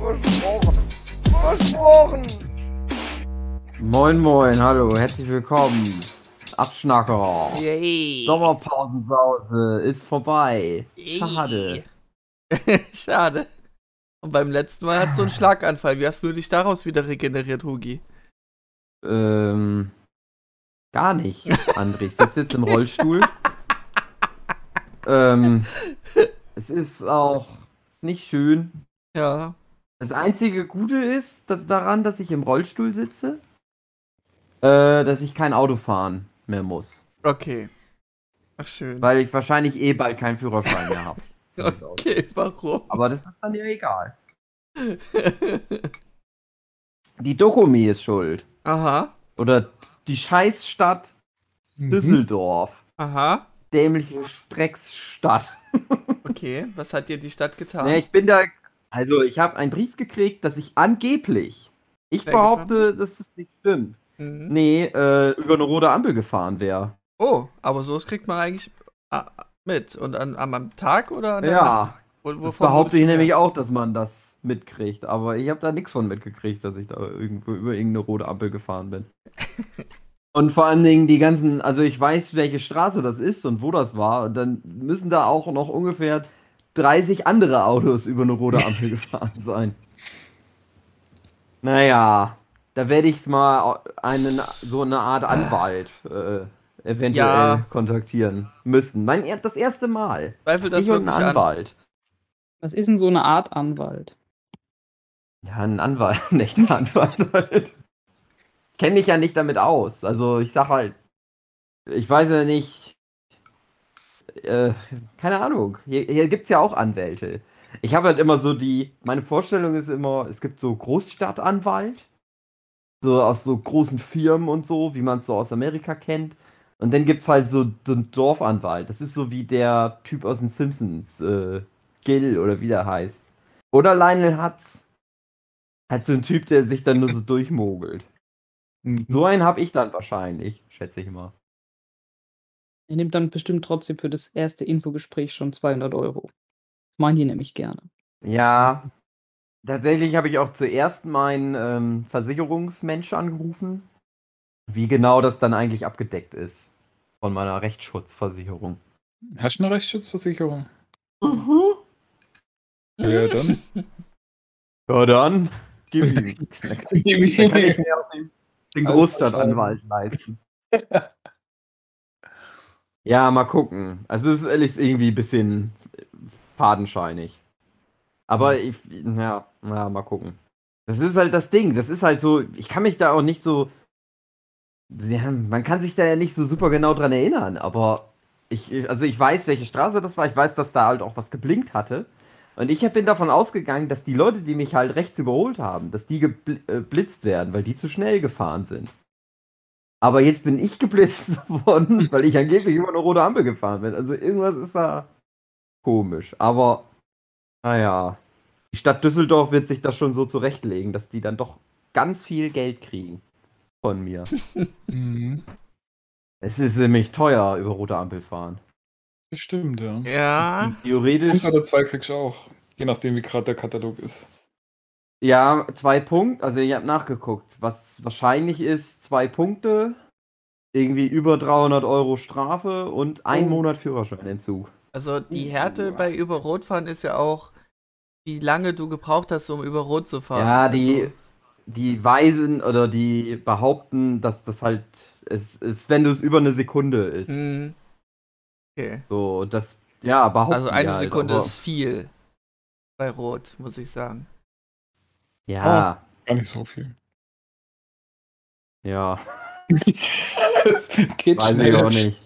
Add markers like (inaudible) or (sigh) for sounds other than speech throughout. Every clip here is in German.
Versprochen. Versprochen. Moin moin, hallo, herzlich willkommen. Abschnacker. Yay. Sommerpausensause ist vorbei. Schade. (laughs) Schade. Und beim letzten Mal hat so einen Schlaganfall. Wie hast du dich daraus wieder regeneriert, Hugi? Ähm, gar nicht, André. Ich sitze jetzt im Rollstuhl. (laughs) ähm, es ist auch ist nicht schön. Ja. Das einzige Gute ist, dass daran, dass ich im Rollstuhl sitze, äh, dass ich kein Auto fahren mehr muss. Okay. Ach, schön. Weil ich wahrscheinlich eh bald keinen Führerschein mehr habe. (laughs) okay, warum? Aber das ist dann ja egal. (laughs) Die Dokumi ist schuld. Aha. Oder die Scheißstadt Mhm. Düsseldorf. Aha. Dämliche Strecksstadt. (laughs) Okay. Was hat dir die Stadt getan? Nee, ich bin da. Also, ich habe einen Brief gekriegt, dass ich angeblich. Ich Wer behaupte, dass das nicht stimmt. Mhm. Nee, äh, über eine rote Ampel gefahren wäre. Oh, aber sowas kriegt man eigentlich ah, mit. Und an, am- am Tag oder an der Ja, Nacht? Wo, das behaupte ich nämlich auch, dass man das mitkriegt. Aber ich habe da nichts von mitgekriegt, dass ich da irgendwo über irgendeine rote Ampel gefahren bin. (laughs) und vor allen Dingen die ganzen, also ich weiß, welche Straße das ist und wo das war. Und dann müssen da auch noch ungefähr 30 andere Autos über eine rote Ampel (laughs) gefahren sein. Naja, da werde ich mal einen, so eine Art Anwalt äh, eventuell Ja. kontaktieren müssen. Mein, das erste Mal. Zweifel das ich und ein wirklich an. Anwalt. Was ist denn so eine Art Anwalt? Ja, ein Anwalt, (laughs) ein echter Anwalt halt. Kenne mich ja nicht damit aus. Also ich sag halt, ich weiß ja nicht, äh, keine Ahnung. Hier, hier gibt's ja auch Anwälte. Ich habe halt immer so die, meine Vorstellung ist immer, es gibt so Großstadtanwalt, so aus so großen Firmen und so, wie man es so aus Amerika kennt. Und dann gibt's halt so, so einen Dorfanwalt. Das ist so wie der Typ aus den Simpsons, äh, Gil oder wie der heißt. Oder Lionel Hutz. Halt so ein Typ, der sich dann nur so (laughs) durchmogelt. Mhm. So einen habe ich dann wahrscheinlich, schätze ich mal. Er nimmt dann bestimmt trotzdem für das erste Infogespräch schon 200 Euro. Meinen die nämlich gerne. Ja, tatsächlich habe ich auch zuerst meinen ähm, Versicherungsmensch angerufen, wie genau das dann eigentlich abgedeckt ist von meiner Rechtsschutzversicherung. Hast du eine Rechtsschutzversicherung? Mhm. Ja, dann. Ja, dann gib (laughs) ihm. Dann kann ich mir auch den, Großstadtanwalt leisten. (laughs) Ja, mal gucken. Also es ist irgendwie ein bisschen fadenscheinig. Aber ich, ja, ja, mal gucken. Das ist halt das Ding. Das ist halt so, ich kann mich da auch nicht so. Ja, man kann sich da ja nicht so super genau dran erinnern, aber ich, also ich weiß, welche Straße das war. Ich weiß, dass da halt auch was geblinkt hatte. Und ich bin davon ausgegangen, dass die Leute, die mich halt rechts überholt haben, dass die geblitzt werden, weil die zu schnell gefahren sind. Aber jetzt bin ich geblitzt (laughs) worden, weil ich angeblich über eine rote Ampel gefahren bin. Also irgendwas ist da komisch. Aber, naja, die Stadt Düsseldorf wird sich das schon so zurechtlegen, dass die dann doch ganz viel Geld kriegen von mir. (laughs) Mhm. Es ist nämlich teuer, über rote Ampel fahren. Das stimmt, ja. Ja. Theoretisch, Und oder zwei kriegst du auch. Je nachdem, wie gerade der Katalog ist. Ja, zwei Punkte. Also ich habe nachgeguckt. Was wahrscheinlich ist, zwei Punkte, irgendwie über 300 Euro Strafe und ein Oh. Monat Führerscheinentzug. Also die Uh. Härte bei über Rot fahren ist ja auch, wie lange du gebraucht hast, um über Rot zu fahren. Ja, die, Also, die weisen oder die behaupten, dass das halt, es ist, wenn du es über eine Sekunde ist. hm. Okay. So, das, ja, behaupten Also die eine halt, Sekunde ist viel bei Rot, muss ich sagen. Ja, Gar nicht so viel. ja, das (laughs) geht weiß ich schneller. auch nicht.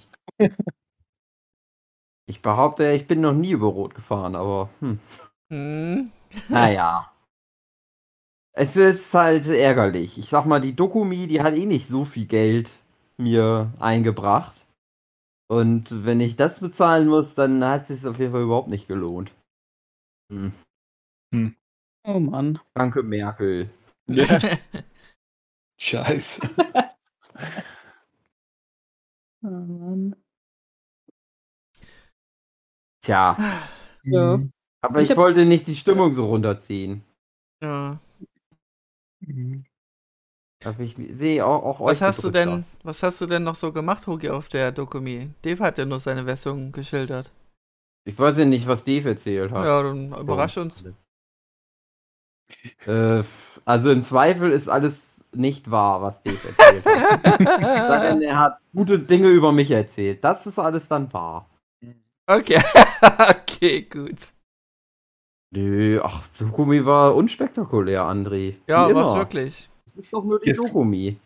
Ich behaupte, ich bin noch nie über Rot gefahren, aber hm. Hm. naja. Es ist halt ärgerlich. Ich sag mal, die Dokumi, die hat eh nicht so viel Geld mir eingebracht. Und wenn ich das bezahlen muss, dann hat es sich auf jeden Fall überhaupt nicht gelohnt. Hm. Oh Mann. Danke, Merkel. Ja. (laughs) Scheiße. (laughs) Oh Mann. Tja, Ja. Mhm. aber Ich ich, hab- wollte nicht die Stimmung so runterziehen. ja. Mhm. Aber ich sehe auch, auch Was euch hast du denn, was hast du denn noch so gemacht, Hogi, auf der Dokumi? Dave hat ja nur seine Version geschildert. Ich weiß ja nicht, was Dave erzählt hat. Ja, dann überrasch uns. Äh, also im Zweifel ist alles nicht wahr, was Dave erzählt hat. (laughs) Sage, er hat gute Dinge über mich erzählt. Das ist alles dann wahr. okay, (laughs) okay, gut. Nö, ach, Dokumi war unspektakulär, André. Ja, was immer. wirklich. Das ist doch nur die Jetzt- Dokumi.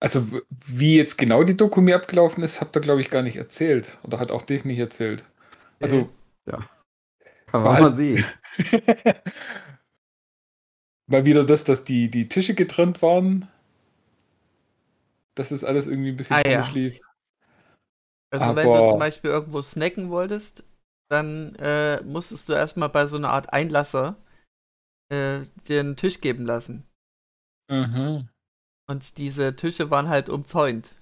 Also, wie jetzt genau die Dokumi abgelaufen ist, habt ihr, glaube ich, gar nicht erzählt. Oder hat auch Dave nicht erzählt. Also, Kann man mal sehen. (laughs) mal wieder das, dass die, die Tische getrennt waren. Dass es alles irgendwie ein bisschen Ah, ja. komisch lief. Also wenn du Aber- zum Beispiel irgendwo snacken wolltest, dann äh, musstest du erstmal bei so einer Art Einlasser äh, dir einen Tisch geben lassen. Mhm. Und diese Tische waren halt umzäunt.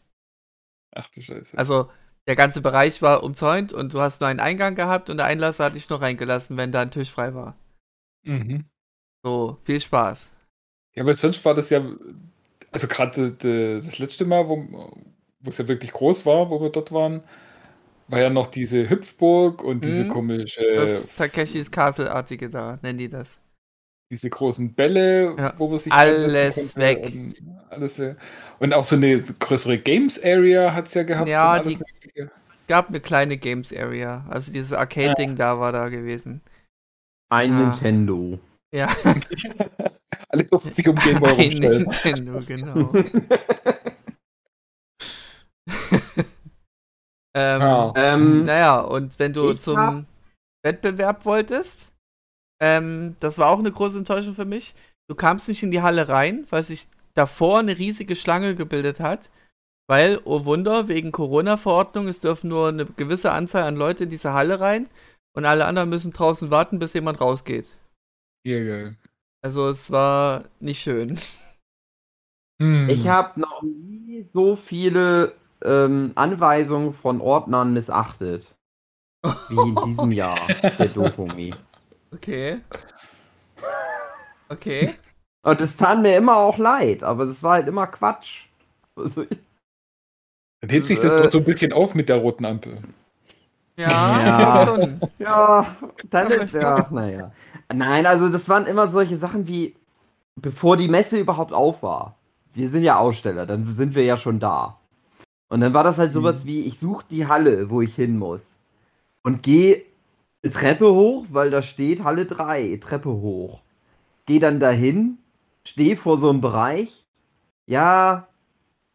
Ach du Scheiße. Also der ganze Bereich war umzäunt und du hast nur einen Eingang gehabt und der Einlasser hat dich nur reingelassen, wenn da ein Tisch frei war. mhm. So, viel Spaß. Ja, aber sonst war das ja, also gerade das letzte Mal, wo, es ja wirklich groß war, wo wir dort waren, war ja noch diese Hüpfburg und diese Mhm. komische, Das Takeshis Castle-artige da, nennen die das. diese großen Bälle, Ja. wo man sich Alles weg. Und, alles, und auch so eine größere Games-Area hat es ja gehabt. Ja, die- Mögliche. Gab eine kleine Games Area. Also dieses Arcade-Ding da war da gewesen. Ein Ah. Nintendo. Ja, (laughs) Alle durften sich um Game Boy ein rumstellen. Nintendo, genau. (laughs) ähm, Ja. ähm, Naja, und wenn du zum hab- Wettbewerb wolltest, ähm, das war auch eine große Enttäuschung für mich. Du kamst nicht in die Halle rein, weil sich davor eine riesige Schlange gebildet hat. Weil, oh Wunder, wegen Corona-Verordnung, es dürfen nur eine gewisse Anzahl an Leute in diese Halle rein und alle anderen müssen draußen warten, bis jemand rausgeht. Ja, geil. Also es war nicht schön. Hm. Ich habe noch nie so viele ähm, Anweisungen von Ordnern missachtet. Wie in diesem (laughs) Jahr der Dokumi. Okay. (laughs) Okay. Und es tat mir immer auch leid, aber es war halt immer Quatsch. Also, Dann hebt sich das Äh. doch so ein bisschen auf mit der roten Ampel. Ja, (laughs) Ja. schon. ja, dann ist ja, naja. Nein, also das waren immer solche Sachen wie, bevor die Messe überhaupt auf war. Wir sind ja Aussteller, dann sind wir ja schon da. Und dann war das halt sowas wie, ich suche die Halle, wo ich hin muss. Und gehe eine Treppe hoch, weil da steht Halle 3, Treppe hoch. Geh dann dahin, stehe vor so einem Bereich. Ja,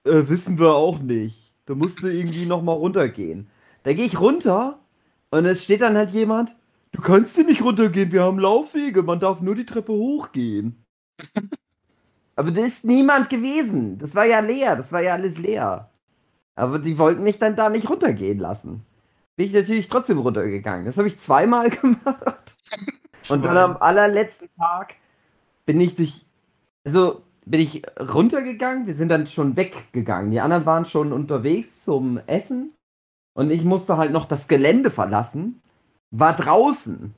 äh, wissen wir auch nicht. Da musst du irgendwie nochmal runtergehen. Da gehe ich runter und es steht dann halt jemand, du kannst hier nicht runtergehen, wir haben Laufwege, man darf nur die Treppe hochgehen. (laughs) Aber da ist niemand gewesen. Das war ja leer, das war ja alles leer. Aber die wollten mich dann da nicht runtergehen lassen. Bin ich natürlich trotzdem runtergegangen. Das habe ich zweimal (laughs) gemacht. Und dann am allerletzten Tag bin ich durch. Also bin ich runtergegangen. Wir sind dann schon weggegangen. Die anderen waren schon unterwegs zum Essen. Und ich musste halt noch das Gelände verlassen. War draußen.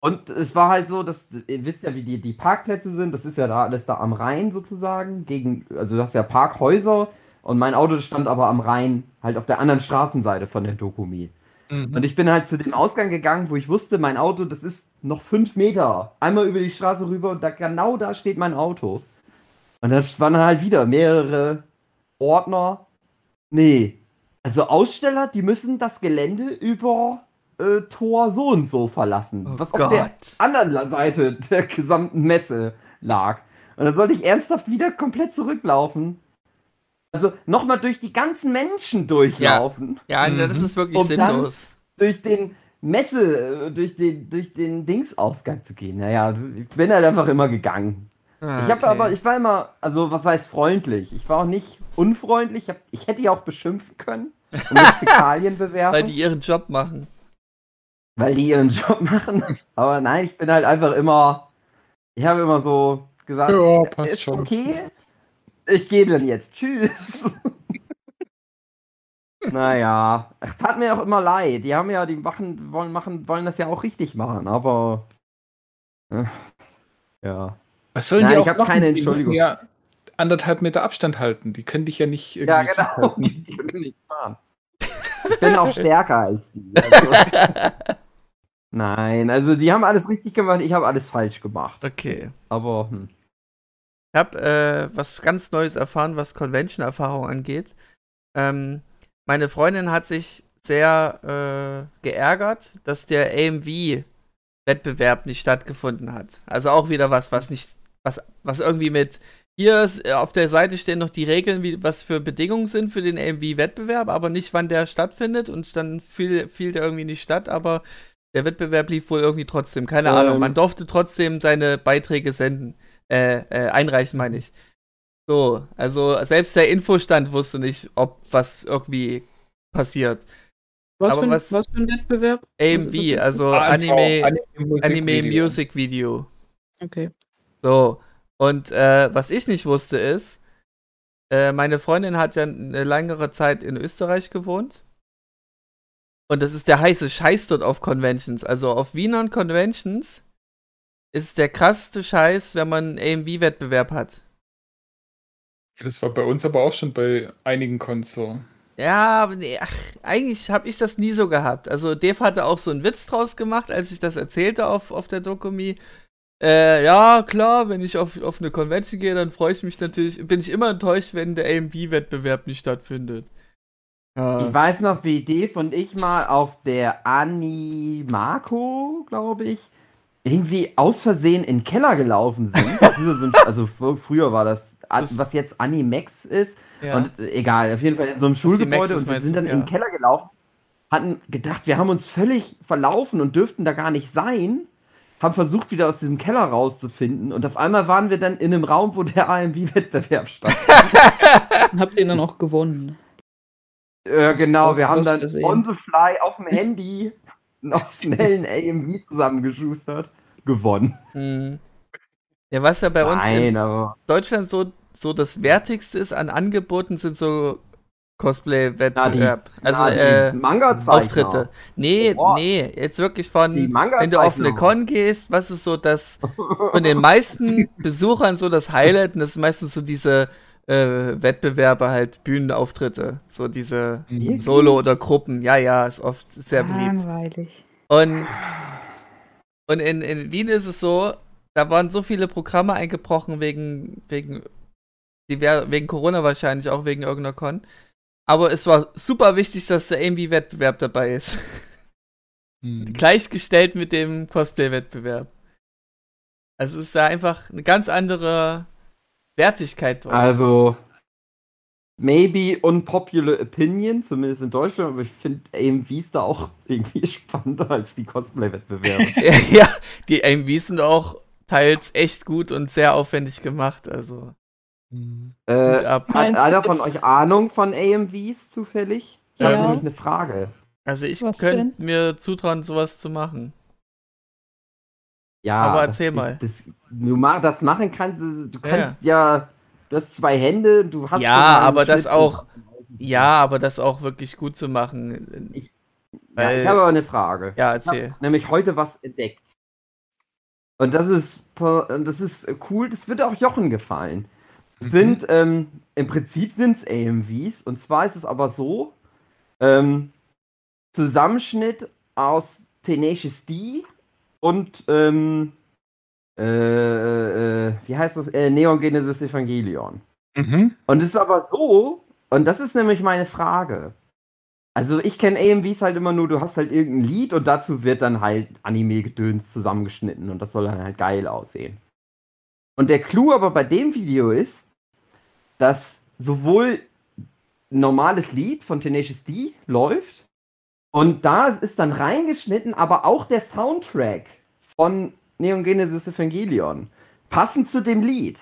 Und es war halt so, dass, ihr wisst ja, wie die, die Parkplätze sind. Das ist ja da alles da am Rhein sozusagen. Gegen, also das ist ja Parkhäuser. Und mein Auto stand aber am Rhein, halt auf der anderen Straßenseite von der Dokumi. Mhm. Und ich bin halt zu dem Ausgang gegangen, wo ich wusste, mein Auto, das ist noch fünf Meter. Einmal über die Straße rüber und da genau da steht mein Auto. Und dann waren halt wieder mehrere Ordner. Nee. Also Aussteller, die müssen das Gelände über äh, Tor so und so verlassen. Oh was auf der Gott. anderen Seite der gesamten Messe lag. Und dann sollte ich ernsthaft wieder komplett zurücklaufen. Also nochmal durch die ganzen Menschen durchlaufen Ja, Mhm. das ist wirklich Und dann- sinnlos. durch den Messe, äh, durch den, durch den Dingsausgang zu gehen. Naja, ich bin halt einfach immer gegangen. Ah, Ich habe okay. aber, ich war immer, also was heißt freundlich? Ich war auch nicht unfreundlich. Ich, hab, ich hätte ja auch beschimpfen können und mit (laughs) Fäkalien bewerfen, Weil die ihren Job machen. weil die ihren Job machen. (laughs) Aber nein, ich bin halt einfach immer, ich habe immer so gesagt, Ja, passt ist schon. okay, ich gehe dann jetzt, tschüss. (laughs) naja, ach, tat mir auch immer leid. Die haben ja, die machen, wollen machen, wollen das ja auch richtig machen, aber äh, ja. Was sollen Nein, die ich auch hab machen? keine Die müssen Entschuldigung. ja anderthalb Meter Abstand halten. Die können dich ja nicht irgendwie Ja, genau. (laughs) Ich bin nicht fahren. Ich bin auch stärker als die. Also, (laughs) nein, also die haben alles richtig gemacht, ich habe alles falsch gemacht. Okay. Aber hm. Ich habe äh, was ganz Neues erfahren, was Convention-Erfahrung angeht. Ähm, meine Freundin hat sich sehr äh, geärgert, dass der AMV-Wettbewerb nicht stattgefunden hat. Also auch wieder was, was nicht, was, was irgendwie mit hier ist, äh, auf der Seite stehen noch die Regeln, wie, was für Bedingungen sind für den AMV-Wettbewerb, aber nicht, wann der stattfindet und dann fiel, fiel der irgendwie nicht statt, aber der Wettbewerb lief wohl irgendwie trotzdem. Keine Ähm. Ahnung. Man durfte trotzdem seine Beiträge senden. Äh, äh, einreichen, meine ich. So, also selbst der Infostand wusste nicht, ob was irgendwie passiert. Was, Aber für ein, was- was, für ein Wettbewerb? AMV, was ist das? also AMV, Anime, Musik Anime Video. Music Video. Okay. So, und äh, was ich nicht wusste ist, äh, meine Freundin hat ja eine längere Zeit in Österreich gewohnt. Und das ist der heiße Scheiß dort auf Conventions. Also auf Wiener Conventions ist der krasseste Scheiß, wenn man einen AMV-Wettbewerb hat. Das war bei uns aber auch schon bei einigen Cons so. Ja, aber nee, ach, eigentlich habe ich das nie so gehabt. Also Dave hatte auch so einen Witz draus gemacht, als ich das erzählte auf, auf der Dokumi. Äh, ja, klar, wenn ich auf, auf eine Convention gehe, dann freue ich mich natürlich, bin ich immer enttäuscht, wenn der AMV-Wettbewerb nicht stattfindet. Ich Ja. weiß noch, wie Dave und ich mal auf der Animako, glaube ich, irgendwie aus Versehen in den Keller gelaufen sind. (laughs) So ein, also fr- früher war das, Das- was jetzt Animex ist. ja. Und äh, egal, auf jeden Fall in so einem Schulgebäude und wir sind dann in den Ja. Keller gelaufen, hatten gedacht, wir haben uns völlig verlaufen und dürften da gar nicht sein, haben versucht, wieder aus diesem Keller rauszufinden und auf einmal waren wir dann in einem Raum, wo der AMV-Wettbewerb stand. (laughs) Habt ihr dann auch gewonnen? äh, genau, wir haben dann on the fly auf dem Handy noch schnell einen AMV zusammengeschustert, gewonnen. Hm. ja, was ja bei uns in Nein, aber Deutschland so, so das Wertigste ist an Angeboten, sind so Cosplay-Wettbewerb. also na, die äh, Manga-Zeichner. Auftritte. Nee, Oh. nee, jetzt wirklich von, wenn du auf eine Con gehst, was ist so das (laughs) von den meisten Besuchern so das Highlight und das ist meistens so diese äh, Wettbewerbe halt, Bühnenauftritte, so diese Wirklich? Solo- oder Gruppen, ja, ja, ist oft sehr beliebt. Langweilig. Und, und in, in Wien ist es so, da waren so viele Programme eingebrochen wegen, wegen, wegen Corona wahrscheinlich, auch wegen irgendeiner Con. Aber es war super wichtig, dass der AMV-Wettbewerb dabei ist. Hm. (laughs) Gleichgestellt mit dem Cosplay-Wettbewerb. Also es ist da einfach eine ganz andere Wertigkeit dort. Also, maybe unpopular opinion, zumindest in Deutschland, aber ich finde AMVs da auch (laughs) irgendwie spannender als die Cosplay-Wettbewerbe. (laughs) ja, die AMVs sind auch teils echt gut und sehr aufwendig gemacht. Also Hm. äh, hat einer von euch Ahnung von AMVs zufällig? Ich habe Ja. nämlich eine Frage. Also ich Was könnte mir zutrauen, sowas zu machen. Ja, Aber das- erzähl das, mal. Das, du ma das machen kannst, du kannst ja, du hast zwei Hände, du hast Ja, aber das Schnitt- auch- Ja, aber das auch wirklich gut zu machen. Ich- Ja, weil- ich habe aber eine Frage. Ja, Ich habe erzähl. nämlich heute was entdeckt. Und das ist, das ist cool, das wird auch Jochen gefallen. Mhm. Sind, ähm, im Prinzip sind es AMVs. Und zwar ist es aber so, ähm, Zusammenschnitt aus Tenacious D und, ähm, äh, äh, wie heißt das? Äh, Neon Genesis Evangelion. Mhm. Und es ist aber so, und das ist nämlich meine Frage. Also ich kenne AMVs halt immer nur, du hast halt irgendein Lied und dazu wird dann halt Anime-Gedöns zusammengeschnitten und das soll dann halt geil aussehen. Und der Clou aber bei dem Video ist, dass sowohl ein normales Lied von Tenacious D läuft und da ist dann reingeschnitten, aber auch der Soundtrack von Neon Genesis Evangelion. passend zu dem Lied.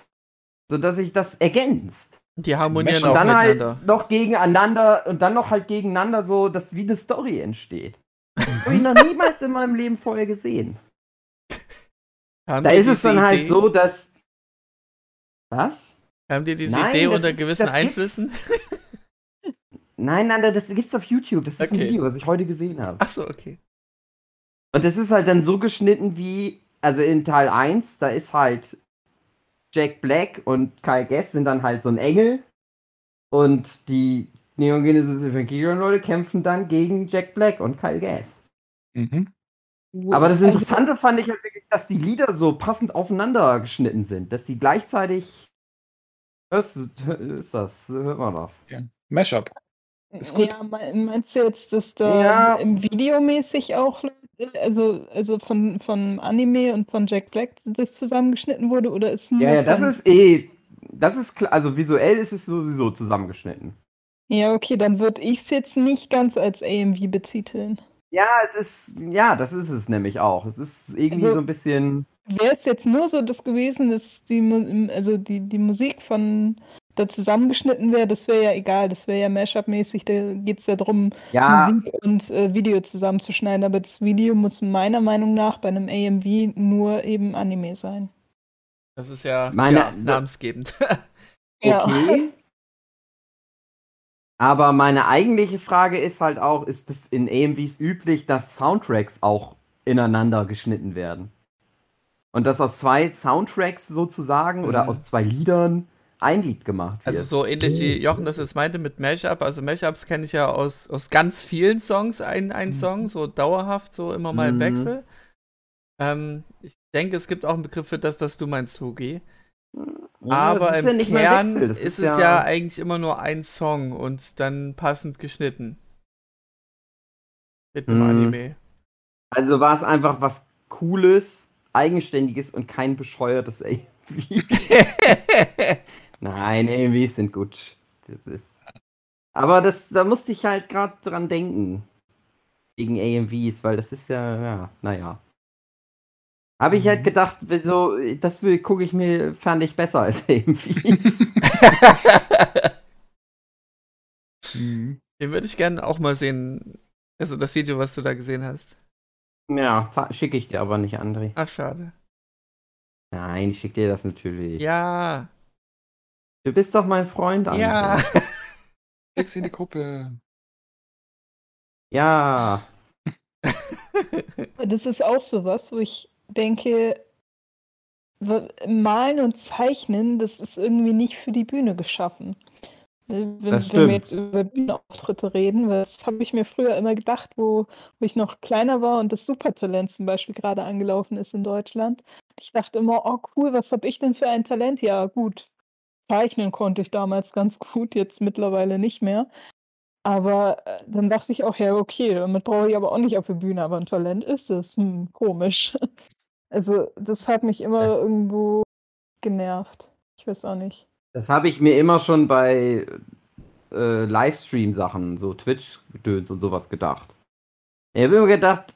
Sodass sich das ergänzt. Die harmonieren Und auch dann miteinander. halt noch gegeneinander und dann noch halt gegeneinander so, dass wie eine Story entsteht. Habe ich noch niemals in meinem Leben vorher gesehen. Haben Da ist es dann halt Idee- so, dass. Was? Haben die diese Nein, Idee unter ist- gewissen. Einflüssen? (laughs) Nein, nein, das gibt's auf YouTube. Das ist Okay. ein Video, was ich heute gesehen habe. Ach so, okay. Und das ist halt dann so geschnitten wie, also in Teil 1, da ist halt Jack Black und Kyle Gass sind dann halt so ein Engel. Und die Neon Genesis Evangelion Leute kämpfen dann gegen Jack Black und Kyle Gass. Mhm. Aber das Interessante fand ich halt wirklich, dass die Lieder so passend aufeinander geschnitten sind. Dass die gleichzeitig. Was (laughs) ist das? Hört man das? Mashup. Ist gut. Ja, mein- meinst du jetzt, dass da Ja. im Videomäßig auch Leute, also, also von, von Anime und von Jack Black das zusammengeschnitten wurde oder ist nur Ja, ja, das ist eh. Das ist klar. Also visuell ist es sowieso zusammengeschnitten. Ja, okay, dann würde ich es jetzt nicht ganz als AMV betiteln. Ja, es ist. Ja, das ist es nämlich auch. Es ist irgendwie Also- so ein bisschen. Wäre es jetzt nur so das gewesen, dass die, also die, die Musik von da zusammengeschnitten wäre, das wäre ja egal, das wäre ja Mashup-mäßig, da geht es ja darum, Ja, Musik und äh, Video zusammenzuschneiden, aber das Video muss meiner Meinung nach bei einem AMV nur eben Anime sein. Das ist ja, Meine- ja namensgebend. (laughs) Ja. okay. Aber meine eigentliche Frage ist halt auch, ist es in AMVs üblich, dass Soundtracks auch ineinander geschnitten werden? Und dass aus zwei Soundtracks sozusagen oder Mhm. aus zwei Liedern ein Lied gemacht wird. Also so ähnlich wie Jochen das jetzt meinte mit Mashup. Also Mashups kenne ich ja aus, aus ganz vielen Songs ein, ein Mhm. Song, so dauerhaft, so immer mal im Mhm. Wechsel. Ähm, ich denke, es gibt auch einen Begriff für das, was du meinst, Hugi. Ja, Aber ist im ja Kern Wechsel, das ist, es ja, eigentlich immer nur ein Song und dann passend geschnitten. Mit einem Mhm. Anime. Also war es einfach was Cooles, Eigenständiges und kein bescheuertes AMV. (laughs) Nein, AMVs sind gut. Das ist... Aber das, da musste ich halt gerade dran denken. Gegen AMVs, weil das ist ja, ja, naja. Habe ich halt gedacht, so, das gucke ich mir, fand ich besser als (laughs) AMVs. Mhm. Den würde ich gerne auch mal sehen. Also das Video, was du da gesehen hast. ja, schicke ich dir aber nicht, André. Ach, schade. Nein, ich schicke dir das natürlich. Ja. Du bist doch mein Freund, André. Ja. (laughs) Schick's in die Gruppe. Ja. (laughs) Das ist auch sowas, wo ich denke, Malen und Zeichnen, das ist irgendwie nicht für die Bühne geschaffen. Äh, Wenn, wenn wir jetzt über Bühnenauftritte reden, das habe ich mir früher immer gedacht, wo, wo ich noch kleiner war und das Supertalent zum Beispiel gerade angelaufen ist in Deutschland. Ich dachte immer, oh cool, was habe ich denn für ein Talent? Ja, gut. Zeichnen konnte ich damals ganz (laughs) gut, jetzt mittlerweile nicht mehr. Aber äh, dann dachte ich auch, ja, okay, damit brauche ich aber auch nicht auf der Bühne, aber ein Talent ist es. Hm, komisch. (laughs) Also, das hat mich immer Das- irgendwo genervt. Ich weiß auch nicht. Das habe ich mir immer schon bei äh, Livestream-Sachen, so Twitch-Gedöns und sowas gedacht. Ich habe immer gedacht,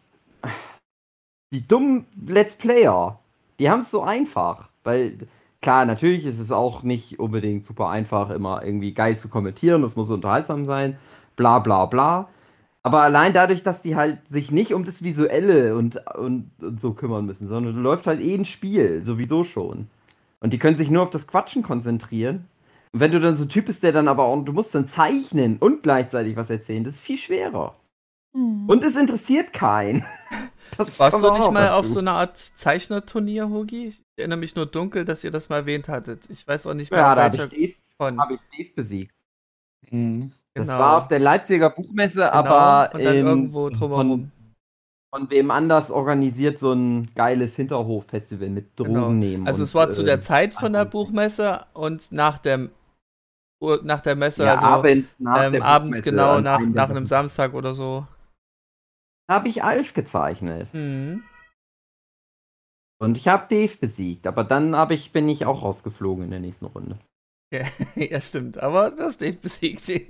die dummen Let's Player, die haben es so einfach. Weil, klar, natürlich ist es auch nicht unbedingt super einfach, immer irgendwie geil zu kommentieren, das muss unterhaltsam sein, bla bla bla. Aber allein dadurch, dass die halt sich nicht um das Visuelle und, und, und so kümmern müssen, sondern läuft halt eh ein Spiel, sowieso schon. Und die können sich nur auf das Quatschen konzentrieren. Und wenn du dann so ein Typ bist, der dann aber auch, du musst dann zeichnen und gleichzeitig was erzählen, das ist viel schwerer. Hm. Und es interessiert keinen. (laughs) Das Warst du nicht mal auf dazu. so einer Art Zeichnerturnier, Hugi? Ich erinnere mich nur dunkel, dass ihr das mal erwähnt hattet. Ich weiß auch nicht mehr, Ja, auf da habe ich, Dave- von. hab ich Dave besiegt. Mhm. Das Genau. war auf der Leipziger Buchmesse, Genau, aber und dann in, irgendwo drumherum. Von, von wem anders organisiert so ein geiles Hinterhof-Festival mit Drogen Genau. nehmen. Also es war zu der äh, Zeit von der. Buchmesse und nach dem Uhr- nach der Messe, ja, also abends, nach ähm, der abends Buchmesse genau nach, einem nach der einem. Samstag oder so. habe ich Alf gezeichnet. Mhm. Und ich habe Dave besiegt, aber dann ich, bin ich auch rausgeflogen in der nächsten Runde. (laughs) ja, stimmt. Aber das Dave besiegt. Das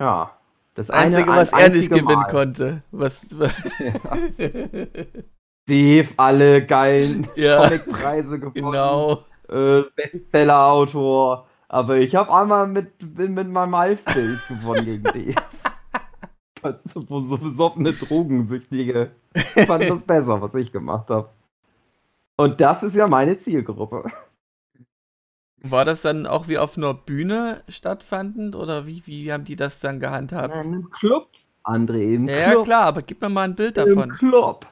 Ja. Das Einzige, eine, was ein er nicht gewinnen Mal. konnte. Was, (laughs) Dave alle geilen (laughs) Ja, Comicpreise gewonnen. genau. Äh, Bestseller-Autor. Aber ich habe einmal mit, bin mit meinem Alf-Bild gewonnen gegen Dave. Ist so, so besoffene Drogensüchtige fanden das besser, was ich gemacht habe. Und das ist ja meine Zielgruppe. War das dann auch wie auf einer Bühne stattfandend oder wie, wie haben die das dann gehandhabt? Im Club. André, im Ja, Club. klar, aber gib mir mal ein Bild Im davon. Club.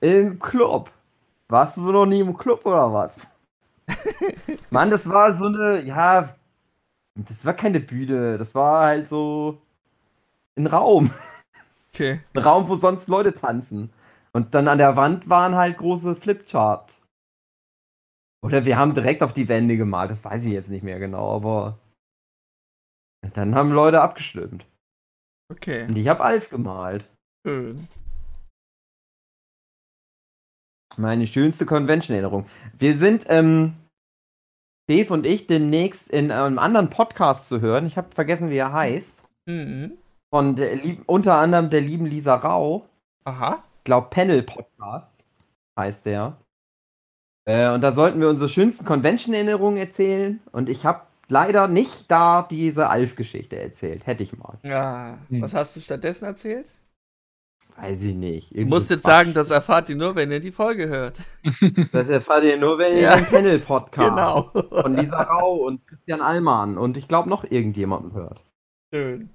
Im Club. Warst du noch nie im Club oder was? (laughs) Mann, das war so eine, ja, das war keine Bühne, das war halt so ein Raum. Okay. Ein Raum, wo sonst Leute tanzen. Und dann an der Wand waren halt große Flipchart. Oder wir haben direkt auf die Wände gemalt, das weiß ich jetzt nicht mehr genau, aber dann haben Leute abgestimmt. Okay. Und ich habe Alf gemalt. Schön. Meine schönste Convention-Erinnerung. Wir sind, ähm, Dave und ich demnächst in einem anderen Podcast zu hören. Ich habe vergessen, wie er heißt. Mhm. Von der, lieb- unter anderem der lieben Lisa Rau. Aha. Ich glaube, Panel Podcast heißt der. Äh, und da sollten wir unsere schönsten Convention-Erinnerungen erzählen. Und ich habe leider nicht da diese Alf-Geschichte erzählt. Hätte ich mal. Ja. Hm. Was hast du stattdessen erzählt? Weiß ich nicht. Du musst jetzt sagen, das erfahrt ihr nur, wenn ihr die Folge hört. (laughs) Das erfahrt ihr nur, wenn ihr Ja. den Panel-Podcast Genau. von Lisa Rau und Christian Allmann und ich glaube noch irgendjemanden hört. Schön.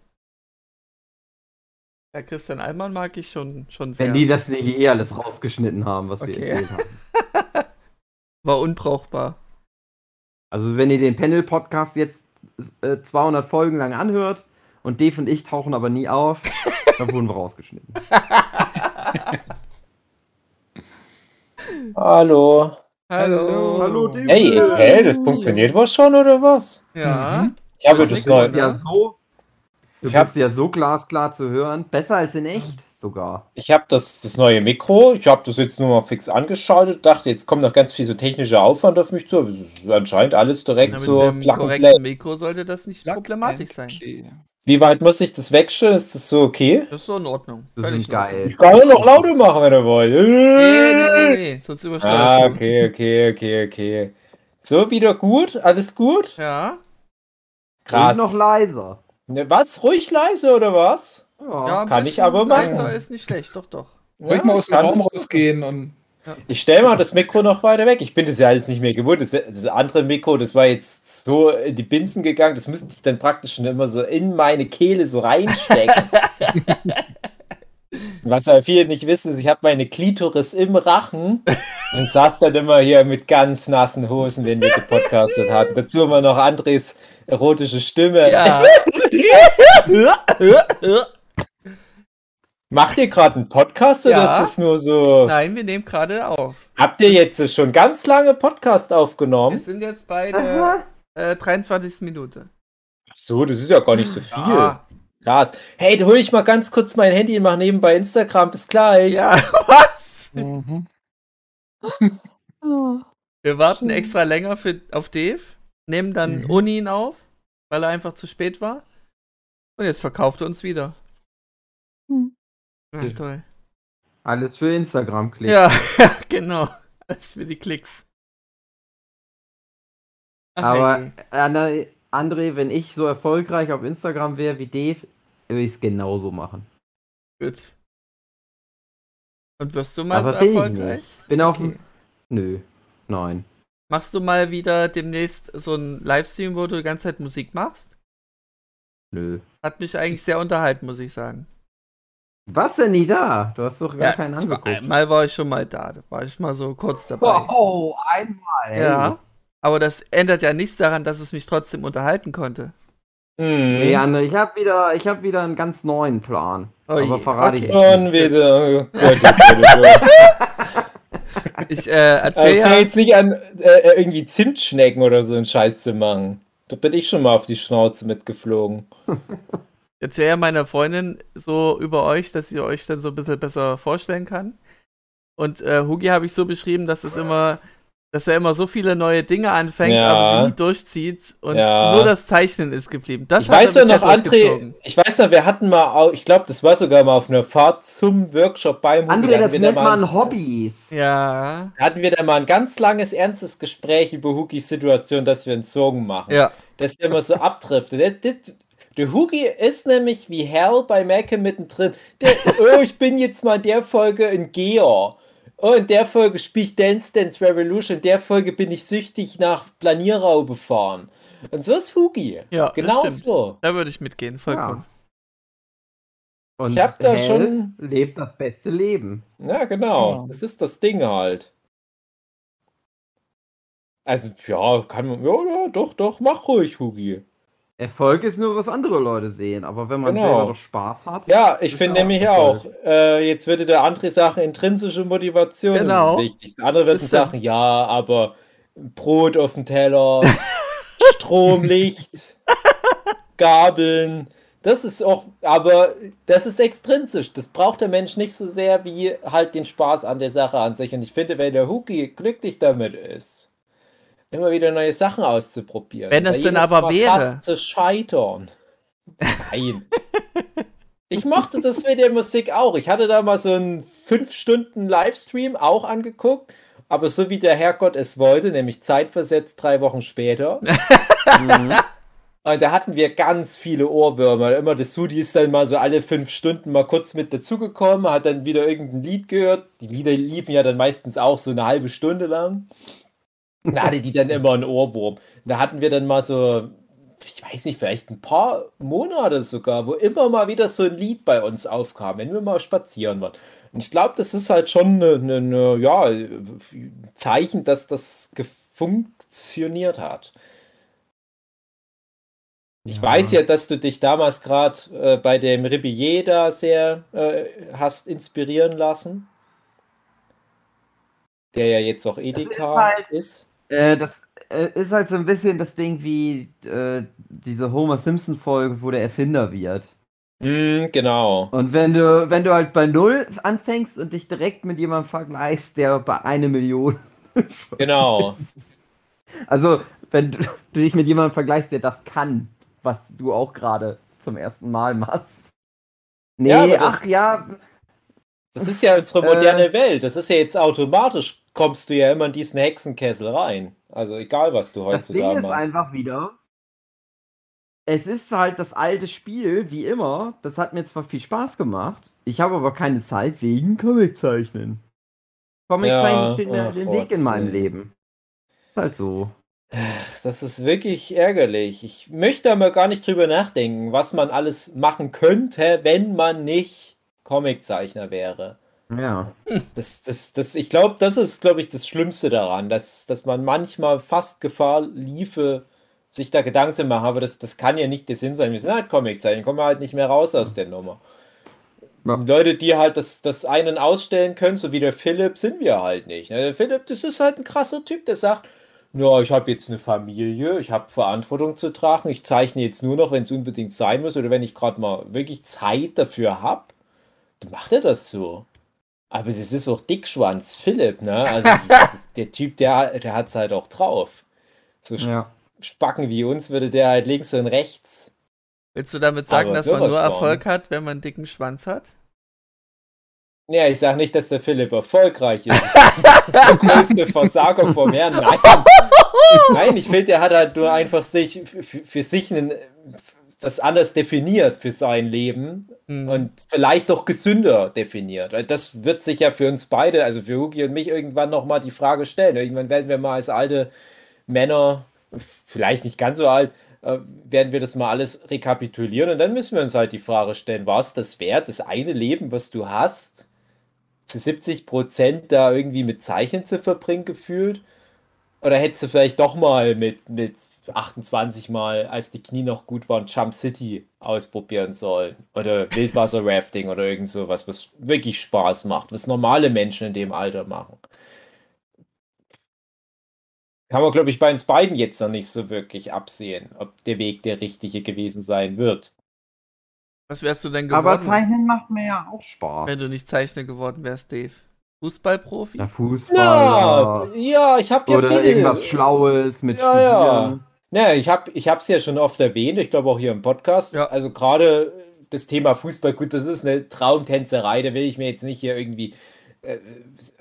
Ja, Christian Allmann mag ich schon, schon sehr. Wenn die das nicht eh alles rausgeschnitten haben, was wir Okay. erzählt haben. (laughs) War unbrauchbar. Also wenn ihr den Panel-Podcast jetzt äh, 200 Folgen lang anhört und Dave und ich tauchen aber nie auf, (laughs) dann wurden wir rausgeschnitten. (laughs) Hallo. Hallo. Hallo, Dave. Hey, hä, das funktioniert wohl schon oder was? Ja. Mhm. Ich habe Das das Mikro, neu. ne? Ja, so. Du Ich hab- bist ja so glasklar zu hören. Besser als in echt sogar. Ich habe das, das neue Mikro. Ich habe das jetzt nur mal fix angeschaltet. Dachte, jetzt kommt noch ganz viel so technischer Aufwand auf mich zu. Aber anscheinend alles direkt Ja, mit so einem plug korrekten. Mikro sollte das nicht problematisch sein. Wie weit muss ich das wechseln? Ist das so okay? Das ist so in Ordnung. Das Völlig geil. Ich kann auch noch lauter machen, wenn ihr wollt. Nee, nee, nee, nee, sonst übersteuerst Ah, du. okay, okay, okay, okay. So, wieder gut? Alles gut? Ja, Krass. Und noch leiser. Ne, was? Ruhig leise oder was? Ja. ja ein kann ich aber machen. ist nicht schlecht, doch, doch. Ruhig Ja, mal ich aus dem Raum rausgehen und Ich stelle mal das Mikro noch weiter weg. Ich bin das ja alles nicht mehr gewohnt. Das, das andere Mikro, das war jetzt so in die Binsen gegangen. Das müsste ich dann praktisch schon immer so in meine Kehle so reinstecken. (laughs) Was ja viele nicht wissen, ist, ich habe meine Klitoris im Rachen und saß dann immer hier mit ganz nassen Hosen, wenn wir gepodcastet hatten. Dazu immer noch Andres erotische Stimme. Ja. (laughs) (laughs) Macht ihr gerade einen Podcast oder Ja. ist das nur so? Nein, wir nehmen gerade auf. Habt ihr jetzt schon ganz lange Podcast aufgenommen? Wir sind jetzt bei der äh, 23. Minute. Ach so, das ist ja gar nicht so viel. Ah, Krass. Hey, du hol ich mal ganz kurz mein Handy und mach nebenbei Instagram. Bis gleich. ja, (laughs) was? Mhm. (laughs) Oh, Wir warten Schön. extra länger für, auf Dave, nehmen dann Mhm. ohne ihn auf, weil er einfach zu spät war. Und jetzt verkauft er uns wieder. Hm. Ja, Ja. toll. Alles für Instagram-Klick. Ja, (laughs) genau. Alles für die Klicks. Ach, Aber hey. André, wenn ich so erfolgreich auf Instagram wäre wie Dave, würde ich es genauso machen. Gut. Und wirst du mal Aber so bin ich erfolgreich? nicht. Bin auf Okay. dem. Nö. Nein. Machst du mal wieder demnächst so einen Livestream, wo du die ganze Zeit Musik machst? Nö. Hat mich eigentlich sehr unterhalten, muss ich sagen. Was denn nie da? Du hast doch gar keinen ich war, angeguckt. einmal war ich schon mal da, da war ich mal so kurz dabei. Oh, einmal. ey. Ja, aber das ändert ja nichts daran, dass es mich trotzdem unterhalten konnte. Hm. Nee, André, ich habe wieder, ich hab wieder einen ganz neuen Plan. Oh Aber je, verrate ich okay. nicht. Schon wieder. Oh oh oh. Ich äh, Äh, erzähl fang ja, jetzt nicht an, äh, irgendwie Zimtschnecken oder so einen Scheiß zu machen. Da bin ich schon mal auf die Schnauze mitgeflogen. (laughs) erzähl ja meiner Freundin so über euch, dass sie euch dann so ein bisschen besser vorstellen kann. Und äh, Hugi habe ich so beschrieben, dass es immer dass er immer so viele neue Dinge anfängt, Ja. aber sie nie durchzieht und Ja. nur das Zeichnen ist geblieben. Das ich hat weiß er ja noch, André, ich weiß noch, wir hatten mal, auch, ich glaube, das war sogar mal auf einer Fahrt zum Workshop beim Hugi, André, da das da nennt mal- man Hobbys. Ja. Da hatten wir da mal ein ganz langes, ernstes Gespräch über Hugis Situation, dass wir einen Song machen. Ja. Dass der immer so abdriftet. Das, das, der Hugi ist nämlich wie Hell bei Malcolm mittendrin. Der, (laughs) oh, ich bin jetzt mal in der Folge ein Geher. Oh, in der Folge spiele ich Dance Dance Revolution. In der Folge bin ich süchtig nach Planierraube fahren. Und so ist Hugi. Ja, genau so. Da würde ich mitgehen, vollkommen. Und Ich hab da Hell schon- lebt das beste Leben. Ja, genau. Ja. Das ist das Ding halt. Also, ja, kann man. Ja, ja, doch, doch, mach ruhig, Hugi. Erfolg ist nur, was andere Leute sehen, aber wenn man Genau. selber doch Spaß hat. Ja, ich finde nämlich auch, äh, jetzt würde der andere sagen, intrinsische Motivation Genau. ist das Wichtigste. Andere stimmt. sagen, ja, aber Brot auf dem Teller, (laughs) Strom, Licht, Gabeln, das ist auch, aber das ist extrinsisch. Das braucht der Mensch nicht so sehr wie halt den Spaß an der Sache an sich. Und ich finde, wenn der Huki glücklich damit ist, immer wieder neue Sachen auszuprobieren. Wenn das denn aber Mal wäre. fast zu scheitern. Nein. Ich mochte das mit der Musik auch. Ich hatte da mal so einen 5 Stunden Livestream auch angeguckt, aber so wie der Herrgott es wollte, nämlich zeitversetzt drei Wochen später. (laughs) Mhm. Und da hatten wir ganz viele Ohrwürmer. Immer das Sudi ist dann mal so alle fünf Stunden mal kurz mit dazugekommen, hat dann wieder irgendein Lied gehört. Die Lieder liefen ja dann meistens auch so eine halbe Stunde lang. Da hatte die dann immer einen Ohrwurm. Da hatten wir dann mal so, ich weiß nicht, vielleicht ein paar Monate sogar, wo immer mal wieder so ein Lied bei uns aufkam, wenn wir mal spazieren waren. Und ich glaube, das ist halt schon eine, eine, eine, ja, ein Zeichen, dass das gefunktioniert hat. Ich Ja. weiß ja, dass du dich damals gerade äh, bei dem Ribier da sehr äh, hast inspirieren lassen. Der ja jetzt auch Edeka halt- ist. Äh, das äh, ist halt so ein bisschen das Ding wie äh, diese Homer Simpson Folge, wo der Erfinder wird. Mm, genau. Und wenn du, wenn du halt bei Null anfängst und dich direkt mit jemandem vergleichst, der bei eine Million. (laughs) Genau. Also, wenn du, du dich mit jemandem vergleichst, der das kann, was du auch gerade zum ersten Mal machst. Nee, Ja, aber das- ach ja, Das ist ja unsere moderne Welt. Das ist ja jetzt automatisch, kommst du ja immer in diesen Hexenkessel rein. Also egal, was du das Ding heutzutage ist machst. einfach wieder. Es ist halt das alte Spiel, wie immer. Das hat mir zwar viel Spaß gemacht, ich habe aber keine Zeit wegen Comiczeichnen. Comiczeichnen Ja, steht mir ach, den Weg in meinem. Leben. Ist halt so. Das ist wirklich ärgerlich. Ich möchte aber gar nicht drüber nachdenken, was man alles machen könnte, wenn man nicht Comiczeichner wäre. Ja. Das, das, das, ich glaube, das ist, glaube ich, das Schlimmste daran, dass, dass man manchmal fast Gefahr liefe, sich da Gedanken zu machen, aber das, das kann ja nicht der Sinn sein. Wir sind halt Comiczeichner, kommen wir halt nicht mehr raus aus der Nummer. Ja. Leute, die halt das, das einen ausstellen können, so wie der Philipp, sind wir halt nicht. ne? Der Philipp, das ist halt ein krasser Typ, der sagt, ja, ich habe jetzt eine Familie, ich habe Verantwortung zu tragen, ich zeichne jetzt nur noch, wenn es unbedingt sein muss oder wenn ich gerade mal wirklich Zeit dafür habe, dann macht er das so. Aber das ist auch Dickschwanz, Philipp, ne? Also das, (laughs) der Typ, der, der hat es halt auch drauf. So Ja. Spacken wie uns würde der halt links und rechts. Willst du damit sagen, Aber dass man nur von. Erfolg hat, wenn man einen dicken Schwanz hat? Ja, ich sage nicht, dass der Philipp erfolgreich ist. (laughs) Das ist der größte Versager vom Herrn. Nein. (laughs) Nein, ich finde, der hat halt nur einfach sich für, für sich einen, das anders definiert für sein Leben Hm. und vielleicht auch gesünder definiert. Weil Das wird sich ja für uns beide, also für Hugi und mich, irgendwann nochmal die Frage stellen. Irgendwann werden wir mal als alte Männer, vielleicht nicht ganz so alt, äh, werden wir das mal alles rekapitulieren und dann müssen wir uns halt die Frage stellen, war es das wert, das eine Leben, was du hast, zu 70 Prozent da irgendwie mit Zeichnen zu verbringen gefühlt? Oder hättest du vielleicht doch mal mit, mit 28 Mal, als die Knie noch gut waren, Jump City ausprobieren sollen? Oder Wildwasser-Rafting oder irgend sowas, was wirklich Spaß macht, was normale Menschen in dem Alter machen. Kann man, glaube ich, bei uns beiden jetzt noch nicht so wirklich absehen, ob der Weg der richtige gewesen sein wird. Was wärst du denn geworden, Aber Zeichnen macht mir ja auch Spaß. wenn du nicht Zeichner geworden wärst, Dave? Fußballprofi? Na, Ja, Fußballer. ja, ich habe ja Oder viele. irgendwas Schlaues mit Ja, ja. Studieren. Naja, ich habe ich es ja schon oft erwähnt, ich glaube auch hier im Podcast. Ja. Also gerade das Thema Fußball, gut, das ist eine Traumtänzerei, da will ich mir jetzt nicht hier irgendwie äh,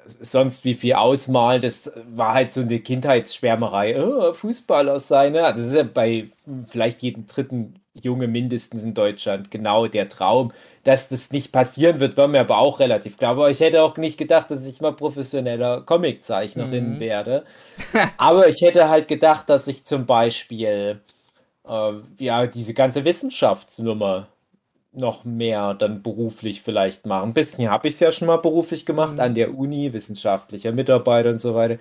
sonst wie viel ausmalen. Das war halt so eine Kindheitsschwärmerei. Oh, Fußballer sein, ne? Also das ist ja bei vielleicht jedem dritten Junge mindestens in Deutschland genau der Traum. Dass das nicht passieren wird, war mir aber auch relativ klar. Aber ich hätte auch nicht gedacht, dass ich mal professioneller Comiczeichnerin Mhm. werde. (laughs) Aber ich hätte halt gedacht, dass ich zum Beispiel äh, ja diese ganze Wissenschaftsnummer noch mehr dann beruflich vielleicht machen. Ein bisschen habe ich es ja schon mal beruflich gemacht Mhm. an der Uni, wissenschaftlicher Mitarbeiter und so weiter.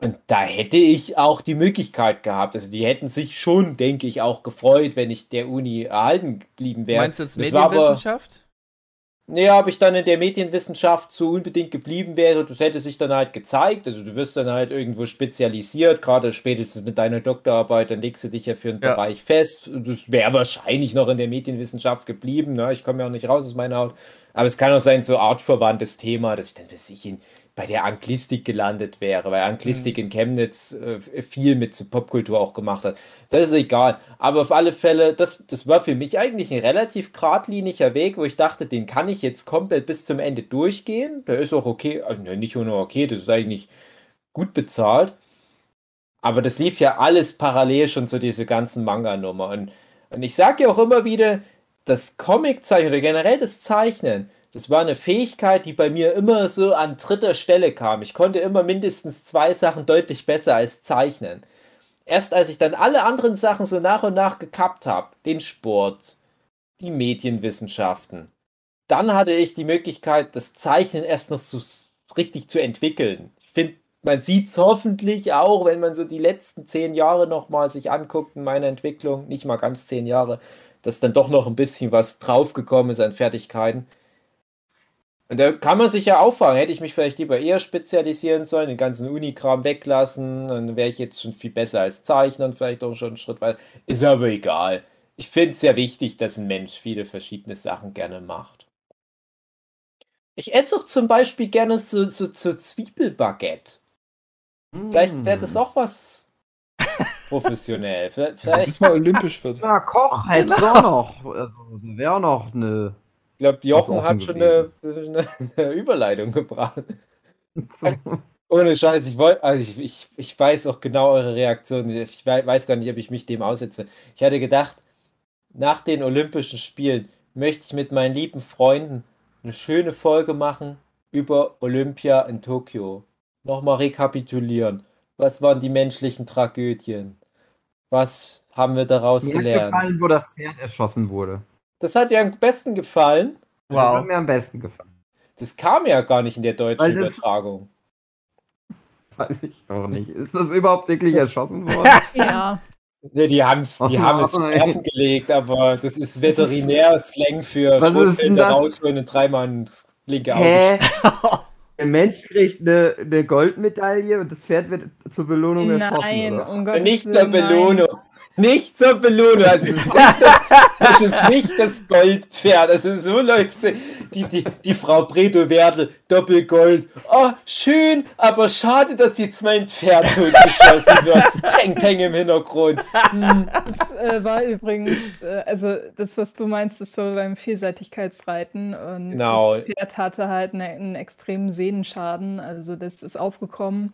Und da hätte ich auch die Möglichkeit gehabt. Also die hätten sich schon, denke ich, auch gefreut, wenn ich der Uni erhalten geblieben wäre. Meinst du jetzt Medienwissenschaft? naja, ob ich dann in der Medienwissenschaft so unbedingt geblieben wäre, das hätte sich dann halt gezeigt. Also du wirst dann halt irgendwo spezialisiert, gerade spätestens mit deiner Doktorarbeit, dann legst du dich ja für einen Ja. Bereich fest. Das wäre wahrscheinlich noch in der Medienwissenschaft geblieben. Ne? Ich komme ja auch nicht raus aus meiner Haut. Aber es kann auch sein, so artverwandtes Thema, dass ich dann weiß ich, in, bei der Anglistik gelandet wäre, weil Anglistik in Chemnitz äh, viel mit Popkultur auch gemacht hat. Das ist egal. Aber auf alle Fälle, das, das war für mich eigentlich ein relativ geradliniger Weg, wo ich dachte, den kann ich jetzt komplett bis zum Ende durchgehen. Der ist auch okay, also ne, nicht nur okay, das ist eigentlich gut bezahlt. Aber das lief ja alles parallel schon zu dieser ganzen Manga-Nummer. Und, und ich sage ja auch immer wieder, das Comiczeichnen oder generell das Zeichnen, das war eine Fähigkeit, die bei mir immer so an dritter Stelle kam. Ich konnte immer mindestens zwei Sachen deutlich besser als Zeichnen. Erst als ich dann alle anderen Sachen so nach und nach gekappt habe, den Sport, die Medienwissenschaften, dann hatte ich die Möglichkeit, das Zeichnen erst noch so richtig zu entwickeln. Ich finde, man sieht es hoffentlich auch, wenn man so die letzten zehn Jahre nochmal sich anguckt in meiner Entwicklung, nicht mal ganz zehn Jahre, dass dann doch noch ein bisschen was draufgekommen ist an Fertigkeiten. Und da kann man sich ja auffangen. Hätte ich mich vielleicht lieber eher spezialisieren sollen, den ganzen Unikram weglassen, dann wäre ich jetzt schon viel besser als Zeichner und vielleicht auch schon einen Schritt weiter. Ist aber egal. Ich finde es sehr wichtig, dass ein Mensch viele verschiedene Sachen gerne macht. Ich esse auch zum Beispiel gerne so, so, so Zwiebelbaguette. Vielleicht wäre das auch was (laughs) professionell. Vielleicht, es mal olympisch wird. Na, Koch hättest du auch noch. Also, wäre auch noch eine. Ich glaube, Jochen hat schon eine, (laughs) eine, Überleitung gebracht. So. Ohne Scheiß, ich wollte, also ich, ich, ich weiß auch genau eure Reaktion. Ich wei- weiß gar nicht, ob ich mich dem aussetze. Ich hatte gedacht, nach den Olympischen Spielen möchte ich mit meinen lieben Freunden eine schöne Folge machen über Olympia in Tokio. Nochmal rekapitulieren. Was waren die menschlichen Tragödien? Was haben wir daraus Mir gelernt? gefallen, wo das Pferd erschossen wurde. Das hat dir am besten gefallen. Das hat Wow. mir am besten gefallen. Das kam ja gar nicht in der deutschen Übertragung. Weiß ich auch nicht. Ist das überhaupt wirklich erschossen worden? Ja, (laughs) Ne, die haben es die Oh haben es offen gelegt, aber das ist Veterinär-Slang für das? rausholen und dreimal ins linke Auge. Hä? Der Mensch kriegt eine, eine Goldmedaille und das Pferd wird zur Belohnung erschossen. nein, oder? um Gottes Nicht zur. Belohnung. Nicht zur Belohnung. Also es, ist nicht das, das ist nicht das Goldpferd. Also so läuft. Die, die, die Frau Bredo Werdel, Doppelgold. Oh, schön, aber schade, dass jetzt mein Pferd totgeschossen wird. Peng, peng im Hintergrund. Hm. Das äh, war übrigens, äh, also das, was du meinst, das war beim Vielseitigkeitsreiten und Genau. das Pferd hatte halt ne, einen extremen Sehnenschaden, also das ist aufgekommen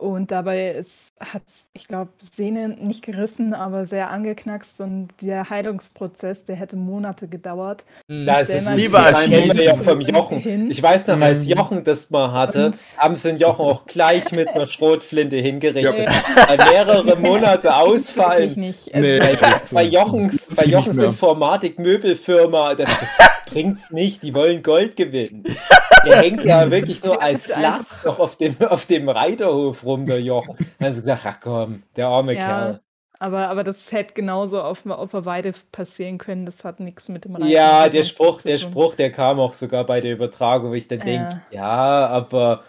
und dabei ist, hat ich glaube, Sehne nicht gerissen, aber sehr angeknackst und der Heilungsprozess, der hätte Monate gedauert. Das Stell ist lieber ja vom Jochen. Hin. Ich weiß noch, als Mhm. Jochen das mal hatte, Und- haben sie den Jochen auch gleich mit einer Schrotflinte hingerichtet. Ja. Weil mehrere Monate ausfallen. nicht. Also, Nee. Bei, bei Jochens, bei Jochens. Informatik-Möbelfirma, das bringt's nicht, die wollen Gold gewinnen. (laughs) Der hängt ja wirklich nur als Last noch auf dem, auf dem Reiterhof rum, der Jochen. (laughs) Dann sie gesagt, ach komm, der arme Ja, Kerl. Aber, aber das hätte genauso auf, auf der Weide passieren können. Das hat nichts mit dem Reiten Ja, der Spruch, der. Spruch, der kam auch sogar bei der Übertragung, wo ich dann Ja. denke, ja, aber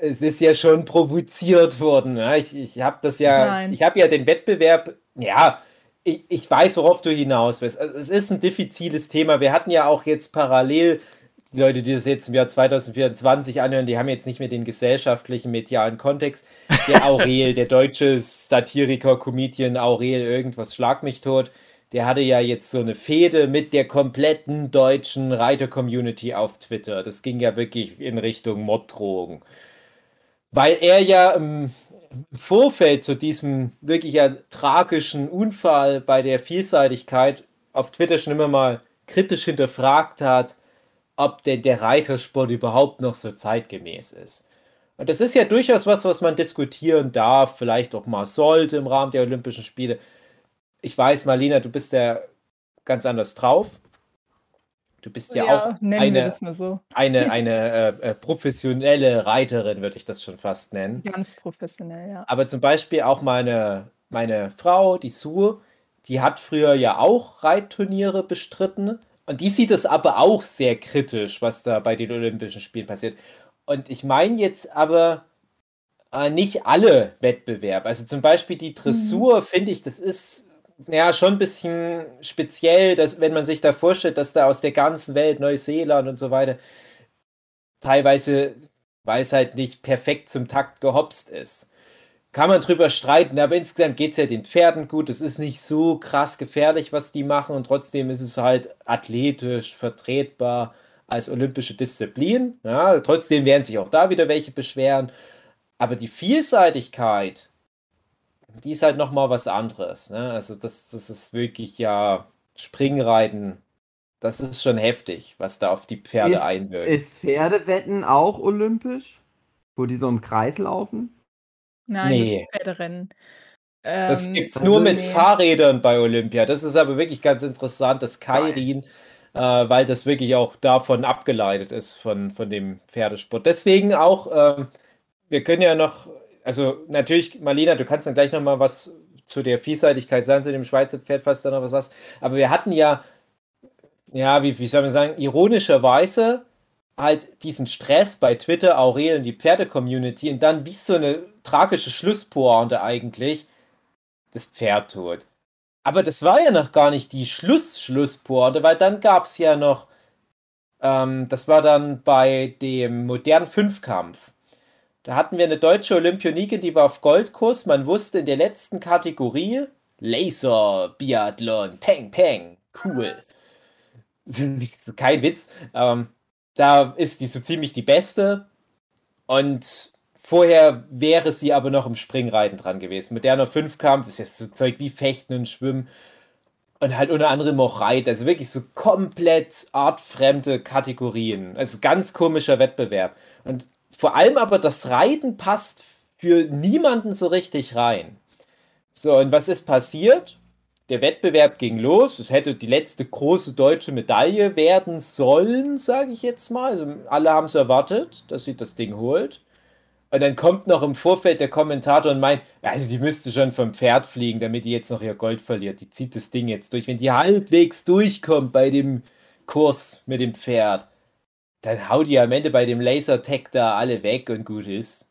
es ist ja schon provoziert worden. Ja, ich ich habe das ja, Nein. ich habe ja den Wettbewerb, ja, ich, ich weiß, worauf du hinaus willst. Also, es ist ein diffiziles Thema. Wir hatten ja auch jetzt parallel die Leute, die das jetzt im Jahr 2024 anhören, die haben jetzt nicht mehr den gesellschaftlichen, medialen Kontext. Der (laughs) Aurel, der deutsche Satiriker, Comedian Aurel, irgendwas schlag mich tot, der hatte ja jetzt so eine Fehde mit der kompletten deutschen Reiter-Community auf Twitter. Das ging ja wirklich in Richtung Morddrohung. Weil er ja im Vorfeld zu diesem wirklich ja tragischen Unfall bei der Vielseitigkeit auf Twitter schon immer mal kritisch hinterfragt hat, ob denn der Reitersport überhaupt noch so zeitgemäß ist. Und das ist ja durchaus was, was man diskutieren darf, vielleicht auch mal sollte im Rahmen der Olympischen Spiele. Ich weiß, Marlena, du bist ja ganz anders drauf. Du bist ja, Ja, auch eine, so. (laughs) eine, eine äh, äh, professionelle Reiterin, würde ich das schon fast nennen. Ganz professionell, ja. Aber zum Beispiel auch meine, meine Frau, die Sue, die hat früher ja auch Reitturniere bestritten. Und die sieht es aber auch sehr kritisch, was da bei den Olympischen Spielen passiert. Und ich meine jetzt aber äh, nicht alle Wettbewerbe. Also zum Beispiel die Dressur, finde ich, das ist ja schon ein bisschen speziell, dass, wenn man sich da vorstellt, dass da aus der ganzen Welt, Neuseeland und so weiter, teilweise, weil es halt nicht perfekt zum Takt gehopst ist. Kann man drüber streiten, aber insgesamt geht es ja den Pferden gut. Es ist nicht so krass gefährlich, was die machen, und trotzdem ist es halt athletisch vertretbar als olympische Disziplin. Ja, trotzdem werden sich auch da wieder welche beschweren. Aber die Vielseitigkeit, die ist halt nochmal was anderes. Ne? Also, das, das ist wirklich ja Springreiten. Das ist schon heftig, was da auf die Pferde ist, einwirkt. ist Pferdewetten auch olympisch? Wo die so im Kreis laufen? Nein, Nee. das Pferderennen. Das Ähm, gibt's also nur mit nee. Fahrrädern bei Olympia. Das ist aber wirklich ganz interessant, das Kairin, äh, weil das wirklich auch davon abgeleitet ist, von, von dem Pferdesport. Deswegen auch, ähm, wir können ja noch, also natürlich, Marlena, du kannst dann gleich nochmal was zu der Vielseitigkeit sagen, zu dem Schweizer Pferd, falls du da noch was hast. Aber wir hatten ja, ja, wie, wie soll man sagen, ironischerweise halt diesen Stress bei Twitter, Aurel und die Pferde-Community und dann wie so eine tragische Schlusspointe eigentlich das Pferd tot. Aber das war ja noch gar nicht die Schluss-Schlusspointe, weil dann gab es ja noch, ähm, das war dann bei dem modernen Fünfkampf. Da hatten wir eine deutsche Olympionikin, die war auf Goldkurs. Man wusste in der letzten Kategorie Laser, Biathlon, Peng, Peng, cool. (laughs) Kein Witz. Ähm, da ist die so ziemlich die beste. Und vorher wäre sie aber noch im Springreiten dran gewesen. Moderner Fünfkampf ist jetzt so Zeug wie Fechten und Schwimmen. Und halt unter anderem auch Reit. Also wirklich so komplett artfremde Kategorien. Also ganz komischer Wettbewerb. Und vor allem aber das Reiten passt für niemanden so richtig rein. So, und was ist passiert? Der Wettbewerb ging los. Es hätte die letzte große deutsche Medaille werden sollen, sage ich jetzt mal. Also alle haben es erwartet, dass sie das Ding holt. Und dann kommt noch im Vorfeld der Kommentator und meint, also die müsste schon vom Pferd fliegen, damit die jetzt noch ihr Gold verliert. Die zieht das Ding jetzt durch. Wenn die halbwegs durchkommt bei dem Kurs mit dem Pferd, dann haut die am Ende bei dem Lasertag da alle weg und gut ist.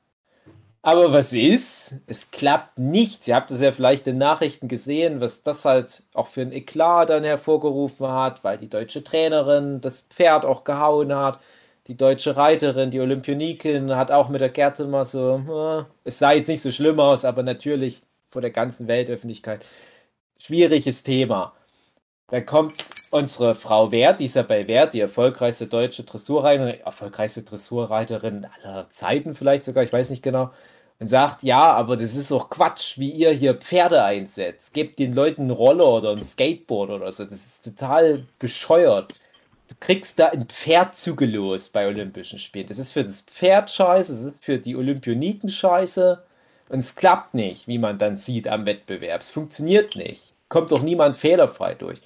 Aber was ist? Es klappt nicht. Ihr habt es ja vielleicht in Nachrichten gesehen, was das halt auch für ein Eklat dann hervorgerufen hat, weil die deutsche Trainerin das Pferd auch gehauen hat. Die deutsche Reiterin, die Olympionikin, hat auch mit der Gerte mal so, äh, es sah jetzt nicht so schlimm aus, aber natürlich vor der ganzen Weltöffentlichkeit. Schwieriges Thema. Dann kommt unsere Frau Wert, Isabel Wert, die erfolgreichste deutsche Dressurreiterin, erfolgreichste Dressurreiterin aller Zeiten vielleicht sogar, ich weiß nicht genau, und sagt, ja, aber das ist doch Quatsch, wie ihr hier Pferde einsetzt. Gebt den Leuten einen Roller oder ein Skateboard oder so. Das ist total bescheuert. Du kriegst da ein Pferd zugelost bei Olympischen Spielen. Das ist für das Pferd scheiße, das ist für die Olympioniken scheiße. Und es klappt nicht, wie man dann sieht am Wettbewerb. Es funktioniert nicht. Kommt doch niemand fehlerfrei durch.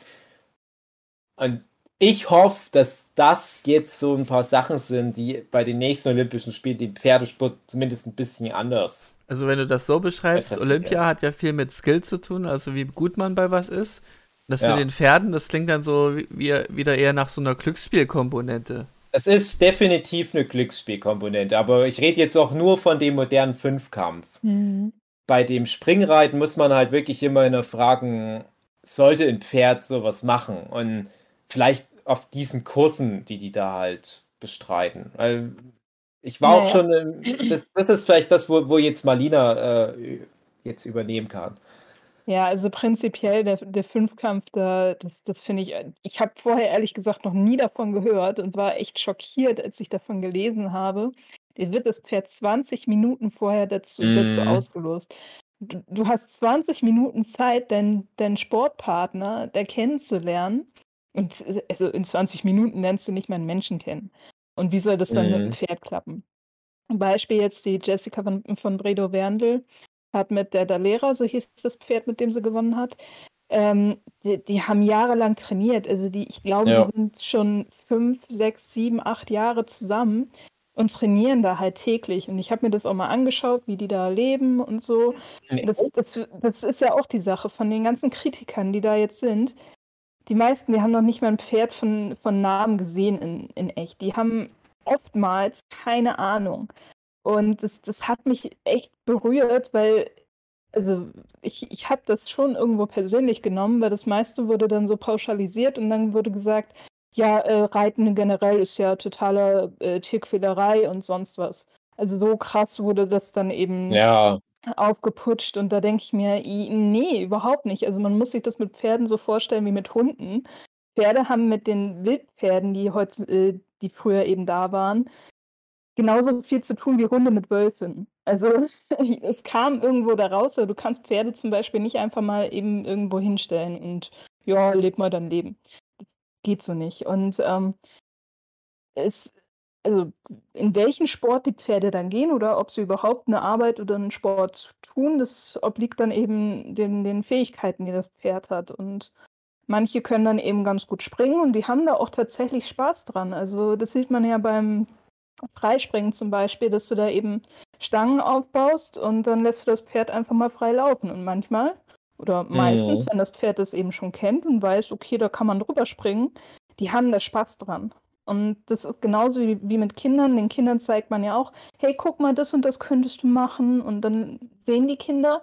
Und ich hoffe, dass das jetzt so ein paar Sachen sind, die bei den nächsten Olympischen Spielen den Pferdesport zumindest ein bisschen anders. Also wenn du das so beschreibst, Olympia hat ja viel mit Skill zu tun, also wie gut man bei was ist. Das Ja. mit den Pferden, das klingt dann so wie, wie, wieder eher nach so einer Glücksspielkomponente. Es ist definitiv eine Glücksspielkomponente, aber ich rede jetzt auch nur von dem modernen Fünfkampf. Mhm. Bei dem Springreiten muss man halt wirklich immer hinterfragen, sollte ein Pferd sowas machen? Und vielleicht auf diesen Kursen, die die da halt bestreiten. Weil ich war auch Naja. schon, ähm, das, das ist vielleicht das, wo, wo jetzt Marlina äh, jetzt übernehmen kann. Ja, also prinzipiell der, der Fünfkampf, da, das, das finde ich, äh, ich habe vorher ehrlich gesagt noch nie davon gehört und war echt schockiert, als ich davon gelesen habe. Dir wird das Pferd 20 Minuten vorher dazu, dazu Mhm. ausgelost. Du, du hast 20 Minuten Zeit, deinen, deinen Sportpartner da kennenzulernen. Und äh, also in 20 Minuten lernst du nicht mal einen Menschen kennen. Und wie soll das dann mit dem Mhm. Pferd klappen? Beispiel jetzt die Jessica von, von Bredow Werndl hat mit der Dalera, so hieß das Pferd, mit dem sie gewonnen hat, ähm, die, die haben jahrelang trainiert. Also die, ich glaube, Ja. die sind schon fünf, sechs, sieben, acht Jahre zusammen und trainieren da halt täglich. Und ich habe mir das auch mal angeschaut, wie die da leben und so. Das, das, das ist ja auch die Sache von den ganzen Kritikern, die da jetzt sind. Die meisten, die haben noch nicht mal ein Pferd von, von Namen gesehen in, in echt. Die haben oftmals keine Ahnung. Und das, das hat mich echt berührt, weil, also ich, ich habe das schon irgendwo persönlich genommen, weil das meiste wurde dann so pauschalisiert und dann wurde gesagt, ja, äh, Reiten generell ist ja totale äh, Tierquälerei und sonst was. Also so krass wurde das dann eben Ja, aufgeputscht und da denke ich mir, nee, überhaupt nicht. Also man muss sich das mit Pferden so vorstellen wie mit Hunden. Pferde haben mit den Wildpferden, die heute, äh, die früher eben da waren, genauso viel zu tun wie Hunde mit Wölfen. Also (laughs) es kam irgendwo da raus, du kannst Pferde zum Beispiel nicht einfach mal eben irgendwo hinstellen und ja, leb mal dein Leben. Das geht so nicht. Und ähm, es, also in welchen Sport die Pferde dann gehen oder ob sie überhaupt eine Arbeit oder einen Sport tun, das obliegt dann eben den, den Fähigkeiten, die das Pferd hat. Und manche können dann eben ganz gut springen und die haben da auch tatsächlich Spaß dran. Also das sieht man ja beim Freispringen zum Beispiel, dass du da eben Stangen aufbaust und dann lässt du das Pferd einfach mal frei laufen. Und manchmal oder meistens, Mhm. wenn das Pferd das eben schon kennt und weiß, okay, da kann man drüber springen, die haben da Spaß dran. Und das ist genauso wie, wie mit Kindern. Den Kindern zeigt man ja auch, hey, guck mal, das und das könntest du machen. Und dann sehen die Kinder,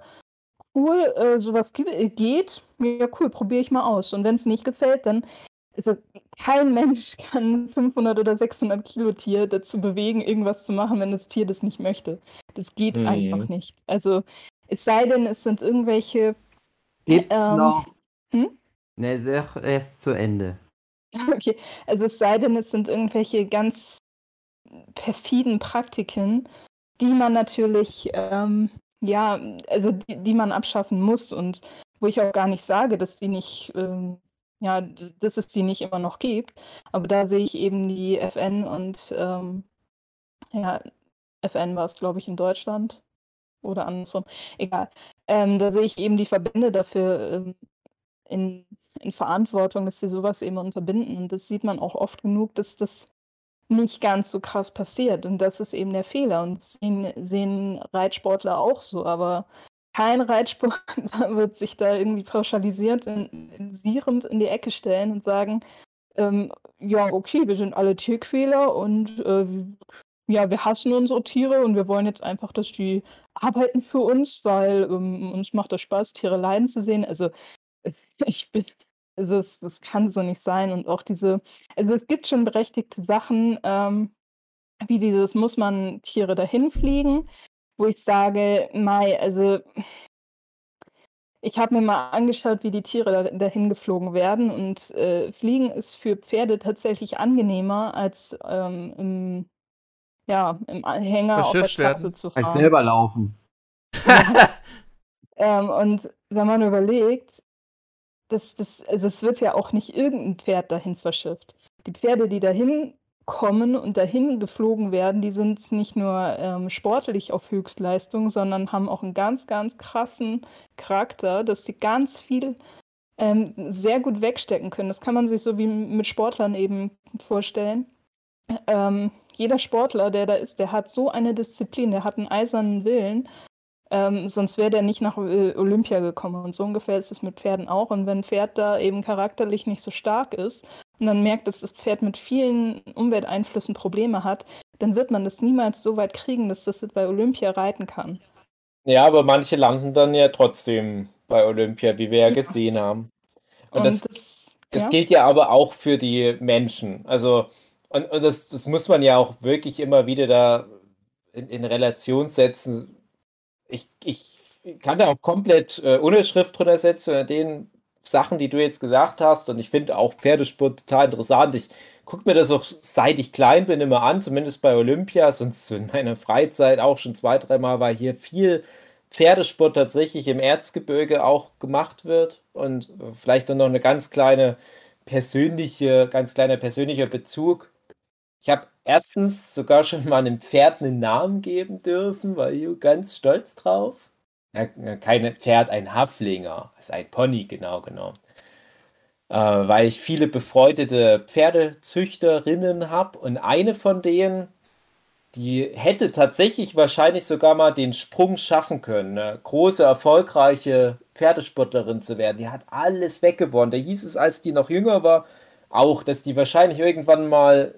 cool, äh, sowas äh, geht. Ja, cool, probiere ich mal aus. Und wenn es nicht gefällt, dann, also kein Mensch kann 500 oder 600 Kilo Tier dazu bewegen, irgendwas zu machen, wenn das Tier das nicht möchte. Das geht Mhm. einfach nicht. Also es sei denn, es sind irgendwelche, Gibt's Ähm, noch? hm? Ne, sag erst zu Ende. (laughs) okay, also es sei denn, es sind irgendwelche ganz perfiden Praktiken, die man natürlich, ähm, ja, also die, die man abschaffen muss und wo ich auch gar nicht sage, dass die nicht, ähm, ja, dass es die nicht immer noch gibt. Aber da sehe ich eben die FN und ähm, ja, FN war es, glaube ich, in Deutschland oder andersrum. Egal. Ähm, da sehe ich eben die Verbände dafür ähm, in, in Verantwortung, dass sie sowas eben unterbinden. Und das sieht man auch oft genug, dass das nicht ganz so krass passiert. Und das ist eben der Fehler. Und das sehen, sehen Reitsportler auch so. Aber kein Reitsportler (laughs) wird sich da irgendwie pauschalisiert, in, in, sierend in die Ecke stellen und sagen, ähm, ja, okay, wir sind alle Tierquäler und äh, ja, wir hassen unsere Tiere und wir wollen jetzt einfach, dass die arbeiten für uns, weil ähm, uns macht das Spaß, Tiere leiden zu sehen. Also (laughs) ich bin, also es, das kann so nicht sein. Und auch diese, also es gibt schon berechtigte Sachen, ähm, wie dieses, muss man Tiere dahin fliegen, wo ich sage, Mai, also ich habe mir mal angeschaut, wie die Tiere da, dahin geflogen werden. Und äh, Fliegen ist für Pferde tatsächlich angenehmer, als ähm, im, ja, im Hänger auf der Straße werden. zu Halt fahren. selber laufen. (laughs) Ähm, und wenn man überlegt, das, das, also es wird ja auch nicht irgendein Pferd dahin verschifft. Die Pferde, die dahin kommen und dahin geflogen werden, die sind nicht nur ähm, sportlich auf Höchstleistung, sondern haben auch einen ganz, ganz krassen Charakter, dass sie ganz viel ähm, sehr gut wegstecken können. Das kann man sich so wie mit Sportlern eben vorstellen. Ähm, jeder Sportler, der da ist, der hat so eine Disziplin, der hat einen eisernen Willen. Ähm, sonst wäre der nicht nach äh, Olympia gekommen. Und so ungefähr ist es mit Pferden auch. Und wenn ein Pferd da eben charakterlich nicht so stark ist und man merkt, dass das Pferd mit vielen Umwelteinflüssen Probleme hat, dann wird man das niemals so weit kriegen, dass das bei Olympia reiten kann. Ja, aber manche landen dann ja trotzdem bei Olympia, wie wir ja Ja. gesehen haben. Und, Und das, das, das ja. gilt ja aber auch für die Menschen. Also Und, und das, das muss man ja auch wirklich immer wieder da in, in Relation setzen. Ich, ich kann da auch komplett äh, ohne Schrift drunter setzen, äh, den Sachen, die du jetzt gesagt hast. Und ich finde auch Pferdesport total interessant. Ich gucke mir das auch seit ich klein bin immer an, zumindest bei Olympia, sonst in meiner Freizeit auch schon zwei, dreimal war hier viel Pferdesport tatsächlich im Erzgebirge auch gemacht wird. Und vielleicht dann noch eine ganz kleine persönliche, ganz kleiner persönlicher Bezug. Ich habe erstens sogar schon mal einem Pferd einen Namen geben dürfen, war ich ganz stolz drauf. Ja, kein Pferd, ein Haflinger, ist ein Pony genau genommen. Äh, weil ich viele befreundete Pferdezüchterinnen habe und eine von denen, die hätte tatsächlich wahrscheinlich sogar mal den Sprung schaffen können, eine große, erfolgreiche Pferdesportlerin zu werden. Die hat alles weggewonnen. Da hieß es, als die noch jünger war, auch, dass die wahrscheinlich irgendwann mal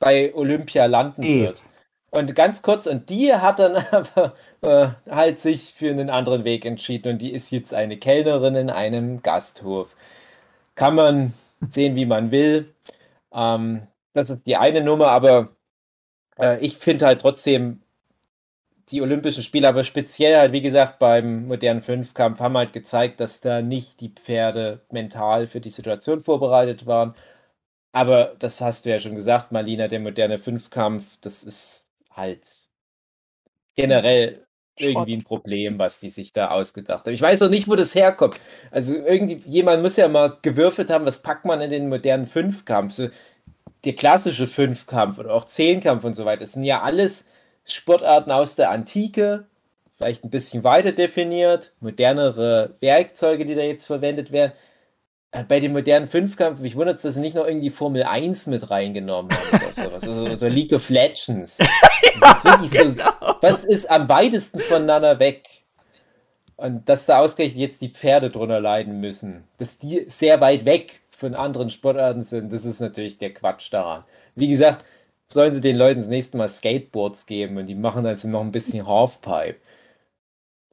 bei Olympia landen wird. Und ganz kurz, und die hat dann (laughs) aber äh, halt sich für einen anderen Weg entschieden und die ist jetzt eine Kellnerin in einem Gasthof. Kann man sehen, wie man will. Ähm, das ist die eine Nummer, aber äh, ich finde halt trotzdem die Olympischen Spiele, aber speziell halt, wie gesagt, beim modernen Fünfkampf haben halt gezeigt, dass da nicht die Pferde mental für die Situation vorbereitet waren. Aber das hast du ja schon gesagt, Marlina, der moderne Fünfkampf, das ist halt generell irgendwie ein Problem, was die sich da ausgedacht haben. Ich weiß auch nicht, wo das herkommt. Also irgendwie, jemand muss ja mal gewürfelt haben, was packt man in den modernen Fünfkampf? So, der klassische Fünfkampf oder auch Zehnkampf und so weiter, das sind ja alles Sportarten aus der Antike, vielleicht ein bisschen weiter definiert, modernere Werkzeuge, die da jetzt verwendet werden. Äh, Bei dem modernen Fünfkampf, mich wundert es, dass sie nicht noch irgendwie Formel 1 mit reingenommen haben oder (laughs) sowas. Also, oder League of Legends. (laughs) Das ist wirklich so, was ist am weitesten voneinander weg? Und dass da ausgerechnet jetzt die Pferde drunter leiden müssen, dass die sehr weit weg von anderen Sportarten sind, das ist natürlich der Quatsch daran. Wie gesagt, sollen sie den Leuten das nächste Mal Skateboards geben und die machen dann so noch ein bisschen Halfpipe.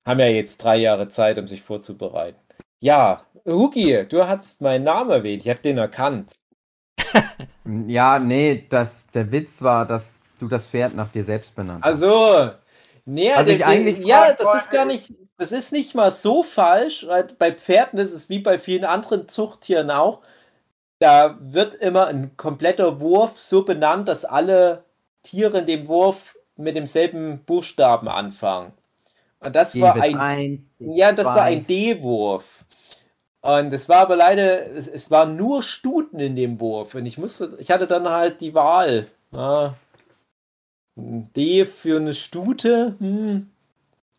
Haben ja jetzt drei Jahre Zeit, um sich vorzubereiten. Ja, Huki, du hast meinen Namen erwähnt, ich habe den erkannt. (laughs) Ja, nee, das, der Witz war, dass du das Pferd nach dir selbst benannt hast. Also, nee, Was der, ich eigentlich ja, das ist gar nicht, das ist nicht mal so falsch, weil bei Pferden ist es wie bei vielen anderen Zuchttieren auch. Da wird immer ein kompletter Wurf so benannt, dass alle Tiere in dem Wurf mit demselben Buchstaben anfangen. Und das war ein eins, Ja, das war zwei. ein D-Wurf. Und es war aber leider, es, es waren nur Stuten in dem Wurf. Und ich musste, ich hatte dann halt die Wahl. Ja, D für eine Stute. Hm.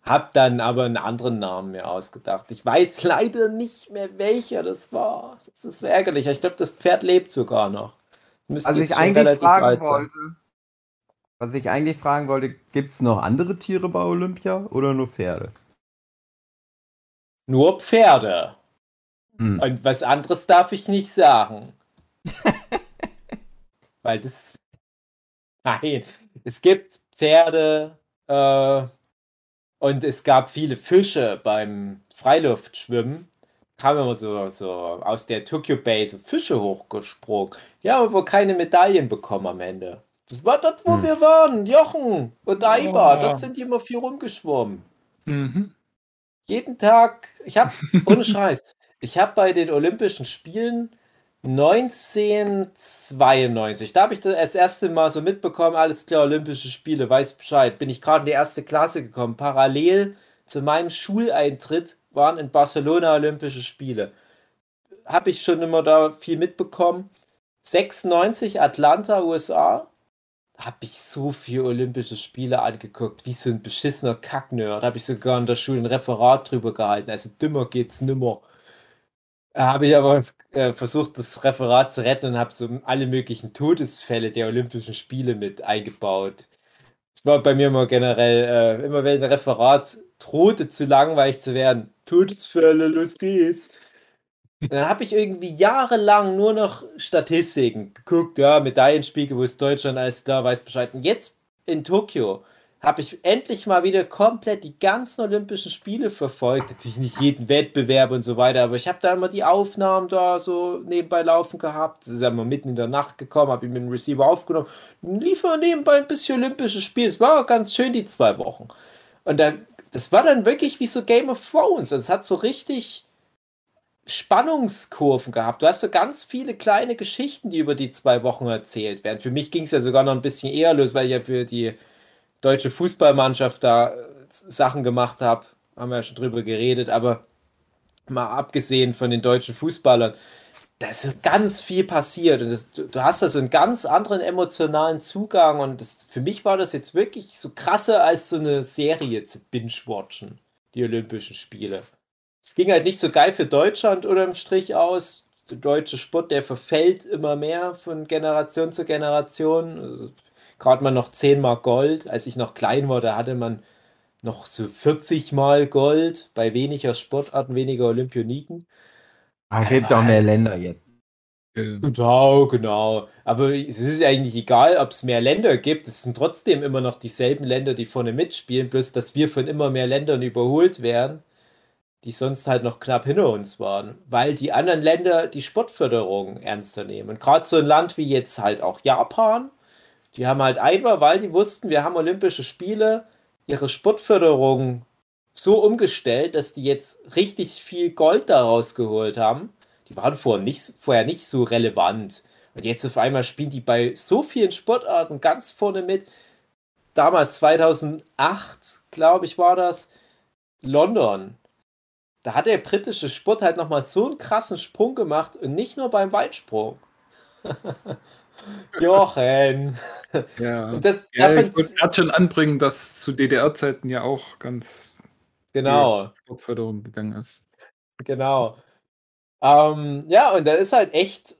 Hab dann aber einen anderen Namen mir ausgedacht. Ich weiß leider nicht mehr, welcher das war. Das ist so ärgerlich. Ich glaube, das Pferd lebt sogar noch. Müsste Also ich eigentlich fragen wollte, was ich eigentlich fragen wollte, gibt es noch andere Tiere bei Olympia oder nur Pferde? Nur Pferde. Hm. Und was anderes darf ich nicht sagen. (laughs) Weil das. Nein, es gibt Pferde äh, und es gab viele Fische beim Freiluftschwimmen. Kamen immer so, so aus der Tokyo Bay so Fische hochgesprungen. Die haben aber keine Medaillen bekommen am Ende. Das war dort, wo Hm. wir waren. Jochen und Aiba. Oh. Dort sind die immer viel rumgeschwommen Mhm. jeden Tag, ich habe, ohne (laughs) Scheiß, ich habe bei den Olympischen Spielen 1992, da habe ich das erste Mal so mitbekommen, alles klar, Olympische Spiele, weiß Bescheid, bin ich gerade in die erste Klasse gekommen. Parallel zu meinem Schuleintritt waren in Barcelona Olympische Spiele. Habe ich schon immer da viel mitbekommen. 96 Atlanta, USA. Habe ich so viel Olympische Spiele angeguckt, wie so ein beschissener Kacknerd. Habe ich sogar in der Schule ein Referat drüber gehalten. Also dümmer geht's nimmer. Da habe ich aber äh, versucht, das Referat zu retten und habe so alle möglichen Todesfälle der Olympischen Spiele mit eingebaut. Es war bei mir immer generell, äh, immer wenn ein Referat drohte zu langweilig zu werden, Todesfälle, los geht's. Dann habe ich irgendwie jahrelang nur noch Statistiken geguckt, ja, Medaillenspiegel, wo ist Deutschland, alles klar, weiß Bescheid. Und jetzt in Tokio habe ich endlich mal wieder komplett die ganzen Olympischen Spiele verfolgt. Natürlich nicht jeden Wettbewerb und so weiter, aber ich habe da immer die Aufnahmen da so nebenbei laufen gehabt. Das ist ja mal mitten in der Nacht gekommen, habe ich mit dem Receiver aufgenommen. Lief nebenbei ein bisschen Olympische Spiele. Es war ganz schön die zwei Wochen. Und dann, das war dann wirklich wie so Game of Thrones. Also es hat so richtig Spannungskurven gehabt. Du hast so ganz viele kleine Geschichten, die über die zwei Wochen erzählt werden. Für mich ging es ja sogar noch ein bisschen eher los, weil ich ja für die deutsche Fußballmannschaft da äh, Sachen gemacht habe. Haben wir ja schon drüber geredet, aber mal abgesehen von den deutschen Fußballern, da ist ganz viel passiert und das, du, hast da so einen ganz anderen emotionalen Zugang und das, für mich war das jetzt wirklich so krasser als so eine Serie zu binge-watchen, die Olympischen Spiele. Es ging halt nicht so geil für Deutschland unterm Strich aus. Der deutsche Sport, der verfällt immer mehr von Generation zu Generation. Also, Gerade mal noch 10 Mal Gold. Als ich noch klein war, da hatte man noch so 40 Mal Gold bei weniger Sportarten, weniger Olympioniken. Ah, gibt auch mehr Länder jetzt. Genau, genau. Aber es ist eigentlich egal, ob es mehr Länder gibt. Es sind trotzdem immer noch dieselben Länder, die vorne mitspielen, bloß dass wir von immer mehr Ländern überholt werden, die sonst halt noch knapp hinter uns waren, weil die anderen Länder die Sportförderung ernster nehmen. Und gerade so ein Land wie jetzt halt auch Japan, die haben halt einmal, weil die wussten, wir haben Olympische Spiele, ihre Sportförderung so umgestellt, dass die jetzt richtig viel Gold daraus geholt haben. Die waren vorher nicht, vorher nicht so relevant. Und jetzt auf einmal spielen die bei so vielen Sportarten ganz vorne mit. Damals 2008, glaube ich, war das London. Da hat der britische Sport halt nochmal so einen krassen Sprung gemacht und nicht nur beim Weitsprung. (laughs) Jochen. Ja, Das, ja ich wollte gerade schon anbringen, dass zu DDR-Zeiten ja auch ganz genau. Sportförderung gegangen ist. Genau. Ähm, ja, und da ist halt echt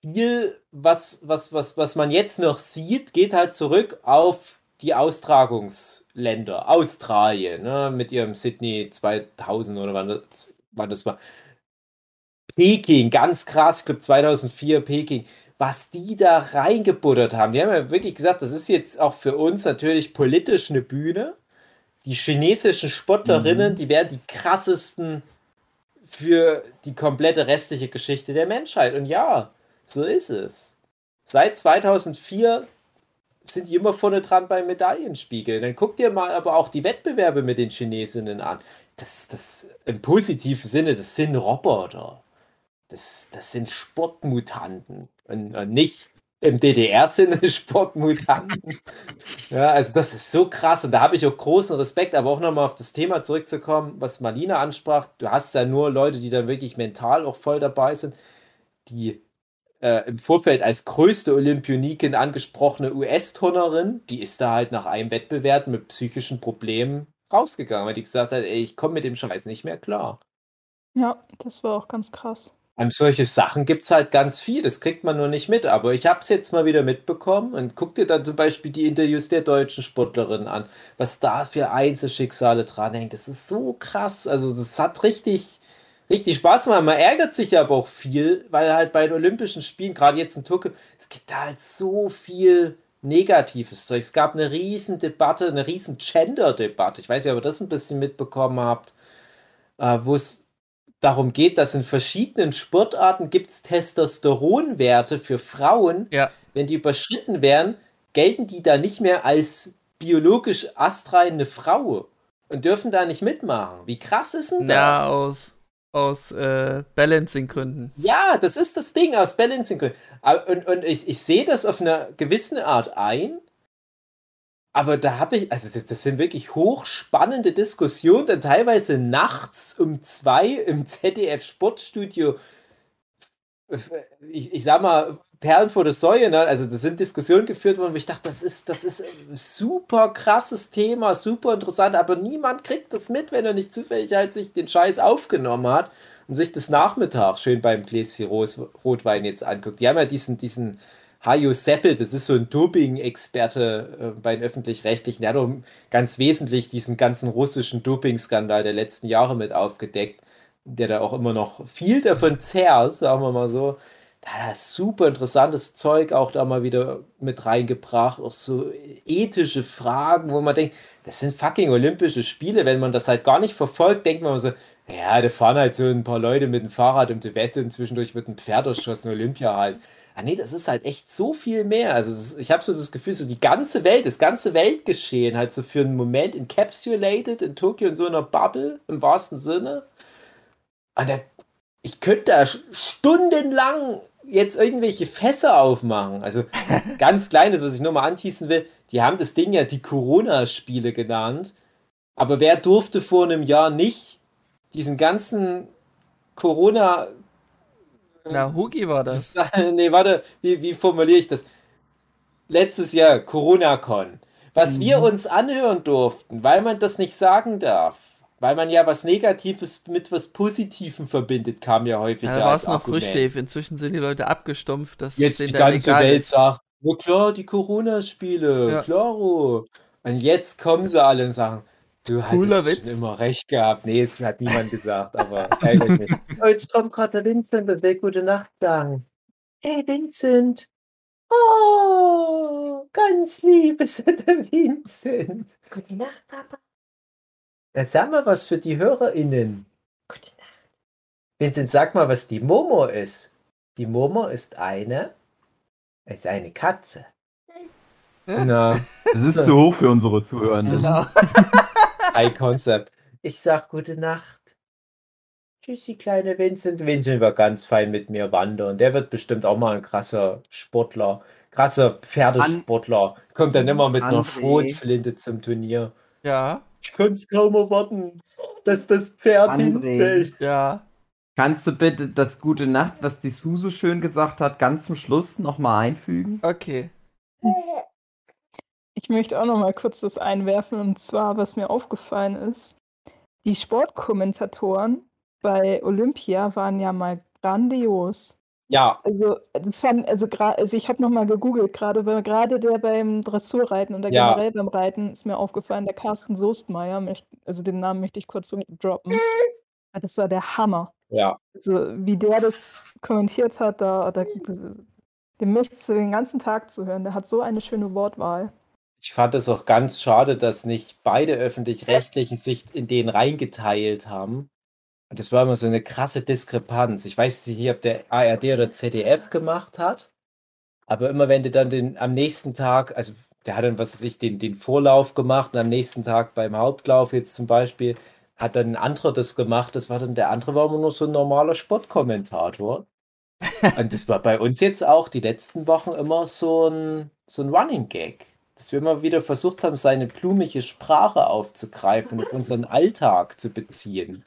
viel, was, was, was, was man jetzt noch sieht, geht halt zurück auf die Austragungsländer. Australien, ne, mit ihrem Sydney 2000 oder wann das, wann das war. Peking, ganz krass, ich glaube 2004 Peking. Was die da reingebuttert haben. Die haben ja wirklich gesagt, das ist jetzt auch für uns natürlich politisch eine Bühne. Die chinesischen Sportlerinnen, die werden die krassesten für die komplette restliche Geschichte der Menschheit. Und ja, so ist es. Seit 2004 sind die immer vorne dran beim Medaillenspiegel. Dann guck dir mal aber auch die Wettbewerbe mit den Chinesinnen an. Das, das im positiven Sinne, das sind Roboter. Das, das sind Sportmutanten. Und, und nicht im DDR-Sinne (laughs) Sportmutanten. Ja, also das ist so krass und da habe ich auch großen Respekt, aber auch nochmal auf das Thema zurückzukommen, was Marlina ansprach. Du hast ja nur Leute, die dann wirklich mental auch voll dabei sind, die äh, im Vorfeld als größte Olympionikin angesprochene US-Turnerin, die ist da halt nach einem Wettbewerb mit psychischen Problemen rausgegangen, weil die gesagt hat, ey, ich komme mit dem Scheiß nicht mehr klar. Ja, das war auch ganz krass. Und solche Sachen gibt es halt ganz viel, das kriegt man nur nicht mit. Aber ich habe es jetzt mal wieder mitbekommen und guck dir dann zum Beispiel die Interviews der deutschen Sportlerinnen an, was da für Einzelschicksale dranhängt. Das ist so krass. Also das hat richtig, richtig Spaß gemacht. Man ärgert sich aber auch viel, weil halt bei den Olympischen Spielen, gerade jetzt in Tokio, es gibt da halt so viel negatives Zeug. Es gab eine riesen Debatte, eine riesen Gender-Debatte. Ich weiß nicht, ob ihr das ein bisschen mitbekommen habt, äh, wo es darum geht, dass in verschiedenen Sportarten gibt es Testosteronwerte für Frauen. Ja. Wenn die überschritten werden, gelten die da nicht mehr als biologisch astreine Frau und dürfen da nicht mitmachen. Wie krass ist denn das? Ja, aus, aus äh, Balancing-Gründen. Ja, das ist das Ding aus Balancing. Aber- Und, und ich, ich sehe das auf einer gewissen Art ein. Aber da habe ich, also das, das sind wirklich hochspannende Diskussionen, dann teilweise nachts um zwei im ZDF Sportstudio. Ich, ich sag mal, Perlen vor der Säue, ne? Also das sind Diskussionen geführt worden, wo ich dachte, das ist, das ist ein super krasses Thema, super interessant, aber niemand kriegt das mit, wenn er nicht zufällig halt sich den Scheiß aufgenommen hat und sich das Nachmittag schön beim Gläschen Rotwein jetzt anguckt. Die haben ja diesen, diesen Hajo Seppel, das ist so ein Doping-Experte äh, bei den Öffentlich-Rechtlichen, der hat auch ganz wesentlich diesen ganzen russischen Doping-Skandal der letzten Jahre mit aufgedeckt, der da auch immer noch viel davon zehrt, sagen wir mal so. da hat er super interessantes Zeug auch da mal wieder mit reingebracht. Auch so ethische Fragen, wo man denkt, das sind fucking Olympische Spiele. Wenn man das halt gar nicht verfolgt, denkt man so, ja, da fahren halt so ein paar Leute mit dem Fahrrad um die Wette und zwischendurch wird ein Pferd erschossen, Olympia halt. Ah nee, das ist halt echt so viel mehr. Also ist, ich habe so das Gefühl, so die ganze Welt, das ganze Weltgeschehen halt so für einen Moment encapsulated in Tokio in so einer Bubble im wahrsten Sinne. Und der, ich könnte da stundenlang jetzt irgendwelche Fässer aufmachen. Also (laughs) ganz kleines, was ich nur mal antießen will. Die haben das Ding ja die Corona-Spiele genannt. Aber wer durfte vor einem Jahr nicht diesen ganzen Corona. Na, Hugi war das. (laughs) nee, warte, wie, wie formuliere ich das? Letztes Jahr, Corona-Con. Was mhm. wir uns anhören durften, weil man das nicht sagen darf. Weil man ja was Negatives mit was Positivem verbindet, kam ja häufig. Ja, da war es noch frisch, Dave. Inzwischen sind die Leute abgestumpft. Dass Jetzt die ganze Welt sagt, na klar, die Corona-Spiele, ja. klaro. Und jetzt kommen sie alle und sagen, du Cooler hast schon immer recht gehabt. Nee, es hat niemand gesagt, aber mich. Oh, jetzt kommt gerade der Vincent und will gute Nacht sagen. Hey Vincent. Oh, ganz lieb ist der Vincent. Gute Nacht, Papa. Na, sag mal was für die HörerInnen. Gute Nacht. Vincent, sag mal, was die Momo ist. Die Momo ist eine, ist eine Katze. Na. (laughs) Das ist zu hoch für unsere Zuhörenden. Genau. (laughs) High Concept. Ich sag gute Nacht. Tschüssi, kleine Vincent. Vincent war ganz fein mit mir wandern. Der wird bestimmt auch mal ein krasser Sportler. Krasser Pferdesportler. Kommt dann immer mit André. einer Schrotflinte zum Turnier. Ja. Ich kann es kaum erwarten, dass das Pferd hinfällt. Ja. Kannst du bitte das Gute Nacht, was die Susu schön gesagt hat, ganz zum Schluss nochmal einfügen? Okay. (laughs) Ich möchte auch nochmal kurz das einwerfen und zwar, was mir aufgefallen ist. Die Sportkommentatoren bei Olympia waren ja mal grandios. Ja. Also, das fand, also, also ich habe nochmal gegoogelt, gerade gerade der beim Dressurreiten oder Ja. generell beim Reiten ist mir aufgefallen, der Carsten Soestmeier, also den Namen möchte ich kurz so droppen. (laughs) Ah, das war der Hammer. Ja. Also, wie der das kommentiert hat, da, da dem möchtest du den ganzen Tag zuhören. Der hat so eine schöne Wortwahl. Ich fand es auch ganz schade, dass nicht beide öffentlich-rechtlichen sich in den reingeteilt haben. Und das war immer so eine krasse Diskrepanz. Ich weiß nicht, ob der ARD oder ZDF gemacht hat, aber immer wenn du dann den am nächsten Tag, also der hat dann, was weiß ich, den, den Vorlauf gemacht und am nächsten Tag beim Hauptlauf jetzt zum Beispiel, hat dann ein anderer das gemacht. Das war dann, der andere war immer nur so ein normaler Sportkommentator. (laughs) und das war bei uns jetzt auch die letzten Wochen immer so ein, so ein Running Gag. Dass wir immer wieder versucht haben, seine blumige Sprache aufzugreifen und auf unseren Alltag zu beziehen.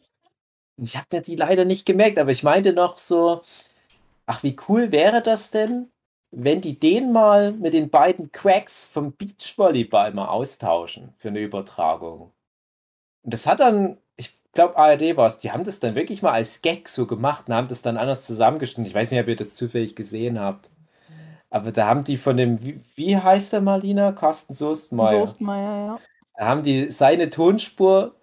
Ich habe mir die leider nicht gemerkt, aber ich meinte noch so, ach, wie cool wäre das denn, wenn die den mal mit den beiden Cracks vom Beachvolleyball mal austauschen für eine Übertragung. Und das hat dann, ich glaube, ARD war es, die haben das dann wirklich mal als Gag so gemacht und haben das dann anders zusammengeschnitten. Ich weiß nicht, ob ihr das zufällig gesehen habt. Aber da haben die von dem, wie, wie heißt der Marlina? Carsten Soestmeier. Soestmeier, ja. Da haben die seine Tonspur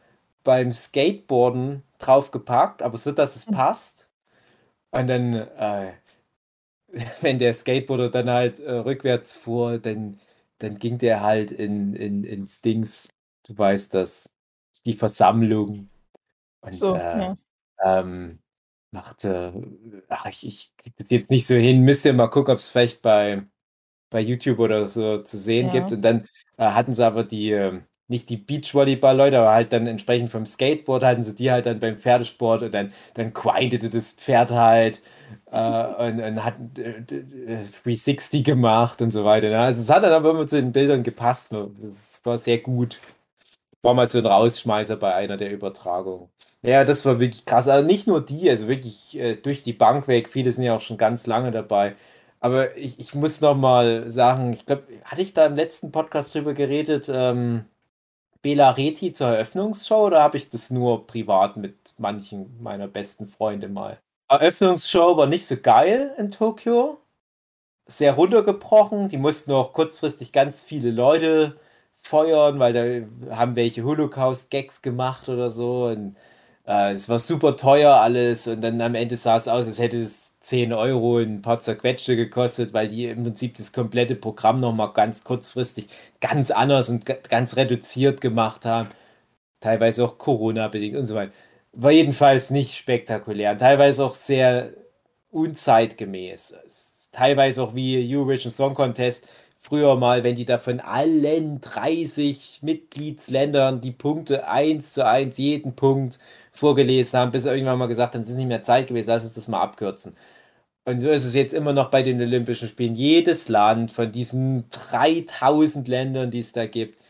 beim Skateboarden draufgepackt, aber so, dass es mhm. passt. Und dann, äh, (laughs) wenn der Skateboarder dann halt äh, rückwärts fuhr, dann, dann ging der halt in, in, ins Dings, du weißt das, die Versammlung. Und so, äh, ja. ähm, machte, ach, ich, ich krieg das jetzt nicht so hin, müsst ihr mal gucken, ob es vielleicht bei, bei YouTube oder so zu sehen ja. gibt. Und dann äh, hatten sie aber die, ähm, nicht die Beachvolleyball-Leute, aber halt dann entsprechend vom Skateboard halten sie die halt dann beim Pferdesport und dann, dann grindete das Pferd halt äh, (laughs) und, und, hat äh, 360 gemacht und so weiter. Ne? Also es hat dann aber immer zu den Bildern gepasst. Das war sehr gut. War mal so ein Rausschmeißer bei einer der Übertragungen. Ja, das war wirklich krass. Aber nicht nur die, also wirklich äh, durch die Bank weg. Viele sind ja auch schon ganz lange dabei. Aber ich, ich muss noch mal sagen, ich glaube, hatte ich da im letzten Podcast drüber geredet, ähm, Bela Reti zur Eröffnungsshow oder habe ich das nur privat mit manchen meiner besten Freunde mal? Eröffnungsshow war nicht so geil in Tokio. Sehr runtergebrochen. Die mussten auch kurzfristig ganz viele Leute feuern, weil da haben welche Holocaust-Gags gemacht oder so. Und, äh, es war super teuer alles und dann am Ende sah es aus, als hätte es 10 Euro ein paar zerquetschte gekostet, weil die im Prinzip das komplette Programm nochmal ganz kurzfristig ganz anders und ganz reduziert gemacht haben. Teilweise auch Corona-bedingt und so weiter. War jedenfalls nicht spektakulär. Teilweise auch sehr unzeitgemäß. Teilweise auch wie Eurovision Song Contest. Früher mal, wenn die da von allen 30 Mitgliedsländern die Punkte 1 zu 1 jeden Punkt vorgelesen haben, bis sie irgendwann mal gesagt haben, es ist nicht mehr Zeit gewesen, lass uns das mal abkürzen. Und so ist es jetzt immer noch bei den Olympischen Spielen. Jedes Land von diesen 3000 Ländern, die es da gibt,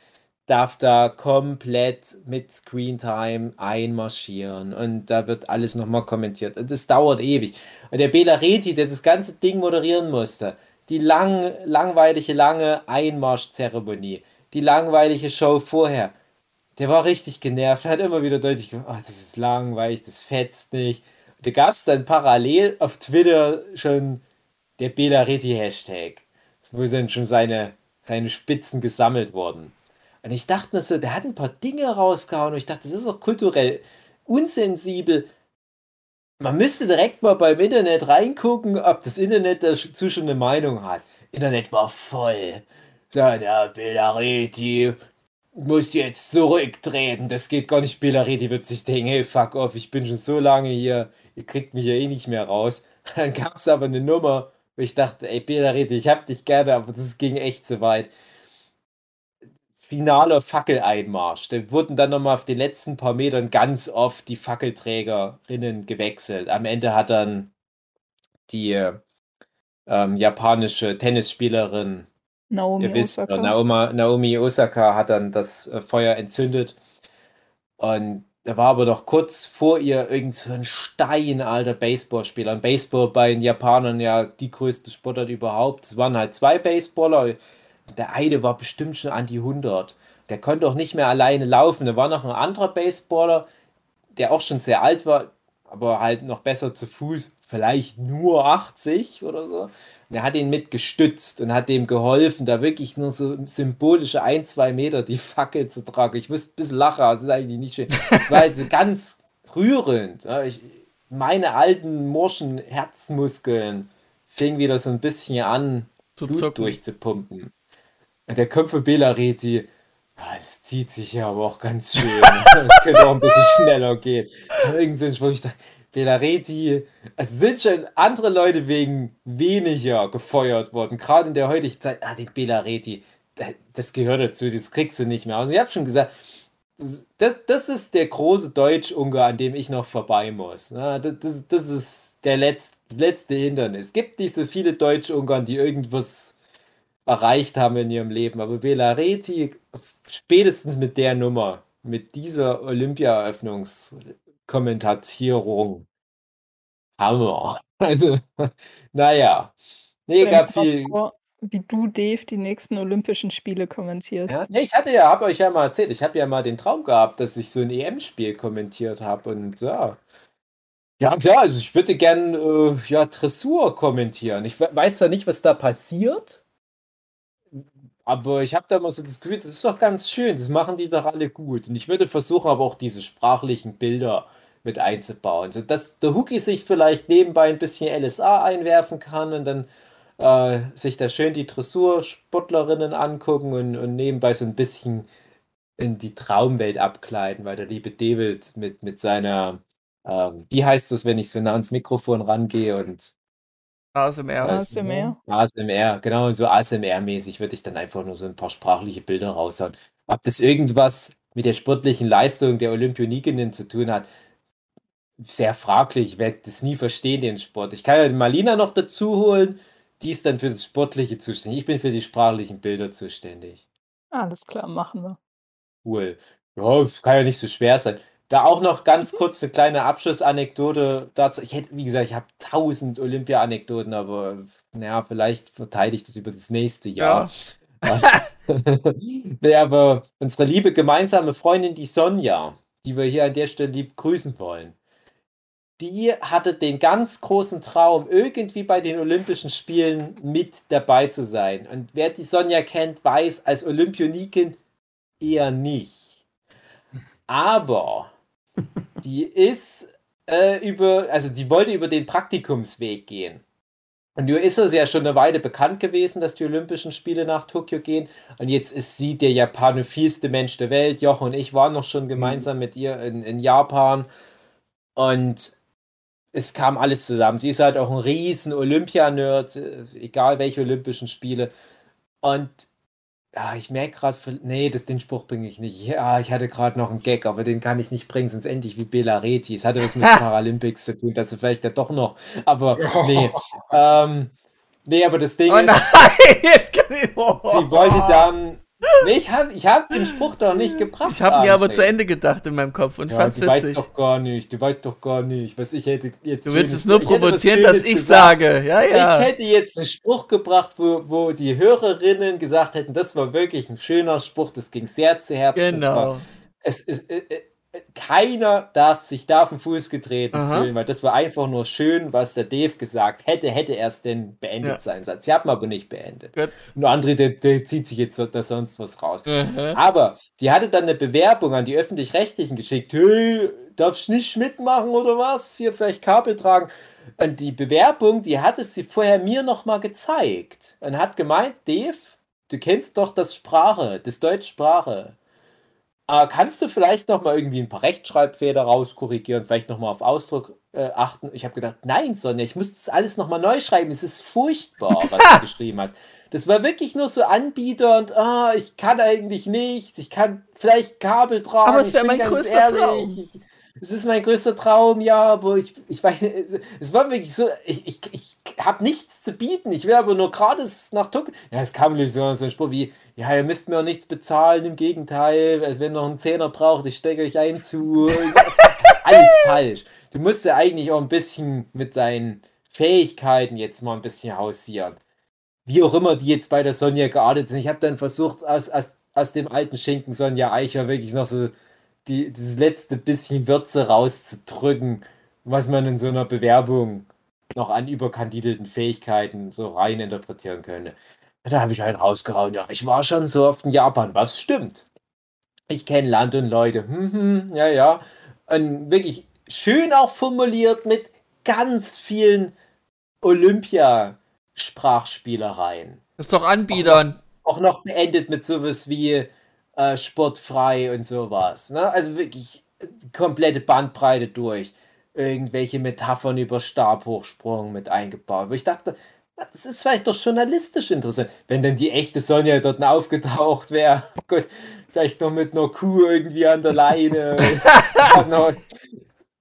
darf da komplett mit Screentime einmarschieren. Und da wird alles nochmal kommentiert. Und das dauert ewig. Und der Bela Reti, der das ganze Ding moderieren musste, die lang, langweilige, lange Einmarschzeremonie, die langweilige Show vorher, der war richtig genervt, hat immer wieder deutlich gesagt, oh, das ist langweilig, das fetzt nicht. Da gab es dann parallel auf Twitter schon der Bela Reti Hashtag, wo sind schon seine, seine Spitzen gesammelt worden. Und ich dachte so, der hat ein paar Dinge rausgehauen und ich dachte, das ist auch kulturell unsensibel. Man müsste direkt mal beim Internet reingucken, ob das Internet dazu schon eine Meinung hat. Internet war voll. So, der Bela Reti muss jetzt zurücktreten. Das geht gar nicht. Bela Reti wird sich denken, hey, fuck off, ich bin schon so lange hier ihr kriegt mich ja eh nicht mehr raus. (laughs) Dann gab es aber eine Nummer, wo ich dachte, ey, Peter Rede, ich hab dich gerne, aber das ging echt zu weit. Finaler Fackeleinmarsch. Da wurden dann nochmal auf den letzten paar Metern ganz oft die Fackelträgerinnen gewechselt. Am Ende hat dann die ähm, japanische Tennisspielerin Naomi wisst, Osaka. Naoma, Naomi Osaka hat dann das äh, Feuer entzündet. Und da war aber noch kurz vor ihr irgend so ein steinalter Baseballspieler. Ein Baseball bei den Japanern ja die größte Sportart überhaupt. Es waren halt zwei Baseballer. Der eine war bestimmt schon an die 100. Der konnte auch nicht mehr alleine laufen. Da war noch ein anderer Baseballer, der auch schon sehr alt war, aber halt noch besser zu Fuß. Vielleicht nur 80 oder so. Und er hat ihn mit gestützt und hat dem geholfen, da wirklich nur so symbolische ein, zwei Meter die Fackel zu tragen. Ich wusste ein bisschen lachen, das ist eigentlich nicht schön. Halt so ganz rührend. Ich, meine alten morschen Herzmuskeln fingen wieder so ein bisschen an, Zu Blut durchzupumpen. Und der Köpfe Bela Reti, ah, es zieht sich ja aber auch ganz schön. (laughs) Es könnte auch ein bisschen schneller gehen. Irgend so ein Spruch, ich dachte, Bela Reti, es sind schon andere Leute wegen weniger gefeuert worden. Gerade in der heutigen Zeit, ah, den Bela Reti, da- das gehört dazu, das kriegst du nicht mehr. Also ich habe schon gesagt, das, das, ist der große Deutsch-Ungar, an dem ich noch vorbei muss. Ja, das, das, das ist der letzte, letzte Hindernis. Es gibt nicht so viele Deutsch-Ungarn, die irgendwas erreicht haben in ihrem Leben. Aber Bela Reti, spätestens mit der Nummer, mit dieser Olympia-Eröffnungskommentierung, Hammer. (laughs) Also, naja. Nee, gab viel. wie du, Dave, die nächsten Olympischen Spiele kommentierst. Ja, nee, ich hatte ja, habe euch ja mal erzählt, ich habe ja mal den Traum gehabt, dass ich so ein EM-Spiel kommentiert habe und ja. Ja, klar, also ich würde gern äh, ja, Dressur kommentieren. Ich we- weiß zwar nicht, was da passiert, aber ich habe da mal so das Gefühl, das ist doch ganz schön, das machen die doch alle gut. Und ich würde versuchen, aber auch diese sprachlichen Bilder mit einzubauen, sodass der Hookie sich vielleicht nebenbei ein bisschen LSA einwerfen kann und dann äh, sich da schön die Dressursportlerinnen angucken und, und nebenbei so ein bisschen in die Traumwelt abgleiten, weil der liebe David mit, mit seiner, ähm, wie heißt das, wenn ich so nah ans Mikrofon rangehe und ASMR. ASMR. ASMR, genau, so ASMR-mäßig würde ich dann einfach nur so ein paar sprachliche Bilder raushauen. Ob das irgendwas mit der sportlichen Leistung der Olympionikinnen zu tun hat, sehr fraglich. Ich werde das nie verstehen, den Sport. Ich kann ja die Malina noch dazu holen, die ist dann für das Sportliche zuständig. Ich bin für die sprachlichen Bilder zuständig. Alles klar, machen wir. Cool. Ja, kann ja nicht so schwer sein. Da auch noch ganz kurz eine kleine Abschlussanekdote dazu. Ich hätte, wie gesagt, ich habe tausend Olympia-Anekdoten, aber naja, vielleicht verteile ich das über das nächste Jahr. (laughs) Ja, aber unsere liebe gemeinsame Freundin, die Sonja, die wir hier an der Stelle lieb grüßen wollen, die hatte den ganz großen Traum, irgendwie bei den Olympischen Spielen mit dabei zu sein. Und wer die Sonja kennt, weiß, als Olympionikin eher nicht. Aber die ist äh, über, also die wollte über den Praktikumsweg gehen. Und nur ist es ja schon eine Weile bekannt gewesen, dass die Olympischen Spiele nach Tokio gehen. Und jetzt ist sie der japanophilste Mensch der Welt. Joch und ich waren noch schon gemeinsam mit ihr in, in Japan. Und es kam alles zusammen. Sie ist halt auch ein riesen Olympia-Nerd, äh, egal welche Olympischen Spiele. Und ja, ich merke gerade, nee, das, den Spruch bringe ich nicht. Ja, ich hatte gerade noch einen Gag, aber den kann ich nicht bringen, sonst endlich wie Bela Reti. Es hatte was mit (laughs) Paralympics zu tun, dass du vielleicht ja doch noch, aber nee. (laughs) Ähm, nee, aber das Ding Oh ist, nein, (laughs) jetzt kann ich. Oh. sie wollte dann, nee, ich habe ich hab den Spruch doch nicht gebracht. Ich habe mir aber zu Ende gedacht in meinem Kopf und Ja, fand's du weißt witzig. doch gar nicht, du weißt doch gar nicht, was ich hätte jetzt Du willst es nur provozieren, dass ich gesagt. sage. Ja, ja. Ich hätte jetzt einen Spruch gebracht, wo, wo die Hörerinnen gesagt hätten, das war wirklich ein schöner Spruch, das ging sehr zu Herzen. Das war, genau. es ist, äh, äh, keiner darf sich da auf den Fuß getreten Aha. fühlen, weil das war einfach nur schön, was der Dave gesagt hätte, hätte er es denn beendet Ja. sein Satz. Sie haben aber nicht beendet. Gut. Und der andere, der, der zieht sich jetzt da sonst was raus. Aha. Aber die hatte dann eine Bewerbung an die Öffentlich-Rechtlichen geschickt. Hey, darfst nicht mitmachen oder was? Hier vielleicht Kabel tragen. Und die Bewerbung, die hatte sie vorher mir nochmal gezeigt. Und hat gemeint, Dave, du kennst doch das Sprache, das Deutschsprache. Äh, kannst du vielleicht nochmal irgendwie ein paar Rechtschreibfehler rauskorrigieren, vielleicht nochmal auf Ausdruck äh, achten? Ich habe gedacht, nein, Sonja, ich muss das alles nochmal neu schreiben. Es ist furchtbar, was du (laughs) geschrieben hast. Das war wirklich nur so Anbieter und ah, ich kann eigentlich nichts. Ich kann vielleicht Kabel tragen. Aber es ich wär bin mein größter Traum. Es ist mein größter Traum, ja, aber ich, ich weiß, es war wirklich so, ich, ich, ich habe nichts zu bieten. Ich will aber nur gratis nach Tokio. Ja, es kam so ein Spruch wie, ja, ihr müsst mir auch nichts bezahlen, im Gegenteil, also wenn ihr noch einen Zehner braucht, ich stecke euch ein zu. (laughs) Alles falsch. Du musst ja eigentlich auch ein bisschen mit deinen Fähigkeiten jetzt mal ein bisschen hausieren. Wie auch immer die jetzt bei der Sonja geartet sind. Ich habe dann versucht, aus, aus, aus dem alten Schinken Sonja Eicher wirklich noch so die, dieses letzte bisschen Würze rauszudrücken, was man in so einer Bewerbung noch an überkandidelten Fähigkeiten so rein interpretieren könnte. Da habe ich halt rausgehauen, ja, ich war schon so oft in Japan, was stimmt. Ich kenne Land und Leute, hm, hm, ja, ja. Und wirklich schön auch formuliert mit ganz vielen Olympia-Sprachspielereien Das ist doch Anbietern. auch noch beendet mit sowas wie äh, sportfrei und sowas. Ne? Also wirklich komplette Bandbreite durch. Irgendwelche Metaphern über Stabhochsprung mit eingebaut. Wo ich dachte, das ist vielleicht doch journalistisch interessant. Wenn denn die echte Sonja dort aufgetaucht wäre. (laughs) Gut, vielleicht noch mit einer Kuh irgendwie an der Leine. (laughs)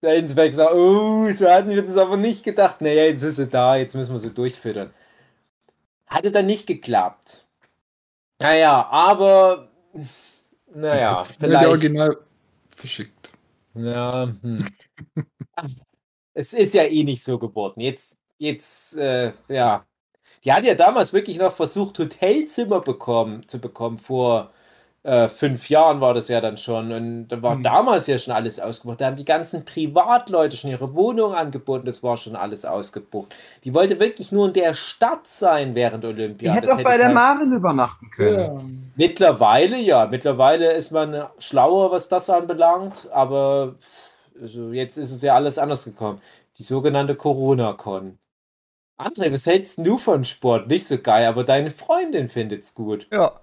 Der Inspektor gesagt, oh, so hatten wir das aber nicht gedacht. Naja, jetzt ist sie da, jetzt müssen wir sie durchfüttern. Hatte dann nicht geklappt. Naja, aber. Naja, vielleicht. Original verschickt. Ja, hm. (laughs) es ist ja eh nicht so geworden. Jetzt, jetzt, äh, ja. Die hat ja damals wirklich noch versucht, Hotelzimmer bekommen, zu bekommen. Vor äh, fünf Jahren war das ja dann schon. Und da war Hm. damals ja schon alles ausgebucht. Da haben die ganzen Privatleute schon ihre Wohnung angeboten. Das war schon alles ausgebucht. Die wollte wirklich nur in der Stadt sein während Die Olympia. hätte Das auch bei der Maren übernachten können. Ja. Mittlerweile ja, mittlerweile ist man schlauer, was das anbelangt, aber also jetzt ist es ja alles anders gekommen. Die sogenannte Corona-Con. André, was hältst denn du von Sport? Nicht so geil, aber deine Freundin findet's gut. Ja.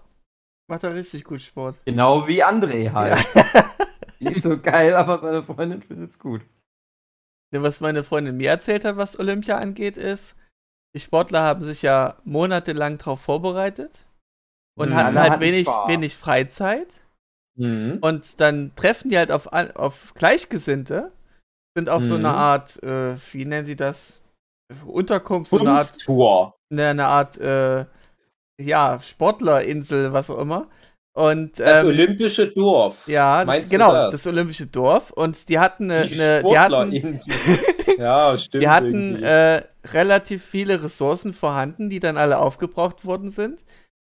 Macht er richtig gut Sport. Genau wie André halt. (laughs) Nicht so geil, aber seine Freundin findet's gut. Ja, Was meine Freundin mir erzählt hat, was Olympia angeht, ist, die Sportler haben sich ja monatelang darauf vorbereitet und Mhm, hatten halt wenig, Spaß. wenig Freizeit. Mhm. Und dann treffen die halt auf, auf Gleichgesinnte, sind auf so Mhm. eine Art, äh, wie nennen sie das? Unterkunft, so eine Art, Bumstour. ne, eine Art, äh, ja, Sportlerinsel, was auch immer. Und Das ähm, olympische Dorf. ja, das, genau, das? das? olympische Dorf. Und die hatten eine, Die eine die hatten, Sportlerinsel. (laughs) ja, stimmt. die hatten äh, relativ viele Ressourcen vorhanden, die dann alle aufgebraucht worden sind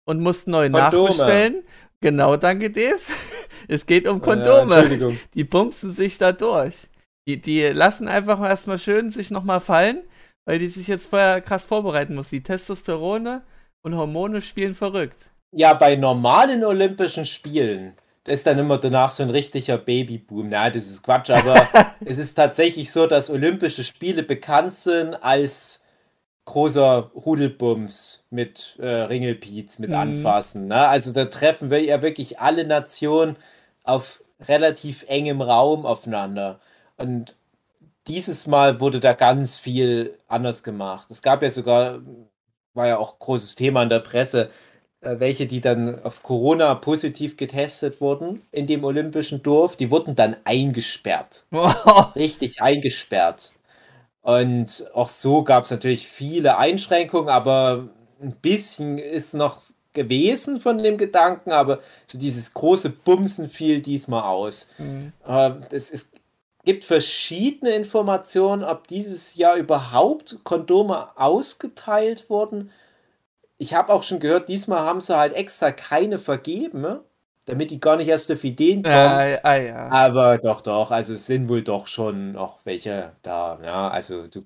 und mussten neu Kondome. nachbestellen. Genau, danke, Dave. (laughs) Es geht um Ja, Kondome. Entschuldigung. die pumpsen sich da durch. Die, die lassen einfach erstmal schön sich nochmal fallen, weil die sich jetzt vorher krass vorbereiten muss. Die Testosterone und Hormone spielen verrückt. Ja, bei normalen Olympischen Spielen, da ist dann immer danach so ein richtiger Babyboom. Na, das ist Quatsch, aber (laughs) es ist tatsächlich so, dass Olympische Spiele bekannt sind als großer Rudelbums mit äh, Ringelpiez, mit Mhm. Anfassen. Ne? Also da treffen wir ja wirklich alle Nationen auf relativ engem Raum aufeinander. Und dieses Mal wurde da ganz viel anders gemacht. Es gab ja sogar, war ja auch großes Thema in der Presse, äh, welche, die dann auf Corona positiv getestet wurden in dem olympischen Dorf, die wurden dann eingesperrt (laughs) richtig eingesperrt. Und auch so gab es natürlich viele Einschränkungen, aber ein bisschen ist noch gewesen von dem Gedanken, aber so dieses große Bumsen fiel diesmal aus. Mhm. Äh, es ist, gibt verschiedene Informationen, ob dieses Jahr überhaupt Kondome ausgeteilt wurden. Ich habe auch schon gehört, diesmal haben sie halt extra keine vergeben, ne? damit die gar nicht erst auf Ideen kommen. Ja, ah, ja. Aber doch, doch, also es sind wohl doch schon noch welche da. Ja, also du.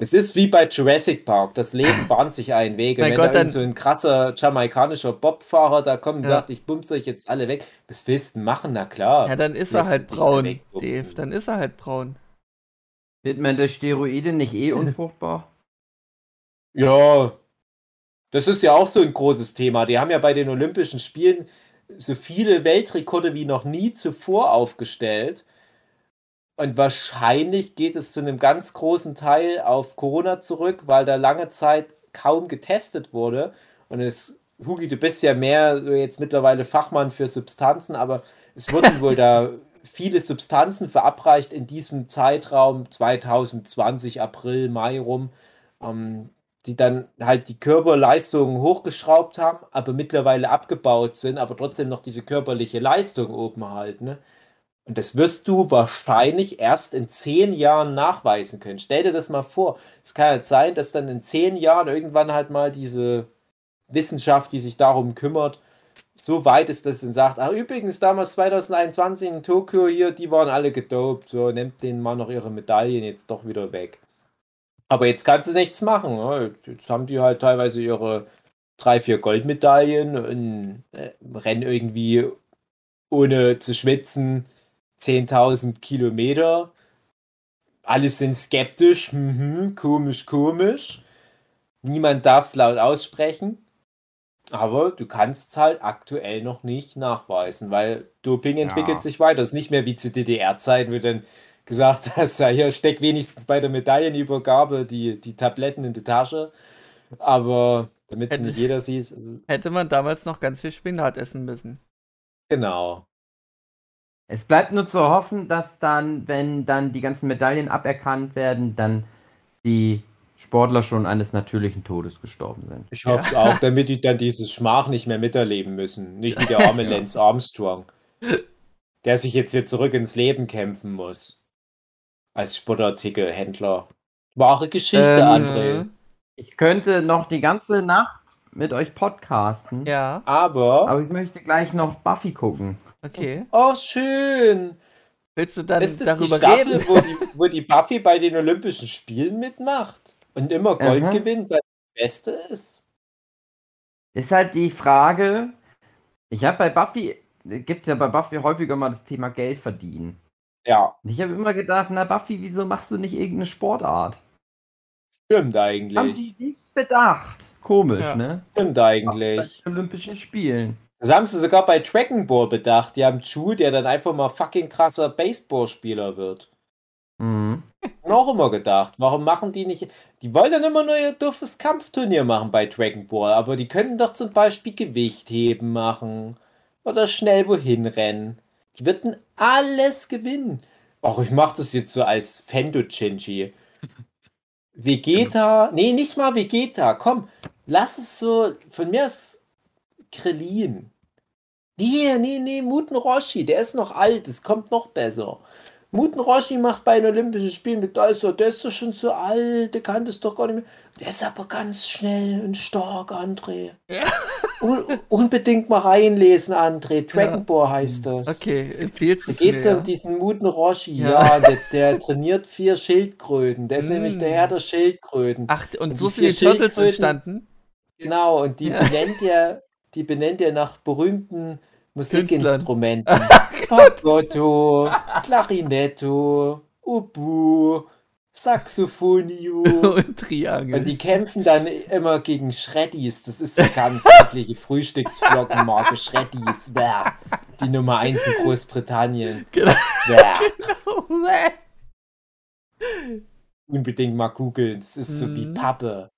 Das ist wie bei Jurassic Park. Das Leben bahnt sich einen Weg. Und Mein wenn Gott, da dann- so ein krasser jamaikanischer Bobfahrer da kommt und Ja. sagt, ich bumse euch jetzt alle weg, was willst du machen? Na klar. Ja, dann ist lässt er halt braun. Dave. Dann ist er halt braun. Wird man durch Steroide nicht eh unfruchtbar? (laughs) Ja, das ist ja auch so ein großes Thema. Die haben ja bei den Olympischen Spielen so viele Weltrekorde wie noch nie zuvor aufgestellt. Und wahrscheinlich geht es zu einem ganz großen Teil auf Corona zurück, weil da lange Zeit kaum getestet wurde. Und es, Hugi, du bist ja mehr jetzt mittlerweile Fachmann für Substanzen, aber es wurden wohl da (laughs) viele Substanzen verabreicht in diesem Zeitraum 2020, April, Mai rum. Ähm, die dann halt die Körperleistungen hochgeschraubt haben, aber mittlerweile abgebaut sind, aber trotzdem noch diese körperliche Leistung oben halten. Ne? Und das wirst du wahrscheinlich erst in zehn Jahren nachweisen können. Stell dir das mal vor. Es kann halt sein, dass dann in zehn Jahren irgendwann halt mal diese Wissenschaft, die sich darum kümmert, so weit ist, dass sie sagt, ach übrigens, damals 2021 in Tokio hier, die waren alle gedopt, so, nehmt denen mal noch ihre Medaillen jetzt doch wieder weg. Aber jetzt kannst du nichts machen. Ne? Jetzt haben die halt teilweise ihre drei, vier Goldmedaillen und äh, rennen irgendwie ohne zu schwitzen 10.000 Kilometer. Alle sind skeptisch. Mhm, komisch, komisch. Niemand darf es laut aussprechen. Aber du kannst es halt aktuell noch nicht nachweisen, weil Doping entwickelt Ja. sich weiter. Das ist nicht mehr wie zu DDR-Zeiten, wo dann gesagt (laughs) hast, ja, hier steck wenigstens bei der Medaillenübergabe die, die Tabletten in die Tasche. Aber damit es nicht jeder sieht. Hätte man damals noch ganz viel Spinat essen müssen. Genau. Es bleibt nur zu hoffen, dass dann, wenn dann die ganzen Medaillen aberkannt werden, dann die Sportler schon eines natürlichen Todes gestorben sind. Ich hoffe es auch, damit die dann dieses Schmach nicht mehr miterleben müssen. Nicht wie der arme (laughs) Lance Armstrong, der sich jetzt hier zurück ins Leben kämpfen muss. Als Sportartikelhändler. Wahre Geschichte, Ähm, André. Ich könnte noch die ganze Nacht mit euch podcasten, Ja, Aber. aber ich möchte gleich noch Buffy gucken. Okay. Oh, schön! Willst du dann ist das die darüber Staffel, reden? wo die, (laughs) wo die Buffy bei den Olympischen Spielen mitmacht? Und immer Gold Aha. gewinnt, weil die Beste ist? Ist halt die Frage, ich habe bei Buffy, gibt ja bei Buffy häufiger mal das Thema Geld verdienen. Ja, Und ich habe immer gedacht, na Buffy, wieso machst du nicht irgendeine Sportart? stimmt Haben eigentlich. die nicht bedacht. Komisch, Ja. ne? Stimmt Bei eigentlich. den Olympischen Spielen. Das haben sie sogar bei Dragon Ball bedacht. Die haben Chu, der dann einfach mal fucking krasser Baseballspieler wird. Mhm. Und auch immer gedacht, warum machen die nicht. Die wollen dann immer nur ihr doofes Kampfturnier machen bei Dragon Ball, aber die können doch zum Beispiel Gewichtheben machen. Oder schnell wohin rennen. Die würden alles gewinnen. Ach, ich mach das jetzt so als Fendo-Chinchi. (laughs) Vegeta. Nee, nicht mal Vegeta. Komm, lass es so. Von mir ist Krillin. Nee, nee, nee, Muten Roshi, der ist noch alt, es kommt noch besser. Muten Roshi macht bei den Olympischen Spielen mit, da er, der ist doch schon so alt, der kann das doch gar nicht mehr. Der ist aber ganz schnell und stark, André. Ja. (laughs) Un unbedingt mal reinlesen, André. Dragon Ja. Ball heißt das. Okay, empfiehlst Da du geht es mir? um diesen Muten Roshi. Ja. Ja, der, der (laughs) trainiert vier Schildkröten. Der ist nämlich der Mm. Herr der Schildkröten. Ach, und Und so sind die Turtles Schildkröten- entstanden? Genau, und die Ja. benennt er, die benennt er nach berühmten Musikinstrumenten. (laughs) Fagotto, Clarinetto, Ubu, Saxophonio. (laughs) Und Triangel. Und die kämpfen dann immer gegen Shreddies. Das ist so ganz eklige Frühstücksflockenmarke Shreddies. Bäh. Die Nummer 1 in Großbritannien. (laughs) Genau. Bäh. Unbedingt mal googeln. Das ist so wie Mhm. Pappe.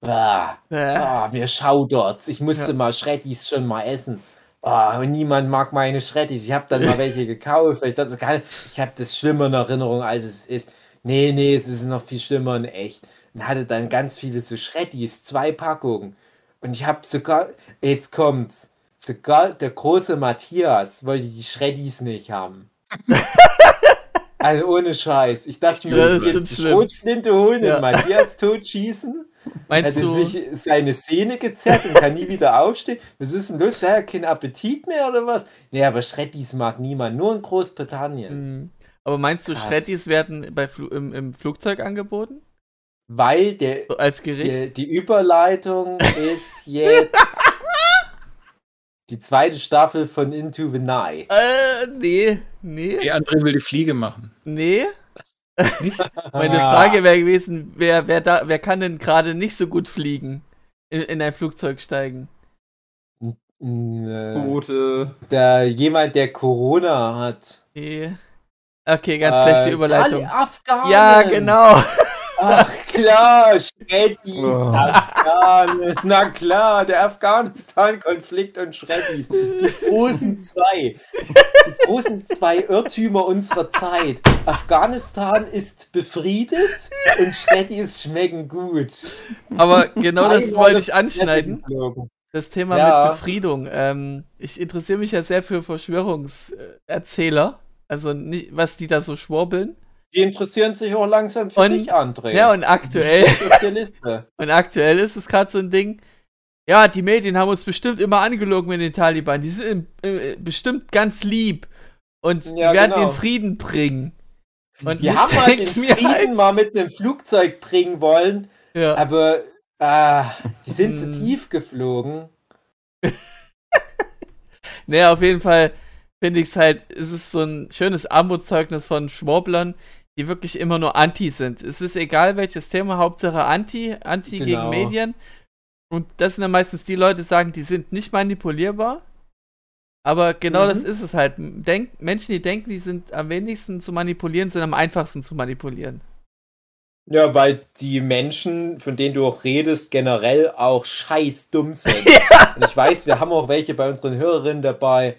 Bäh. Äh, Ah, mir schaudert's. Ich musste Ja. mal Shreddies schon mal essen. Ah, und niemand mag meine Shreddies. Ich habe dann mal welche gekauft. Ich dachte, ich habe das schlimmer in Erinnerung, als es ist. Nee, nee, es ist noch viel schlimmer in echt. Und hatte dann ganz viele so Shreddies, zwei Packungen. Und ich habe sogar, jetzt kommt's, sogar der große Matthias wollte die Shreddies nicht haben. (laughs) also ohne Scheiß. Ich dachte mir, Das ist jetzt die schlimm. Schrotflinte holen Ja. und Matthias totschießen. Er meinst hat du, sich seine Szene gezerrt und kann nie wieder aufstehen. Was ist denn los? Der hat keinen Appetit mehr oder was? Nee, aber Shreddies mag niemand, nur in Großbritannien. Mhm. aber meinst du, Krass. Shreddies werden bei Flu im, im Flugzeug angeboten? Weil der, So als Gericht? die, die Überleitung ist jetzt (laughs) die zweite Staffel von Into the Night. Äh, nee, nee, Hey, André will die Fliege machen. nee. (laughs) Meine Ah. Frage wäre gewesen, wer, wer, da, wer kann denn gerade nicht so gut fliegen? In, in ein Flugzeug steigen? Äh, Tote. Der, jemand, der Corona hat. Nee. Okay, ganz schlechte Äh, Überleitung. Tali- Afghanen. Ja, genau. (laughs) Ach klar, Shreddies, Oh. Afghanen. Na klar, der Afghanistan-Konflikt und Shreddies. Die großen zwei. Die großen zwei Irrtümer unserer Zeit. Afghanistan ist befriedet und Shreddies schmecken gut. Aber genau das wollte ich anschneiden. Das Thema Ja. mit Befriedung. Ähm, ich interessiere mich ja sehr für Verschwörungserzähler. Also, was die da so schwurbeln. Die interessieren sich auch langsam für Und- dich, André. Ja, und Die aktuell, (laughs) und aktuell ist es gerade so ein Ding. Ja, die Medien haben uns bestimmt immer angelogen mit den Taliban. Die sind äh, bestimmt ganz lieb. Und die Ja, werden genau. den Frieden bringen. Und Wir haben mal den Frieden halt- mal mit einem Flugzeug bringen wollen. Ja. Aber ah, die sind zu Hm. tief geflogen. (laughs) Naja, auf jeden Fall finde ich es halt, es ist so ein schönes Armutszeugnis von Schworblern, die wirklich immer nur Anti sind. Es ist egal welches Thema, Hauptsache Anti, Anti gegen Genau. Medien. Und das sind dann meistens die Leute, die sagen, die sind nicht manipulierbar. Aber genau Mhm. das ist es halt. Denk, Menschen, die denken, die sind am wenigsten zu manipulieren, sind am einfachsten zu manipulieren. Ja, weil die Menschen, von denen du auch redest, generell auch scheiß dumm sind. (laughs) Und ich weiß, wir haben auch welche bei unseren Hörerinnen dabei,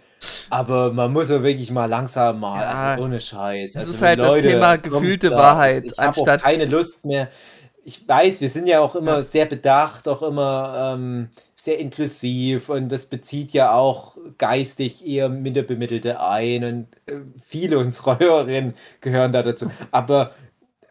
aber man muss ja wirklich mal langsam mal, Ja, also ohne Scheiß. das also ist halt das Thema gefühlte. Wahrheit, Ich habe auch anstatt- keine Lust mehr. Ich weiß, wir sind ja auch immer Ja. sehr bedacht, auch immer ähm, sehr inklusiv und das bezieht ja auch geistig eher Minderbemittelte ein und äh, viele unserer (laughs) Hörerinnen gehören da dazu. Aber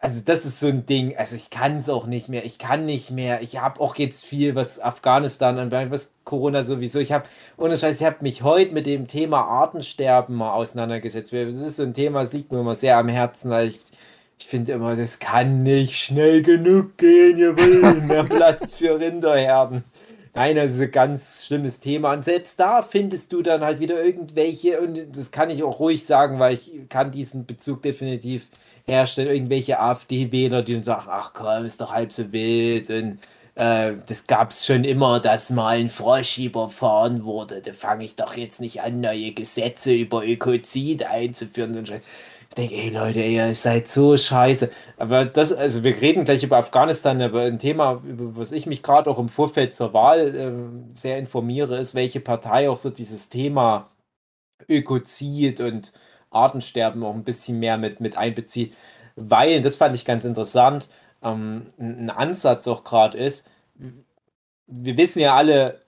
also das ist so ein Ding, also ich kann es auch nicht mehr, ich kann nicht mehr, ich habe auch jetzt viel, was Afghanistan anbelangt, was Corona sowieso, ich habe, ohne Scheiß, ich habe mich heute mit dem Thema Artensterben mal auseinandergesetzt, das ist so ein Thema, das liegt mir immer sehr am Herzen, weil ich, ich finde immer, das kann nicht schnell genug gehen, ihr wollen mehr Platz für Rinderherden. Nein, also ein ganz schlimmes Thema. Und selbst da findest du dann halt wieder irgendwelche, und das kann ich auch ruhig sagen, weil ich kann diesen Bezug definitiv herstellen, irgendwelche AfD-Wähler, die dann sagen, ach komm, ist doch halb so wild und äh, das gab es schon immer, dass mal ein Frosch überfahren wurde. Da fange ich doch jetzt nicht an, neue Gesetze über Ökozid einzuführen. Und ich denke, ey Leute, ihr seid so scheiße. Aber das, also wir reden gleich über Afghanistan, aber ein Thema, über was ich mich gerade auch im Vorfeld zur Wahl äh, sehr informiere, ist, welche Partei auch so dieses Thema Ökozid und Artensterben auch ein bisschen mehr mit, mit einbezieht. Weil, das fand ich ganz interessant, ähm, ein Ansatz auch gerade ist, wir wissen ja alle,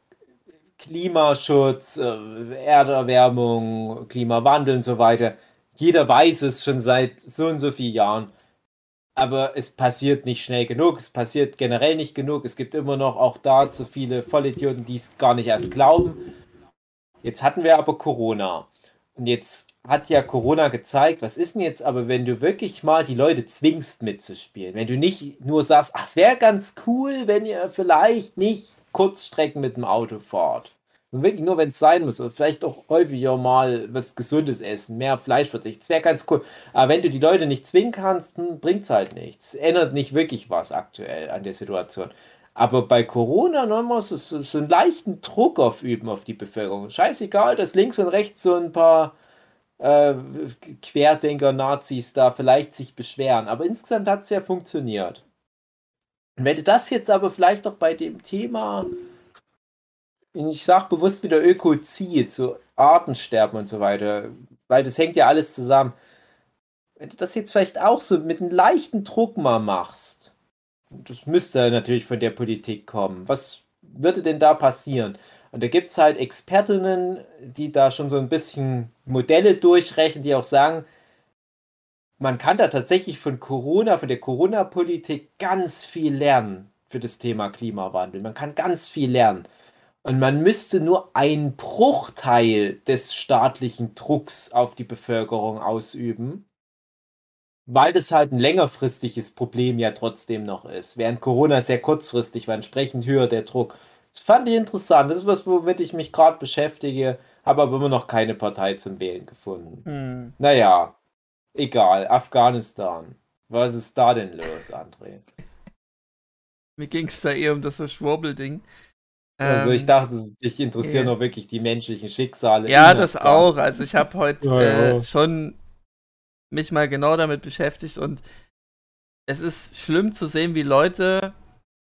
Klimaschutz, äh, Erderwärmung, Klimawandel und so weiter. Jeder weiß es schon seit so und so vielen Jahren. Aber es passiert nicht schnell genug, es passiert generell nicht genug. Es gibt immer noch auch da zu viele Vollidioten, die es gar nicht erst glauben. Jetzt hatten wir aber Corona. Und jetzt hat ja Corona gezeigt, was ist denn jetzt aber, wenn du wirklich mal die Leute zwingst mitzuspielen? Wenn du nicht nur sagst, ach, es wäre ganz cool, wenn ihr vielleicht nicht Kurzstrecken mit dem Auto fahrt, Wirklich nur, wenn es sein muss. Und vielleicht auch häufiger mal was Gesundes essen, mehr Fleischverzicht. Das wäre ganz cool. Aber wenn du die Leute nicht zwingen kannst, hm, bringt es halt nichts. Ändert nicht wirklich was aktuell an der Situation. Aber bei Corona nochmal so, so, so einen leichten Druck aufüben auf die Bevölkerung. Scheißegal, dass links und rechts so ein paar äh, Querdenker, Nazis da vielleicht sich beschweren. Aber insgesamt hat es ja funktioniert. Und wenn du das jetzt aber vielleicht auch bei dem Thema, ich sag bewusst wieder Ökozid, so Artensterben und so weiter, weil das hängt ja alles zusammen. Wenn du das jetzt vielleicht auch so mit einem leichten Druck mal machst, das müsste natürlich von der Politik kommen. Was würde denn da passieren? Und da gibt es halt Expertinnen, die da schon so ein bisschen Modelle durchrechnen, die auch sagen, man kann da tatsächlich von Corona, von der Corona-Politik ganz viel lernen für das Thema Klimawandel. Man kann ganz viel lernen. Und man müsste nur einen Bruchteil des staatlichen Drucks auf die Bevölkerung ausüben, weil das halt ein längerfristiges Problem ja trotzdem noch ist. Während Corona sehr kurzfristig war, entsprechend höher der Druck. Das fand ich interessant. Das ist was, womit ich mich gerade beschäftige, habe aber immer noch keine Partei zum Wählen gefunden. Hm. Naja, egal. Afghanistan. Was ist da denn los, André? (laughs) Mir ging es da eher um das Verschwurbelding. Also ich Ähm, dachte, dich interessieren ja. doch wirklich die menschlichen Schicksale. Ja, das Afghanistan. auch. Also ich habe heute Ja, äh, ja. schon mich mal genau damit beschäftigt und es ist schlimm zu sehen, wie Leute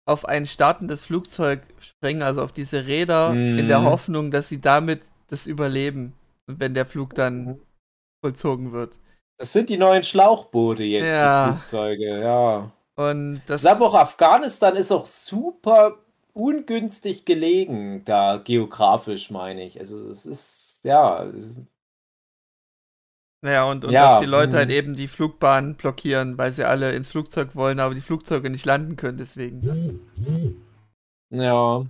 auf ein startendes Flugzeug springen, also auf diese Räder, in der Mhm. Hoffnung, dass sie damit das überleben, wenn der Flug dann vollzogen wird. Das sind die neuen Schlauchboote jetzt, Ja. die Flugzeuge, ja. Und das Ich glaube auch, Afghanistan ist auch super ungünstig gelegen, da geografisch meine ich. Also es ist, ja, Naja, und, und Ja, dass die Leute mhm. halt eben die Flugbahn blockieren, weil sie alle ins Flugzeug wollen, aber die Flugzeuge nicht landen können, deswegen. ja.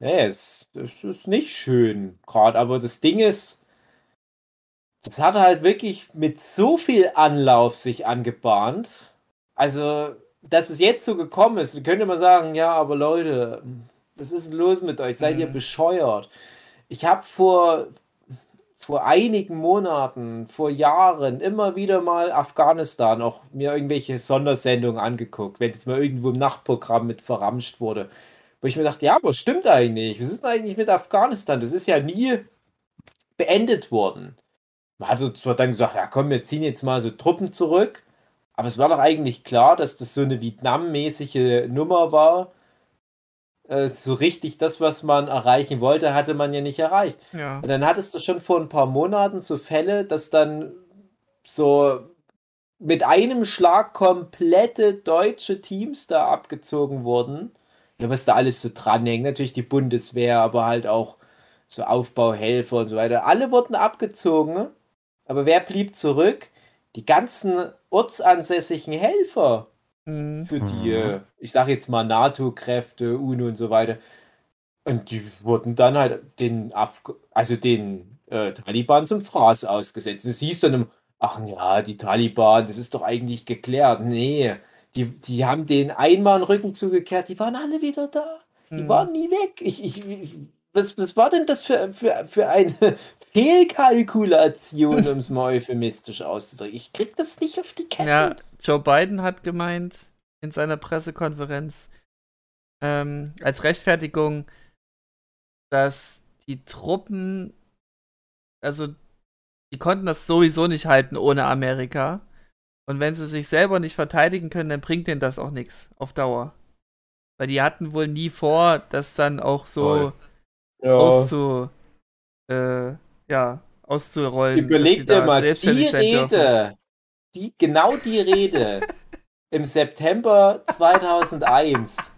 Nee, es, es ist nicht schön gerade, aber das Ding ist, das hat halt wirklich mit so viel Anlauf sich angebahnt. Also, dass es jetzt so gekommen ist, könnte man sagen, ja, aber Leute, was ist denn los mit euch? Seid ihr Mhm. bescheuert? Ich habe vor, vor einigen Monaten, vor Jahren immer wieder mal Afghanistan auch mir irgendwelche Sondersendungen angeguckt, wenn jetzt mal irgendwo im Nachtprogramm mit verramscht wurde. Wo ich mir dachte, ja, aber stimmt eigentlich. Was ist denn eigentlich mit Afghanistan? Das ist ja nie beendet worden. Man hat so zwar dann gesagt, ja komm, wir ziehen jetzt mal so Truppen zurück. Aber es war doch eigentlich klar, dass das so eine Vietnam-mäßige Nummer war. Äh, so richtig das, was man erreichen wollte, hatte man ja nicht erreicht. Ja. Und dann hattest du schon vor ein paar Monaten so Fälle, dass dann so mit einem Schlag komplette deutsche Teams da abgezogen wurden. Ja, was da alles so dranhängt. Natürlich die Bundeswehr, aber halt auch so Aufbauhelfer und so weiter. Alle wurden abgezogen. Aber wer blieb zurück? Die ganzen ortsansässigen Helfer Mhm. für die, Mhm. äh, ich sage jetzt mal NATO-Kräfte, UNO und so weiter. Und die wurden dann halt den, Afg also den äh, Taliban zum Fraß ausgesetzt. Das hieß dann, ach ja, die Taliban, das ist doch eigentlich geklärt. Nee, die, die haben den einmal den Rücken zugekehrt, die waren alle wieder da. Die Mhm. waren nie weg. Ich, ich, ich, was, was war denn das für, für, für eine (laughs) Fehlkalkulation, um es mal euphemistisch auszudrücken? Ich krieg das nicht auf die Kette. Ja, Joe Biden hat gemeint in seiner Pressekonferenz ähm, als Rechtfertigung, dass die Truppen, also die konnten das sowieso nicht halten ohne Amerika. Und wenn sie sich selber nicht verteidigen können, dann bringt denen das auch nichts auf Dauer. Weil die hatten wohl nie vor, das dann auch so Ja. auszu, äh, ja, auszurollen. Überleg dir mal, die dürfen. Rede, die, genau die Rede (laughs) im September 2001.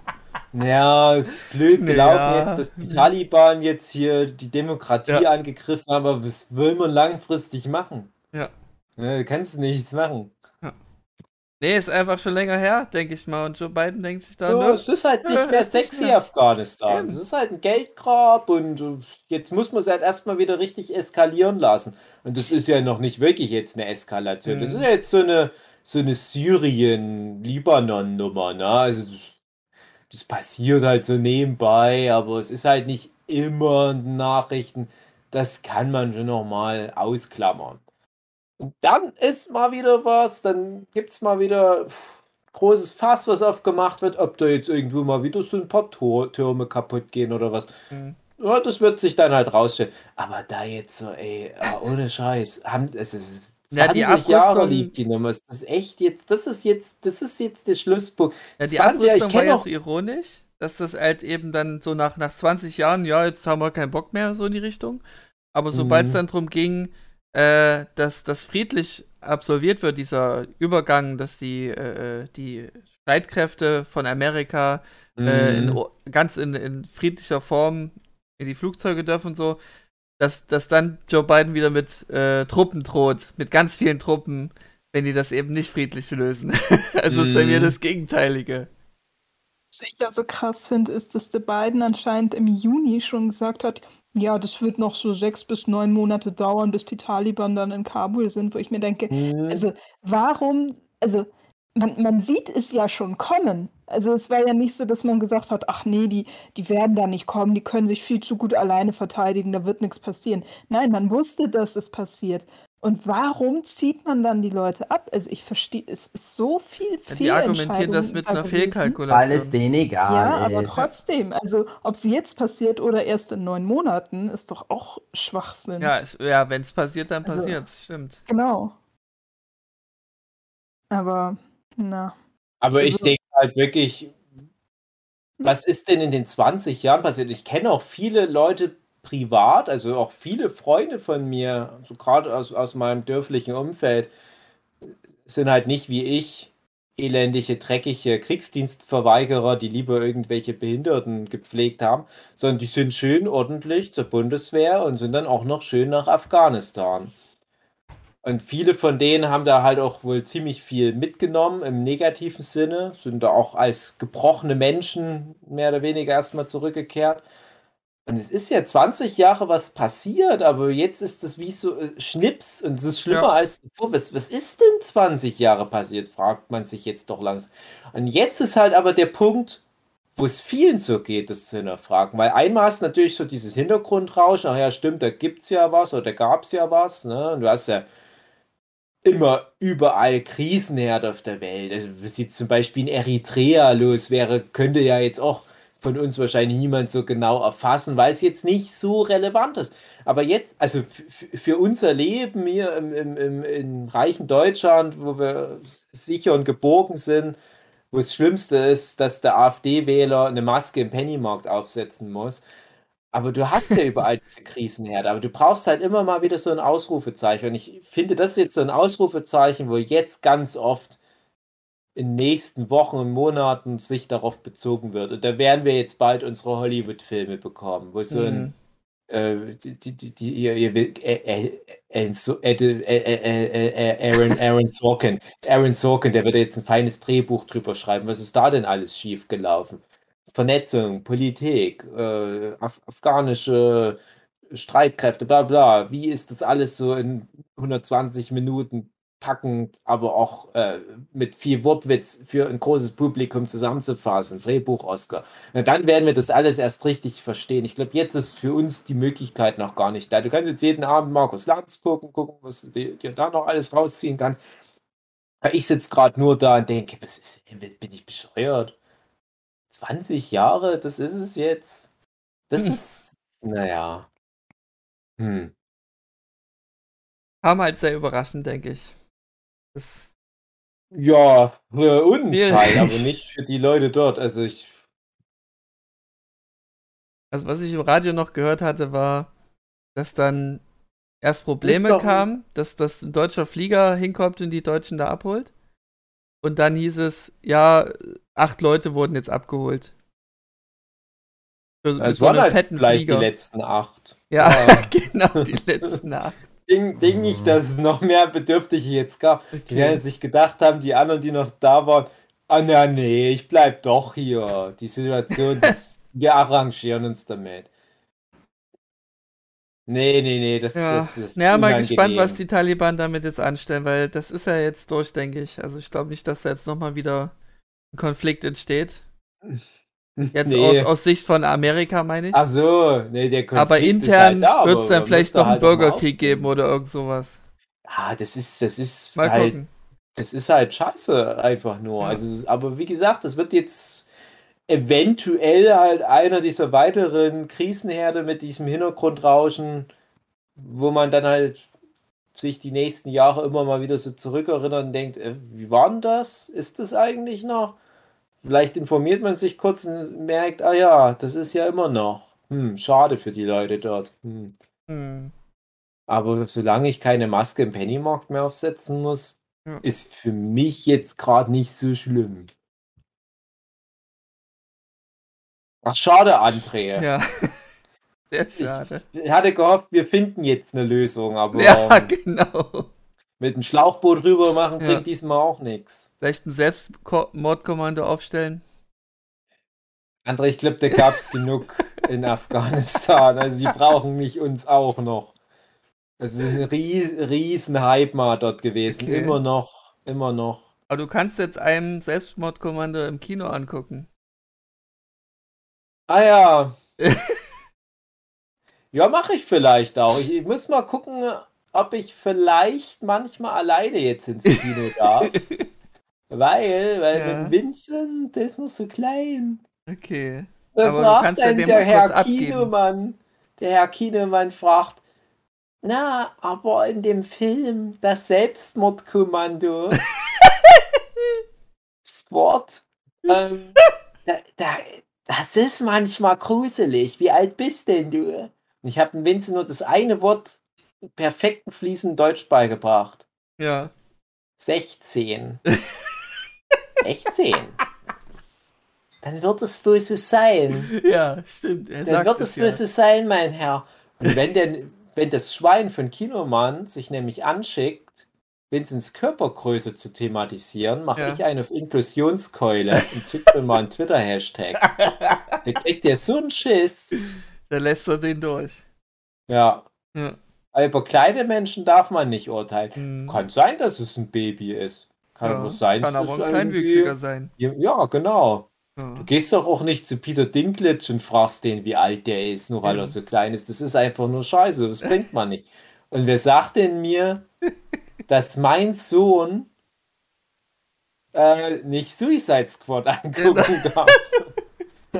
Ja, ist blöd gelaufen Ja. jetzt, dass die Taliban jetzt hier die Demokratie Ja. angegriffen haben, aber was will man langfristig machen? Ja. Ne, du kannst nichts machen. Nee, ist einfach schon länger her, denke ich mal. Und Joe Biden denkt sich da, Ja, ne? es ist halt nicht (laughs) mehr sexy. Afghanistan. Eben. Es ist halt ein Geldgrab und jetzt muss man es halt erstmal wieder richtig eskalieren lassen. Und das ist ja noch nicht wirklich jetzt eine Eskalation. Das Mhm. ist ja jetzt so eine, so eine Syrien-Libanon-Nummer, ne? Also das passiert halt so nebenbei, aber es ist halt nicht immer Nachrichten. Das kann man schon nochmal ausklammern. Und dann ist mal wieder was, dann gibt es mal wieder pff, großes Fass, was aufgemacht wird, ob da jetzt irgendwo mal wieder so ein paar Tor Türme kaputt gehen oder was. Mhm. Ja, das wird sich dann halt rausstellen. Aber da jetzt so, ey, ah, ohne Scheiß, haben, es ist Ja, die 20 Jahre Abrüstung- liegt die Nummer. Das ist echt jetzt, das ist jetzt, das ist jetzt der Schlusspunkt. Ja, die 20 Jahre, ich Abrüstung war ja so ironisch, dass das halt eben dann so nach, nach 20 Jahren, ja, jetzt haben wir keinen Bock mehr, so in die Richtung. Aber sobald es Mhm. dann darum ging, äh, dass das friedlich absolviert wird, dieser Übergang, dass die, äh, die Streitkräfte von Amerika äh, in, Mhm. ganz in, in friedlicher Form in die Flugzeuge dürfen und so, dass, dass dann Joe Biden wieder mit äh, Truppen droht, mit ganz vielen Truppen, wenn die das eben nicht friedlich lösen. (laughs) also ist bei mir Mhm. das Gegenteilige. Was ich ja so krass finde, ist, dass der Biden anscheinend im Juni schon gesagt hat, ja, das wird noch so sechs bis neun Monate dauern, bis die Taliban dann in Kabul sind, wo ich mir denke, Mhm. also warum, also man, man sieht es ja schon kommen. Also es war ja nicht so, dass man gesagt hat, ach nee, die, die werden da nicht kommen, die können sich viel zu gut alleine verteidigen, da wird nichts passieren. Nein, man wusste, dass es passiert. Und warum zieht man dann die Leute ab? Also ich verstehe, es ist so viel Ja, die argumentieren das mit einer gewesen. Weil es Fehlkalkulation. denen egal Ja, aber ist. trotzdem, also ob es jetzt passiert oder erst in neun Monaten, ist doch auch Schwachsinn. Ja, es, ja wenn es passiert, dann Also- passiert stimmt. Genau. Aber, na. Aber ich Also- denke halt wirklich, was ist denn in den 20 Jahren passiert? Ich kenne auch viele Leute privat, also auch viele Freunde von mir, so gerade aus, aus meinem dörflichen Umfeld, sind halt nicht wie ich elendige, dreckige Kriegsdienstverweigerer, die lieber irgendwelche Behinderten gepflegt haben, sondern die sind schön ordentlich zur Bundeswehr und sind dann auch noch schön nach Afghanistan. Und viele von denen haben da halt auch wohl ziemlich viel mitgenommen im negativen Sinne, sind da auch als gebrochene Menschen mehr oder weniger erstmal zurückgekehrt. Und es ist ja 20 Jahre was passiert, aber jetzt ist es wie so äh, Schnips und es ist schlimmer Ja. als zuvor. Was, was ist denn 20 Jahre passiert, fragt man sich jetzt doch langsam. Und jetzt ist halt aber der Punkt, wo es vielen so geht, das zu hinterfragen. Weil einmal ist natürlich so dieses Hintergrundrauschen, ach ja, stimmt, da gibt es ja was oder da gab es ja was. Ne? Und du hast ja immer überall Krisenherd auf der Welt. Also, was jetzt zum Beispiel in Eritrea los wäre, könnte ja jetzt auch von uns wahrscheinlich niemand so genau erfassen, weil es jetzt nicht so relevant ist. Aber jetzt, also für unser Leben hier im, im, im, im reichen Deutschland, wo wir sicher und geborgen sind, wo das Schlimmste ist, dass der AfD-Wähler eine Maske im Pennymarkt aufsetzen muss. Aber du hast ja (laughs) überall diese Krisenherde, aber du brauchst halt immer mal wieder so ein Ausrufezeichen. Und ich finde, das ist jetzt so ein Ausrufezeichen, wo jetzt ganz oft in den nächsten Wochen und Monaten sich darauf bezogen wird. Und da werden wir jetzt bald unsere Hollywood-Filme bekommen, wo so ein Mhm. äh, die, die, die, die, ihr, ihr, will- äh, äh, so- Aaron, (laughs) Aaron Sorkin. Aaron Sorkin, der wird jetzt ein feines Drehbuch drüber schreiben. Was ist da denn alles schief gelaufen? Vernetzung, Politik, äh, af afghanische Streitkräfte, bla bla. Wie ist das alles so in 120 Minuten packend, aber auch äh, mit viel Wortwitz für ein großes Publikum zusammenzufassen? Drehbuch Oscar. Na, dann werden wir das alles erst richtig verstehen. Ich glaube, jetzt ist für uns die Möglichkeit noch gar nicht da. Du kannst jetzt jeden Abend Markus Lanz gucken, gucken, was du dir dir da noch alles rausziehen kannst. Ich sitze gerade nur da und denke, was ist, bin ich bescheuert? 20 Jahre, das ist es jetzt. Das Hm. ist, naja. Hm. Kam halt sehr überraschend, denke ich. Das, Ja, für uns halt, aber nicht für die Leute dort. Also ich, also was ich im Radio noch gehört hatte, war, dass dann erst Probleme kamen, dass, dass ein deutscher Flieger hinkommt und die Deutschen da abholt. Und dann hieß es, ja, acht Leute wurden jetzt abgeholt. Für, es so waren halt vielleicht Flieger. die letzten acht. ja, Ja. (laughs) genau, die letzten (laughs) acht. Ding, Ding nicht, dass es noch mehr Bedürftige jetzt gab. Die werden sich gedacht haben, die anderen, die noch da waren, ah na nee, ich bleib doch hier. Die Situation, das, (laughs) wir arrangieren uns damit. Nee, nee, nee, das, Ja, das ist naja, mal unangenehm. gespannt, was die Taliban damit jetzt anstellen, weil das ist ja jetzt durch, denke ich. Also ich glaube nicht, dass da jetzt nochmal wieder ein Konflikt entsteht. (laughs) (laughs) Jetzt Nee. aus, aus Sicht von Amerika, meine ich. Ach so, nee, der Konflikt Aber ist intern halt wird es dann vielleicht noch einen halt Bürgerkrieg geben oder irgend sowas. Ah, das ist, das ist Mal halt, gucken. das ist halt scheiße einfach nur. Ja. Also, aber wie gesagt, das wird jetzt eventuell halt einer dieser weiteren Krisenherde mit diesem Hintergrundrauschen, wo man dann halt sich die nächsten Jahre immer mal wieder so zurückerinnert und denkt, äh, wie war denn das? Ist das eigentlich noch? Vielleicht informiert man sich kurz und merkt, ah ja, das ist ja immer noch. Hm, schade für die Leute dort. Hm. Hm. Aber solange ich keine Maske im Pennymarkt mehr aufsetzen muss, Ja. ist für mich jetzt gerade nicht so schlimm. Ach, schade, André. Ja. (laughs) Sehr schade. Ich hatte gehofft, wir finden jetzt eine Lösung, aber Ja, (laughs) genau. Mit dem Schlauchboot rüber machen Ja. bringt diesmal auch nichts. Vielleicht ein Selbstmordkommando aufstellen. André, ich glaube, da gab es genug in (laughs) Afghanistan. Also, sie brauchen nicht uns auch noch. Es ist ein ries riesen Hype mal dort gewesen. Okay. Immer noch, immer noch. Aber du kannst jetzt einem Selbstmordkommando im Kino angucken. Ah ja. (laughs) ja, mache ich vielleicht auch. Ich, ich muss mal gucken, ob ich vielleicht manchmal alleine jetzt ins Kino (laughs) darf. weil, weil Ja. mit Vincent, der ist noch so klein. Okay. Da Aber du fragt kannst ja dann dem der Herr kurz abgeben. Kinomann, der Herr Kinomann fragt, na, aber in dem Film, das Selbstmordkommando, (laughs) Squad, ähm, da, da, das ist manchmal gruselig. Wie alt bist denn du? Und ich habe Vincent nur das eine Wort perfekten fließend Deutsch beigebracht. Ja. 16. 16. (laughs) Dann wird es wohl so sein. Ja, stimmt. Er Dann wird es ja. wohl so sein, mein Herr. Und wenn denn, wenn das Schwein von Kinomann sich nämlich anschickt, Vincents Körpergröße zu thematisieren, mache Ja. ich eine Inklusionskeule und zücke mir mal einen Twitter-Hashtag. (laughs) Da kriegt der so einen Schiss. Dann lässt er den durch. Ja. Ja. Aber über kleine Menschen darf man nicht urteilen. Hm. Kann sein, dass es ein Baby ist. Kann Ja, aber sein, Kann dass aber es ein Kleinwüchsiger sein. Ja, genau. Ja. Du gehst doch auch nicht zu Peter Dinklage und fragst den, wie alt der ist, nur weil Ja. er so klein ist. Das ist einfach nur Scheiße, das bringt man nicht. Und wer sagt denn mir, (laughs) dass mein Sohn äh, nicht Suicide Squad (laughs) angucken darf?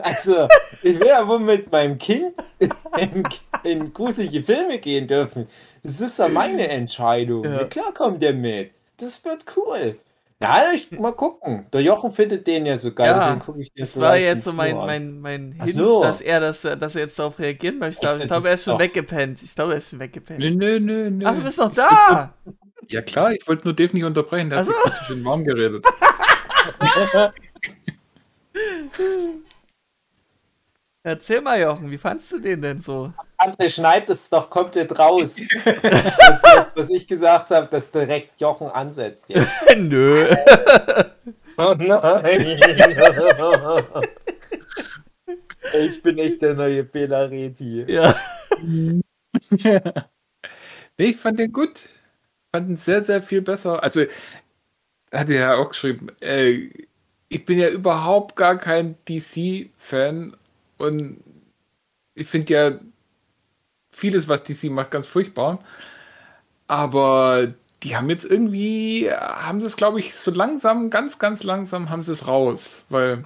Also, ich will ja wohl mit meinem Kind (laughs) in, in gruselige Filme gehen dürfen. Das ist ja meine Entscheidung. Ja. Klar kommt der mit. Das wird cool. Ja, ich mal gucken. Der Jochen findet den ja so geil, Ja, deswegen gucke ich den Das war jetzt so mein, mein, mein Hint, so. dass er das, dass er jetzt darauf reagieren möchte. Aber ich glaube, er ist schon weggepennt. Ich glaube, er ist schon weggepennt. Nö, nö, nö, nö. Ach, du bist noch da! (laughs) Ja klar, ich wollte nur Dave nicht unterbrechen, der Ach hat sich so. so schön warm geredet. (laughs) (laughs) Erzähl mal, Jochen, wie fandst du den denn so? André, schneid das doch komplett raus. (laughs) das ist jetzt, was ich gesagt habe, dass direkt Jochen ansetzt. Jetzt. (laughs) Nö. Oh nein. ich bin echt der neue Bela Reti. Ja. (laughs) Nee, ich fand den gut. Fand ihn sehr, sehr viel besser. Also, hat er ja auch geschrieben, äh, ich bin ja überhaupt gar kein DC-Fan und ich finde ja vieles, was DC macht, ganz furchtbar. Aber die haben jetzt irgendwie, haben sie es, glaube ich, so langsam, ganz, ganz langsam haben sie es raus. Weil,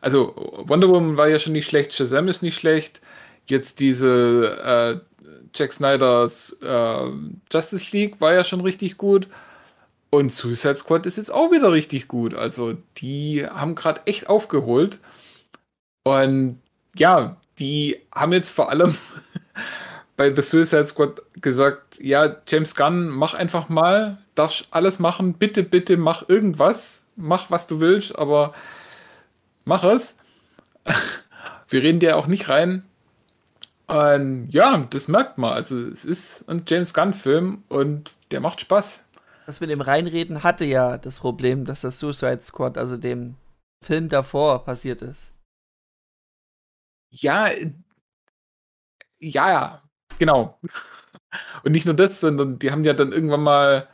also Wonder Woman war ja schon nicht schlecht, Shazam ist nicht schlecht. Jetzt diese äh, Jack Snyders äh, Justice League war ja schon richtig gut. Und Suicide Squad ist jetzt auch wieder richtig gut. Also die haben gerade echt aufgeholt. Und ja, die haben jetzt vor allem (laughs) bei The Suicide Squad gesagt, ja, James Gunn, mach einfach mal, darfst alles machen, bitte, bitte mach irgendwas, mach was du willst, aber mach es. (laughs) Wir reden dir auch nicht rein. Und ja, das merkt man. Also es ist ein James Gunn-Film und der macht Spaß. Das mit dem Reinreden hatte ja das Problem, dass das Suicide Squad, also dem Film davor, passiert ist. Ja, äh, ja, ja, genau. Und nicht nur das, sondern die haben ja dann irgendwann mal,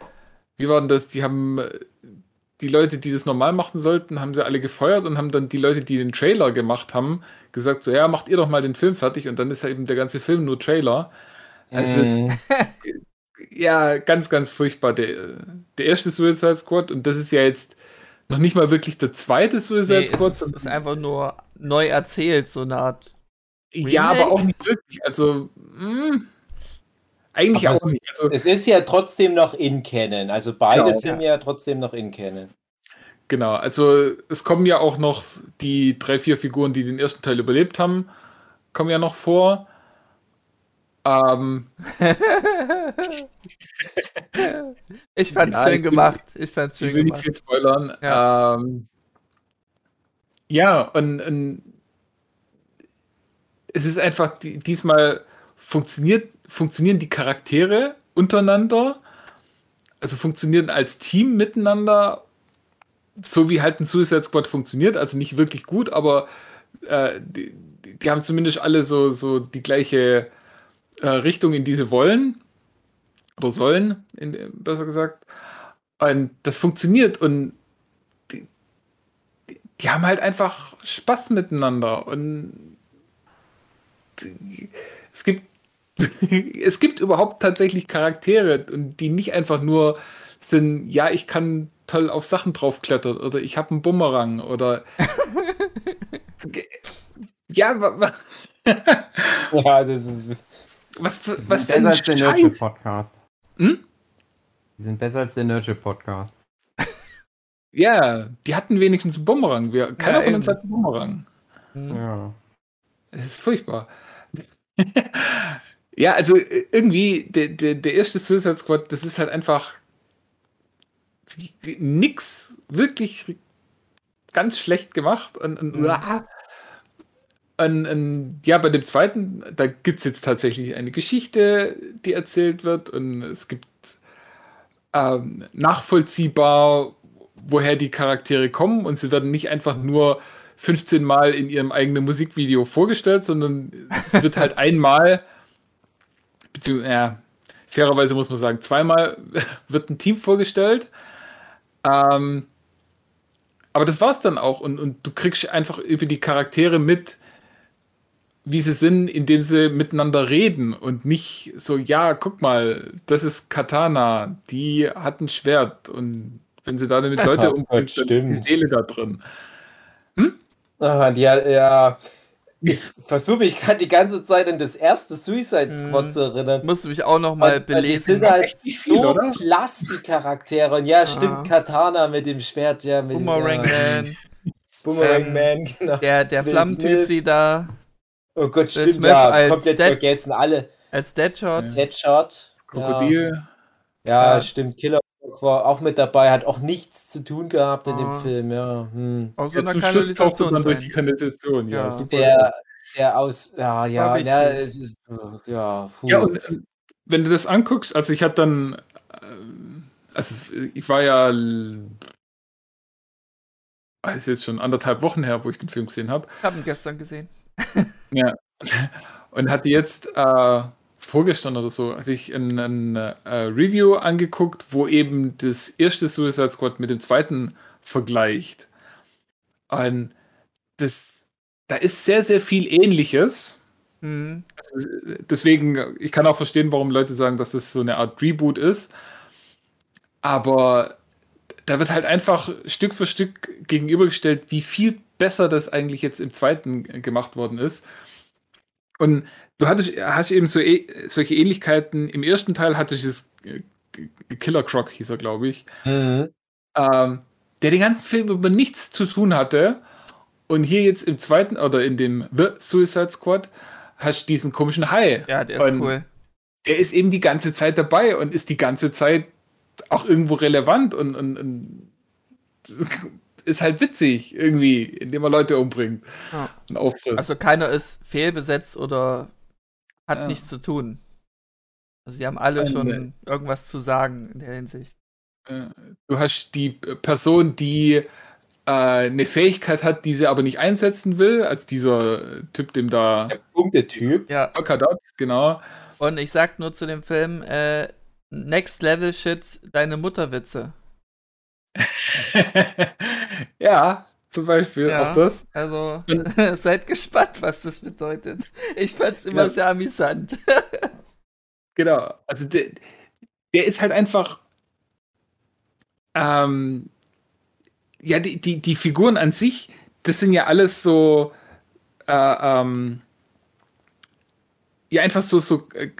wie war denn das? Die haben äh, die Leute, die das normal machen sollten, haben sie alle gefeuert und haben dann die Leute, die den Trailer gemacht haben, gesagt, so ja, macht ihr doch mal den Film fertig und dann ist ja eben der ganze Film nur Trailer. Also, Mhm. (laughs) ja, ganz, ganz furchtbar. Der, der erste Suicide Squad und das ist ja jetzt noch nicht mal wirklich der zweite Suicide Nee, Squad. es ist einfach nur neu erzählt, so eine Art. ja, Remake? aber auch nicht wirklich. Also, mh, eigentlich Aber auch nicht. Also, Es ist ja trotzdem noch in Canon. Also beide Genau. sind ja trotzdem noch in Canon. Genau, also es kommen ja auch noch die drei, vier Figuren, die den ersten Teil überlebt haben, kommen ja noch vor. Ähm, (laughs) Ich fand's Ja, schön ich will- gemacht. Ich fand's ich schön will nicht gemacht. viel spoilern. Ja. Ähm, ja, und, und es ist einfach, die- diesmal funktioniert, funktionieren die Charaktere untereinander, also funktionieren als Team miteinander, so wie halt ein Suicide Squad funktioniert, also nicht wirklich gut, aber äh, die, die haben zumindest alle so, so die gleiche äh, Richtung, in die sie wollen. Oder sollen, in, besser gesagt. Und das funktioniert und die, haben halt einfach Spaß miteinander. Und es gibt (laughs) es gibt überhaupt tatsächlich Charaktere und die nicht einfach nur sind, ja, ich kann toll auf Sachen draufklettern oder ich habe einen Bumerang oder (laughs) ja, (laughs) Ja, das ist. was was sind für ein Scheiß. Podcast. Hm? Die sind besser als der Nerdship Podcast. Ja, die hatten wenigstens einen Bumerang. Wir, keiner Ja, von uns hat einen Bumerang. Hm. Ja. Es ist furchtbar. (laughs) ja, also äh, irgendwie, der, der, der erste Suicide Squad, das ist halt einfach nix wirklich ganz schlecht gemacht. Und, und, Mhm. und, und ja, bei dem zweiten, da gibt es jetzt tatsächlich eine Geschichte, die erzählt wird. Und es gibt ähm, nachvollziehbar, woher die Charaktere kommen. Und sie werden nicht einfach nur 15 Mal in ihrem eigenen Musikvideo vorgestellt, sondern es wird halt (laughs) einmal, beziehungsweise, ja, fairerweise muss man sagen, zweimal (laughs) wird ein Team vorgestellt. Ähm, aber das war's dann auch. Und, und du kriegst einfach über die Charaktere mit, wie sie sind, indem sie miteinander reden und nicht so, ja, guck mal, das ist Katana, die hat ein Schwert und wenn sie da damit Leute umbringt, Gott, dann ist die stimmt. Seele da drin. Ah, die, hat- ja. Ich versuche mich gerade die ganze Zeit an das erste Suicide Squad Mhm. zu erinnern. Musste mich auch noch mal Und- und Die belesen. sind halt viel, so klasse, die Charaktere. Und ja, Ah. stimmt, Katana mit dem Schwert, ja. Mit Boomerang ja. Man, Boomerang Ähm, Man, genau. der, der Flammentyp sie da Oh Gott, Will stimmt, Smith ja. als Komplett Dead- vergessen. Alle. als Deadshot. Ja. Deadshot. Krokodil. ja, Ja. stimmt. Killer war auch mit dabei, hat auch nichts zu tun gehabt in Ah. dem Film, ja. Hm. So Ja, zum Schluss taucht Kanalisation dann durch die sein. Kanalisation. Ja, Ja. super. Der, der aus, ja, ja, ja, es ist, ja, puh. Ja, und ähm, wenn du das anguckst, also ich hatte dann, ähm, also es- ich war ja, ah, ist jetzt schon anderthalb Wochen her, wo ich den Film gesehen habe. Ich habe ihn gestern gesehen. Ja. (laughs) Und hatte jetzt äh, vorgestern oder so, hatte ich ein, ein äh, Review angeguckt, wo eben das erste Suicide Squad mit dem zweiten vergleicht. Und das, da ist sehr, sehr viel Ähnliches. Mhm. Also, deswegen, ich kann auch verstehen, warum Leute sagen, dass das so eine Art Reboot ist. Aber da wird halt einfach Stück für Stück gegenübergestellt, wie viel besser das eigentlich jetzt im zweiten gemacht worden ist. Und du hattest, hast eben so eh- solche Ähnlichkeiten. Im ersten Teil hatte ich das äh, Killer Croc, hieß er, glaube ich, Mhm. ähm, der den ganzen Film über nichts zu tun hatte. Und hier jetzt im zweiten oder in dem The Suicide Squad hast du diesen komischen Hai. Ja, der ist Und cool. Der ist eben die ganze Zeit dabei und ist die ganze Zeit auch irgendwo relevant und, und, und (laughs) ist halt witzig irgendwie, indem er Leute umbringt Ja. Also keiner ist fehlbesetzt oder hat Ja. nichts zu tun. Also die haben alle Ähm, schon irgendwas zu sagen in der Hinsicht. Äh, Du hast die Person, die äh, eine Fähigkeit hat, die sie aber nicht einsetzen will, als dieser Typ, dem da Der Punktetyp. Ja, Kadat, genau. und ich sag nur zu dem Film, äh, Next Level Shit, deine Mutterwitze. (laughs) ja, zum Beispiel Ja. auch das. Also (laughs) seid gespannt, was das bedeutet. Ich fand's immer Ja. sehr amüsant. (laughs) Genau. Also der, der ist halt einfach. Ähm, ja, die, die, die Figuren an sich, das sind ja alles so. Äh, ähm, ja, einfach so, so äh,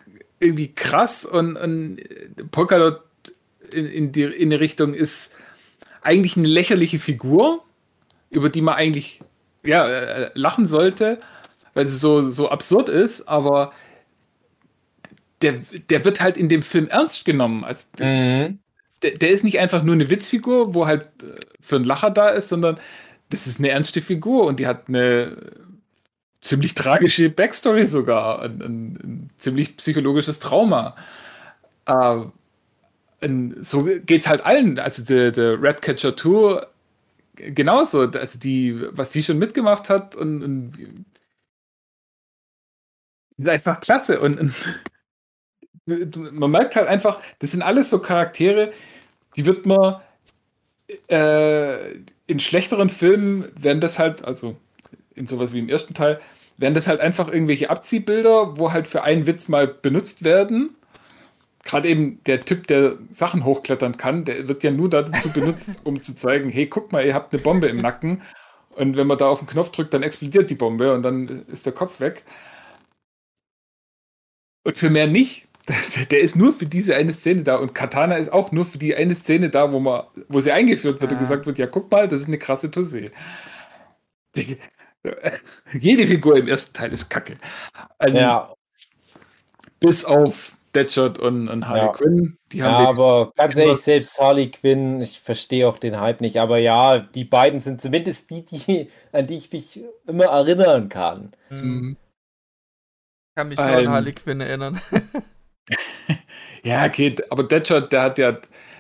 irgendwie krass und, und Polkadot in, in, die, in die Richtung ist eigentlich eine lächerliche Figur, über die man eigentlich ja, äh, lachen sollte, weil sie so, so absurd ist, aber der, der wird halt in dem Film ernst genommen. Als, Mhm. der, der ist nicht einfach nur eine Witzfigur, wo halt äh, für einen Lacher da ist, sondern das ist eine ernste Figur und die hat eine ziemlich tragische Backstory sogar, ein, ein, ein ziemlich psychologisches Trauma. Äh, und so geht's halt allen. Also der, der Redcatcher 2 genauso, also die, was die schon mitgemacht hat und, und einfach klasse und, und (laughs) man merkt halt einfach, das sind alles so Charaktere, die wird man äh, in schlechteren Filmen werden das halt, also in sowas wie im ersten Teil, werden das halt einfach irgendwelche Abziehbilder, wo halt für einen Witz mal benutzt werden. Gerade eben der Typ, der Sachen hochklettern kann, der wird ja nur dazu benutzt, um zu zeigen, hey, guck mal, ihr habt eine Bombe im Nacken. Und wenn man da auf den Knopf drückt, dann explodiert die Bombe und dann ist der Kopf weg. Und für mehr nicht. Der, ist nur für diese eine Szene da. Und Katana ist auch nur für die eine Szene da, wo, man, wo sie eingeführt wird und Ah. gesagt wird, ja, guck mal, das ist eine krasse Tousee. Die, jede Figur im ersten Teil ist kacke. Ähm, Ja, Bis auf Deadshot und, und Harley Ja. Quinn. Die ja, haben wir- aber ganz immer- ehrlich, selbst Harley Quinn, ich verstehe auch den Hype nicht, aber ja, die beiden sind zumindest die, die (laughs) an die ich mich immer erinnern kann. Mhm. Kann mich nur an Ähm. Harley Quinn erinnern. (laughs) Ja, okay, aber Deadshot, der hat ja.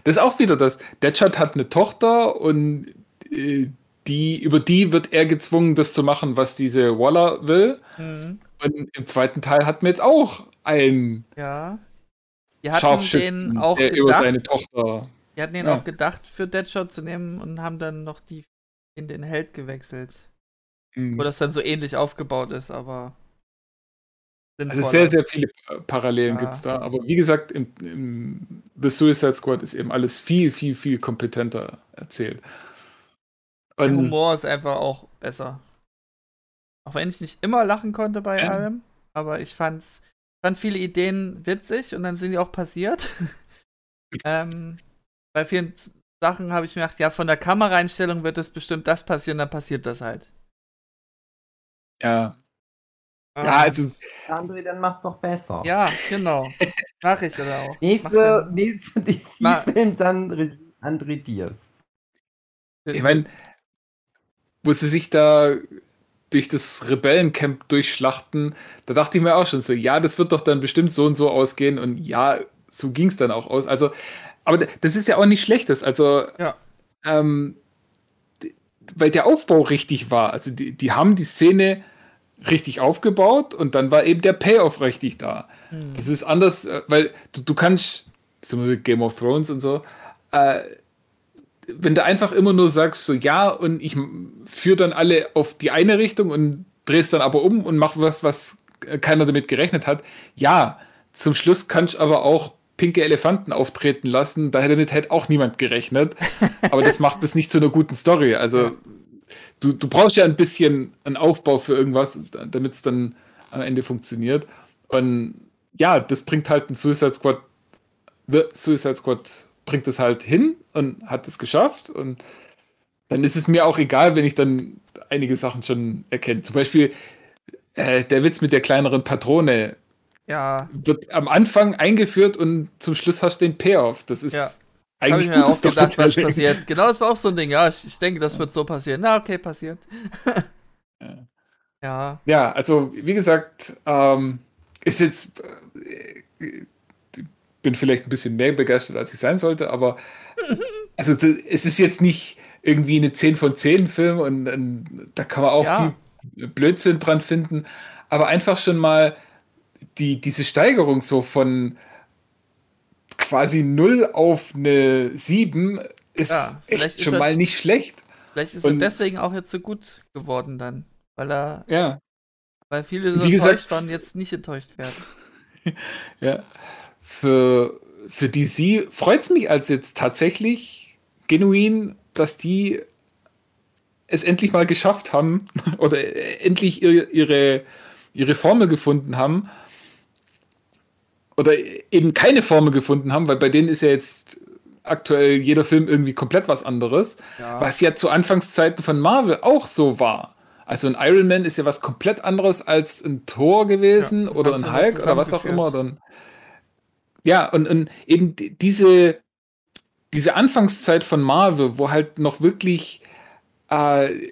Das ist auch wieder das. Deadshot hat eine Tochter und äh, die, über die wird er gezwungen, das zu machen, was diese Waller will. Mhm. Und im zweiten Teil hatten wir jetzt auch einen Ja. Die hatten den auch der über seine gedacht, Tochter. die hatten den Ja. auch gedacht für Deadshot zu nehmen und haben dann noch die in den Held gewechselt. Mhm. Wo das dann so ähnlich aufgebaut ist, aber. Also sehr, sehr viele Parallelen Ja. gibt es da. Aber wie gesagt, im, im The Suicide Squad ist eben alles viel, viel, viel kompetenter erzählt. Der Und Humor ist einfach auch besser. Auch wenn ich nicht immer lachen konnte bei Ja. allem, aber ich fand's, fand viele Ideen witzig und dann sind die auch passiert. (laughs) ähm, bei vielen Sachen habe ich mir gedacht, ja, von der Kameraeinstellung wird es bestimmt das passieren, dann passiert das halt. ja. Ähm, ja, also André, dann mach's doch besser. Ja, genau. Mach ich oder auch. Nächste, nächste (laughs) DC-Film dann André Diaz. Ich meine, wo sie sich da durch das Rebellencamp durchschlachten, da dachte ich mir auch schon so, ja, das wird doch dann bestimmt so und so ausgehen und ja, so ging es dann auch aus. Also, aber das ist ja auch nicht schlechtes. Also, Ja. ähm, weil der Aufbau richtig war. Also, die, die haben die Szene richtig aufgebaut und dann war eben der Payoff richtig da. Hm. Das ist anders, äh, weil du, du kannst, zum Beispiel Game of Thrones und so, äh, wenn du einfach immer nur sagst, so ja, und ich führe dann alle auf die eine Richtung und drehst dann aber um und mach was, was keiner damit gerechnet hat. Ja, zum Schluss kannst du aber auch pinke Elefanten auftreten lassen. Damit hätte auch niemand gerechnet. (laughs) Aber das macht es nicht zu einer guten Story. Also du, du brauchst ja ein bisschen einen Aufbau für irgendwas, damit es dann am Ende funktioniert. Und ja, das bringt halt ein Suicide Squad, The Suicide Squad bringt es halt hin und hat es geschafft. Und dann ist es mir auch egal, wenn ich dann einige Sachen schon erkenne. Zum Beispiel äh, der Witz mit der kleineren Patrone Ja, wird am Anfang eingeführt und zum Schluss hast du den Payoff. Das ist Ja. eigentlich ich mir gutes auch gedacht, was passiert. Genau, das war auch so ein Ding. Ja, ich, ich denke, das wird so passieren. Na, okay, passiert. Ja. (laughs) ja. Ja, also wie gesagt, ähm, ist jetzt, äh, bin vielleicht ein bisschen mehr begeistert, als ich sein sollte, aber (laughs) also es ist jetzt nicht irgendwie eine 10 von 10 Film und, und da kann man auch Ja. viel Blödsinn dran finden, aber einfach schon mal die, diese Steigerung so von quasi 0 auf eine 7, ist Ja, echt ist schon er- mal nicht schlecht. Vielleicht ist Und- er deswegen auch jetzt so gut geworden dann. Weil er, Ja, weil viele so Wie gesagt- enttäuscht waren, jetzt nicht enttäuscht werden. (laughs) ja. Für, für DC freut es mich als jetzt tatsächlich genuin, dass die es endlich mal geschafft haben (laughs) oder endlich ihre, ihre, ihre Formel gefunden haben. Oder eben keine Formel gefunden haben, weil bei denen ist ja jetzt aktuell jeder Film irgendwie komplett was anderes. Was ja zu Anfangszeiten von Marvel auch so war. Also ein Iron Man ist ja was komplett anderes als ein Thor gewesen Ja, oder ein Hulk oder was auch immer. Dann, ja, und, und eben die- diese, diese Anfangszeit von Marvel, wo halt noch wirklich äh,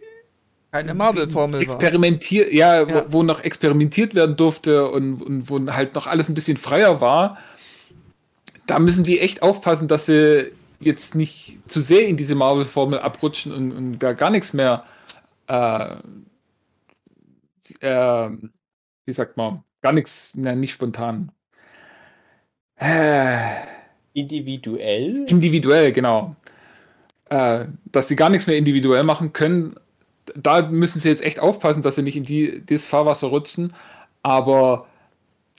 Keine Marvel-Formel experimentiert, ja, Ja. Wo, wo noch experimentiert werden durfte und, und wo halt noch alles ein bisschen freier war, da müssen die echt aufpassen, dass sie jetzt nicht zu sehr in diese Marvel-Formel abrutschen und, und da gar nichts mehr, äh, äh, wie sagt man, gar nichts, na, nicht spontan. Individuell? individuell, genau. Äh, dass die gar nichts mehr individuell machen können. Da müssen sie jetzt echt aufpassen, dass sie nicht in die, das Fahrwasser rutschen. Aber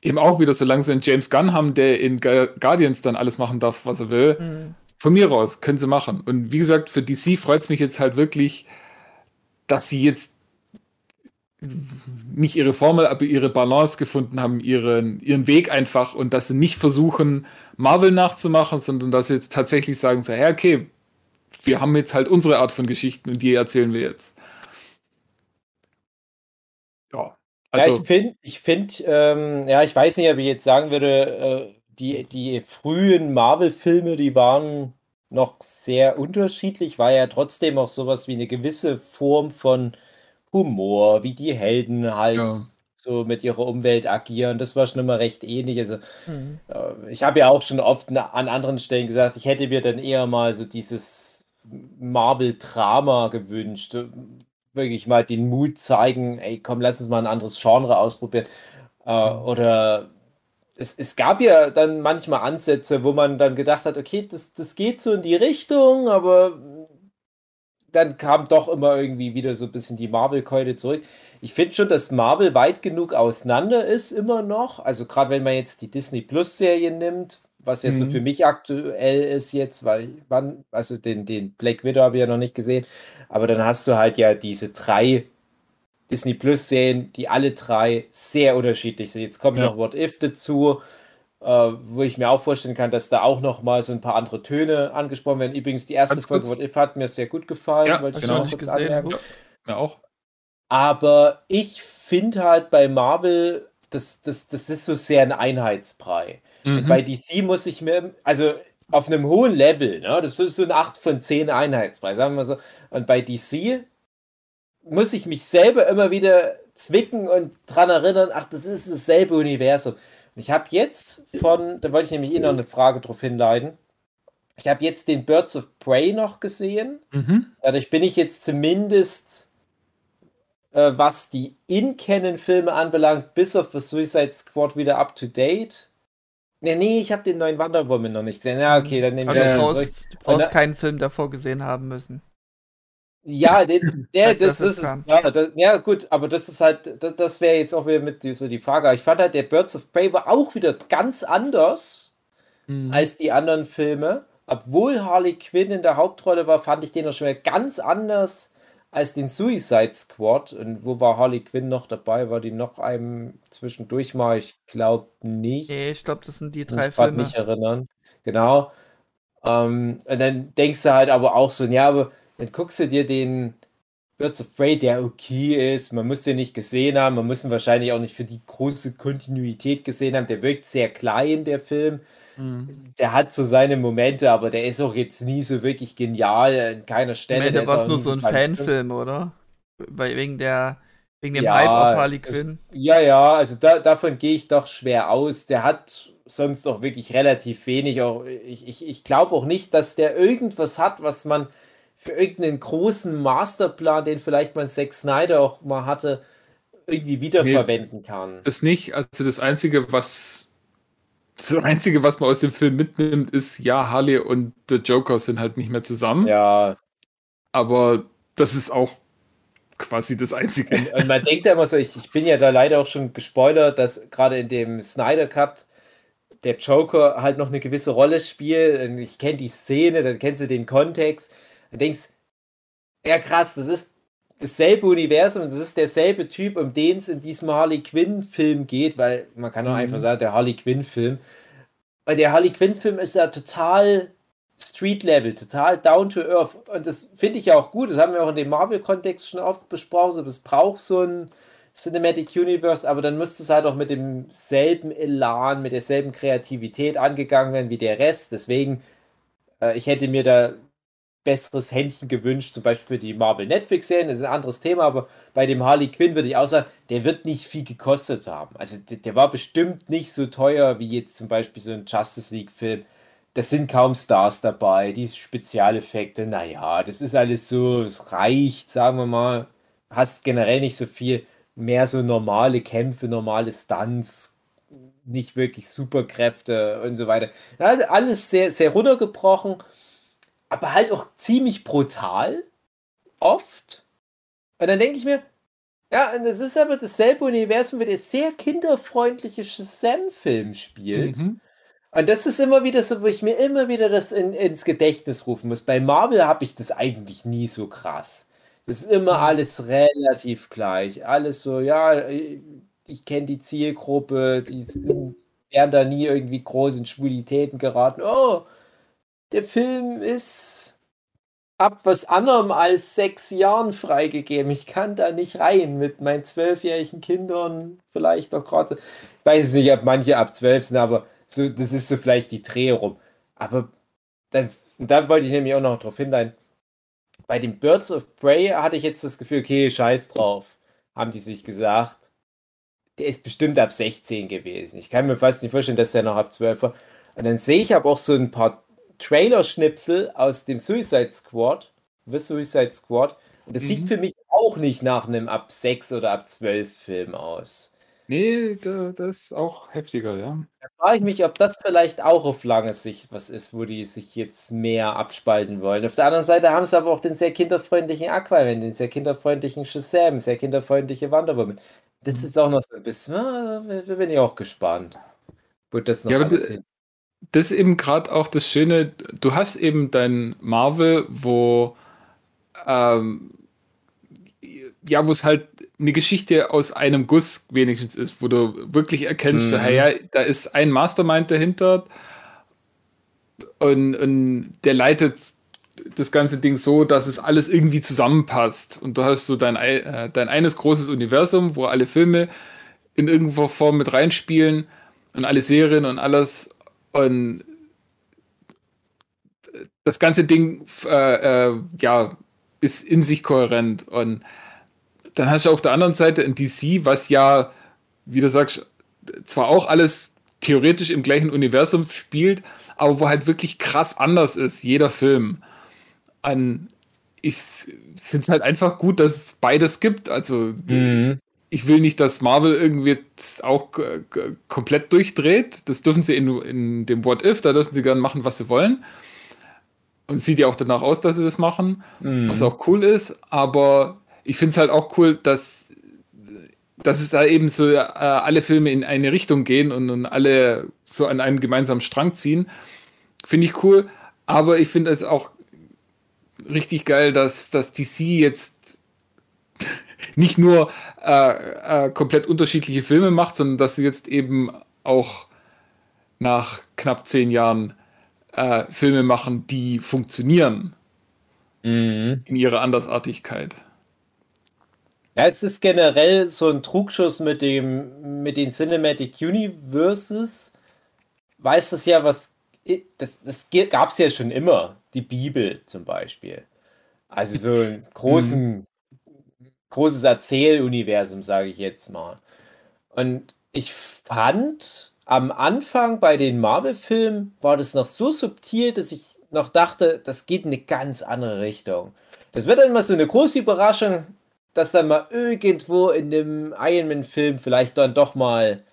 eben auch wieder, solange sie einen James Gunn haben, der in Gu- Guardians dann alles machen darf, was er will, Mhm. von mir aus können sie machen. Und wie gesagt, für DC freut es mich jetzt halt wirklich, dass sie jetzt nicht ihre Formel, aber ihre Balance gefunden haben, ihren, ihren Weg einfach und dass sie nicht versuchen, Marvel nachzumachen, sondern dass sie jetzt tatsächlich sagen, so, ja, okay, wir haben jetzt halt unsere Art von Geschichten und die erzählen wir jetzt. Ja, ja, also, ich finde, ich find, ähm, ja, ich weiß nicht, ob ich jetzt sagen würde, äh, die, die frühen Marvel-Filme, die waren noch sehr unterschiedlich, war ja trotzdem auch sowas wie eine gewisse Form von Humor, wie die Helden halt Ja. so mit ihrer Umwelt agieren. Das war schon immer recht ähnlich. Also Mhm. Äh, Ich habe ja auch schon oft an anderen Stellen gesagt, ich hätte mir dann eher mal so dieses Marvel-Drama gewünscht. Wirklich mal den Mut zeigen, ey, komm, lass uns mal ein anderes Genre ausprobieren. Äh, oder es, es gab ja dann manchmal Ansätze, wo man dann gedacht hat, okay, das, das geht so in die Richtung, aber dann kam doch immer irgendwie wieder so ein bisschen die Marvel-Keule zurück. Ich finde schon, dass Marvel weit genug auseinander ist, immer noch. Also, gerade wenn man jetzt die Disney Plus-Serie nimmt, was ja so Mhm. für mich aktuell ist jetzt, weil wann, also den, den Black Widow habe ich ja noch nicht gesehen, aber dann hast du halt ja diese drei Disney Plus-Serien, die alle drei sehr unterschiedlich sind. Jetzt kommt Ja. noch What If dazu, äh, wo ich mir auch vorstellen kann, dass da auch noch mal so ein paar andere Töne angesprochen werden. Übrigens, die erste Ganz Folge kurz. What If hat mir sehr gut gefallen, Ja, wollte ich genau. noch kurz anmerken. Ja auch. Aber ich finde halt bei Marvel, das, das, das ist so sehr ein Einheitsbrei. Mhm. bei DC muss ich mir, also auf einem hohen Level, ne, das ist so ein 8 von 10 Einheitsbrei, sagen wir mal so. Und bei DC muss ich mich selber immer wieder zwicken und dran erinnern, ach, das ist dasselbe Universum. Ich habe jetzt von, da wollte ich nämlich eh noch eine Frage drauf hinleiten. Ich habe jetzt den Birds of Prey noch gesehen. Mhm. Dadurch bin ich jetzt zumindest, äh, was die In-Canon-Filme anbelangt, bis auf das Suicide Squad wieder up to date. Nee, nee, ich habe den neuen Wonder Woman noch nicht gesehen. Ja, okay, dann nehme Aber ich du das zurück. du brauchst keinen Film davor gesehen haben müssen. Ja, der, der, das, ist, ja, das, ja, gut, aber das ist halt, das, das wäre jetzt auch wieder mit so die Frage. Ich fand halt, der Birds of Prey war auch wieder ganz anders Mhm. als die anderen Filme. Obwohl Harley Quinn in der Hauptrolle war, fand ich den auch schon wieder ganz anders als den Suicide Squad. Und wo war Harley Quinn noch dabei? War die noch einem zwischendurch mal? Ich glaube nicht. Nee, ich glaube, das sind die Kann drei mich grad Filme. nicht erinnern. Genau. Ähm, und dann denkst du halt aber auch so, ja, aber dann guckst du dir den Birds of Prey, der okay ist, man muss den nicht gesehen haben, man muss ihn wahrscheinlich auch nicht für die große Kontinuität gesehen haben, der wirkt sehr klein, der Film. Mhm. Der hat so seine Momente, aber der ist auch jetzt nie so wirklich genial an keiner Stelle. Der war es nur so ein. Fanfilm, oder? Weil wegen der wegen dem Ja, Hype auf Harley es- Quinn. Ja, ja, also da, davon gehe ich doch schwer aus. Der hat sonst auch wirklich relativ wenig. Auch, ich ich, ich glaube auch nicht, dass der irgendwas hat, was man für irgendeinen großen Masterplan, den vielleicht mal Zack Snyder auch mal hatte, irgendwie wiederverwenden kann. Das nicht. Also das Einzige, was das Einzige, was man aus dem Film mitnimmt, ist, ja, Harley und der Joker sind halt nicht mehr zusammen. Ja. Aber das ist auch quasi das Einzige. Und, (laughs) und man denkt ja immer so, ich, ich bin ja da leider auch schon gespoilert, dass gerade in dem Snyder Cut der Joker halt noch eine gewisse Rolle spielt. Ich kenne die Szene, dann kennst du den Kontext. Dann denkst, ja krass, das ist dasselbe Universum, das ist derselbe Typ, um den es in diesem Harley Quinn-Film geht, weil man kann auch Mhm. einfach sagen, der Harley Quinn-Film. Weil der Harley Quinn-Film ist ja total Street-Level, total down to earth. Und das finde ich ja auch gut. Das haben wir auch in dem Marvel-Kontext schon oft besprochen. So, es braucht so ein Cinematic Universe, aber dann müsste es halt auch mit demselben Elan, mit derselben Kreativität angegangen werden wie der Rest. Deswegen, äh, ich hätte mir da besseres Händchen gewünscht, zum Beispiel für die Marvel Netflix-Serien, das ist ein anderes Thema, aber bei dem Harley Quinn würde ich auch sagen, der wird nicht viel gekostet haben. Also der, der war bestimmt nicht so teuer wie jetzt zum Beispiel so ein Justice League-Film. Das sind kaum Stars dabei, die Spezialeffekte, naja, das ist alles so, es reicht, sagen wir mal. Hast generell nicht so viel, mehr so normale Kämpfe, normale Stunts, nicht wirklich Superkräfte und so weiter. Ja, alles sehr, sehr runtergebrochen aber halt auch ziemlich brutal. Oft. Und dann denke ich mir, ja, und das ist aber dasselbe Universum, wie der sehr kinderfreundliche Shazam-Film spielt. Mhm. Und das ist immer wieder so, wo ich mir immer wieder das in, ins Gedächtnis rufen muss. Bei Marvel habe ich das eigentlich nie so krass. Das ist immer alles relativ gleich. Alles so, ja, ich kenne die Zielgruppe, die sind, werden da nie irgendwie groß in Schwulitäten geraten. Oh, der Film ist ab was anderem als sechs Jahren freigegeben. Ich kann da nicht rein mit meinen zwölfjährigen Kindern. Vielleicht noch gerade. Ich weiß nicht, ob manche ab zwölf sind, aber so, das ist so vielleicht die Dreh rum. Aber dann, da wollte ich nämlich auch noch darauf hinweisen. Bei dem Birds of Prey hatte ich jetzt das Gefühl, okay, scheiß drauf, haben die sich gesagt. Der ist bestimmt ab 16 gewesen. Ich kann mir fast nicht vorstellen, dass der noch ab 12 war. Und dann sehe ich aber auch so ein paar Trailer-Schnipsel aus dem Suicide Squad, The Suicide Squad. Und das Mhm. sieht für mich auch nicht nach einem ab 6 oder ab 12 Film aus. Nee, da, das ist auch heftiger, ja. Da frage ich mich, ob das vielleicht auch auf lange Sicht was ist, wo die sich jetzt mehr abspalten wollen. Auf der anderen Seite haben sie aber auch den sehr kinderfreundlichen Aquaman, den sehr kinderfreundlichen Shazam, sehr kinderfreundliche Wonder Woman. Das Mhm. ist auch noch so ein bisschen, ah, da bin ich auch gespannt. Wo das noch Ja, aber alles d- hin. Das ist eben gerade auch das Schöne, du hast eben dein Marvel, wo ähm, ja, wo es halt eine Geschichte aus einem Guss wenigstens ist, wo du wirklich erkennst, so, Mhm. hey, ja, da ist ein Mastermind dahinter und, und der leitet das ganze Ding so, dass es alles irgendwie zusammenpasst. Und du hast so dein, ei- äh, dein eines großes Universum, wo alle Filme in irgendeiner Form mit reinspielen und alle Serien und alles. Und das ganze Ding äh, äh, ja, ist in sich kohärent. Und dann hast du auf der anderen Seite ein DC, was ja, wie du sagst, zwar auch alles theoretisch im gleichen Universum spielt, aber wo halt wirklich krass anders ist, jeder Film. An, ich finde es halt einfach gut, dass es beides gibt. Also Mhm. Ich will nicht, dass Marvel irgendwie auch komplett durchdreht. Das dürfen sie in, in dem What If, da dürfen sie gerne machen, was sie wollen. Und sieht ja auch danach aus, dass sie das machen, Mhm. was auch cool ist. Aber ich finde es halt auch cool, dass, dass es da eben so äh, alle Filme in eine Richtung gehen und, und alle so an einem gemeinsamen Strang ziehen. Finde ich cool. Aber ich finde es auch richtig geil, dass, dass DC jetzt nicht nur äh, äh, komplett unterschiedliche Filme macht, sondern dass sie jetzt eben auch nach knapp zehn Jahren äh, Filme machen, die funktionieren Mhm. in ihrer Andersartigkeit. Ja, es ist generell so ein Trugschuss mit dem, mit den Cinematic Universes. Weiß das ja, was. Das, das gab es ja schon immer. Die Bibel zum Beispiel. Also so ein großen, großes Erzähluniversum, sage ich jetzt mal. Und ich fand, am Anfang bei den Marvel-Filmen war das noch so subtil, dass ich noch dachte, das geht in eine ganz andere Richtung. Das wird dann mal so eine große Überraschung, dass dann mal irgendwo in dem Iron Man-Film vielleicht dann doch mal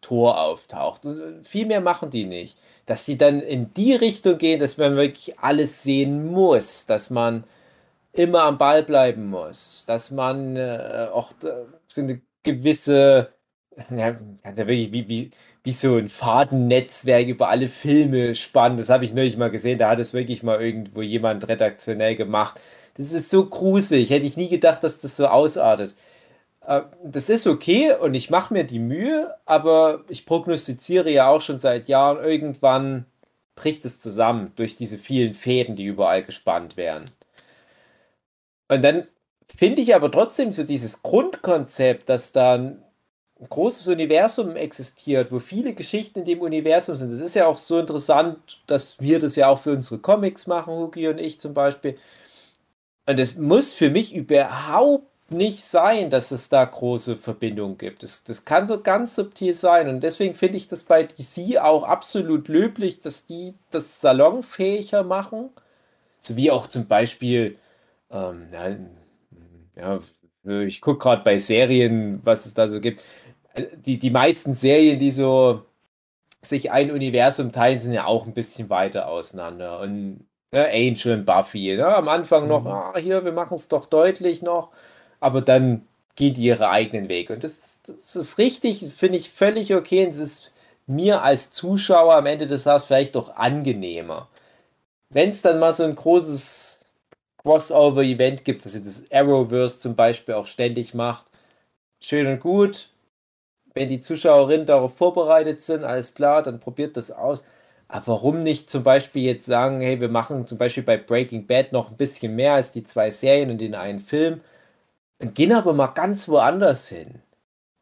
Tor auftaucht. Viel mehr machen die nicht. Dass sie dann in die Richtung gehen, dass man wirklich alles sehen muss, dass man immer am Ball bleiben muss, dass man äh, auch so eine gewisse, ja, kannst ja wirklich wie, wie, wie so ein Fadennetzwerk über alle Filme spannen. Das habe ich neulich mal gesehen, da hat es wirklich mal irgendwo jemand redaktionell gemacht. Das ist so gruselig, hätte ich nie gedacht, dass das so ausartet. Äh, das ist okay und ich mache mir die Mühe, aber ich prognostiziere ja auch schon seit Jahren, irgendwann bricht es zusammen durch diese vielen Fäden, die überall gespannt werden. Und dann finde ich aber trotzdem so dieses Grundkonzept, dass da ein großes Universum existiert, wo viele Geschichten in dem Universum sind. Das ist ja auch so interessant, dass wir das ja auch für unsere Comics machen, Hugi und ich zum Beispiel. Und es muss für mich überhaupt nicht sein, dass es da große Verbindungen gibt. Das, das kann so ganz subtil sein. Und deswegen finde ich das bei DC auch absolut löblich, dass die das salonfähiger machen. So wie auch zum Beispiel, ähm, ja, ja, ich gucke gerade bei Serien, was es da so gibt. Die, die meisten Serien, die so sich ein Universum teilen, sind ja auch ein bisschen weiter auseinander. Und ja, Angel und Buffy, ne? am Anfang noch, mhm. ah, hier, wir machen es doch deutlich noch aber dann gehen die ihre eigenen Wege. Und das, das ist richtig, finde ich völlig okay. Und es ist mir als Zuschauer am Ende des Tages vielleicht auch angenehmer. Wenn es dann mal so ein großes Crossover-Event gibt, was das Arrowverse zum Beispiel auch ständig macht, schön und gut. Wenn die Zuschauerinnen darauf vorbereitet sind, alles klar, dann probiert das aus. Aber warum nicht zum Beispiel jetzt sagen, hey, wir machen zum Beispiel bei Breaking Bad noch ein bisschen mehr als die zwei Serien und den einen Film und gehen aber mal ganz woanders hin.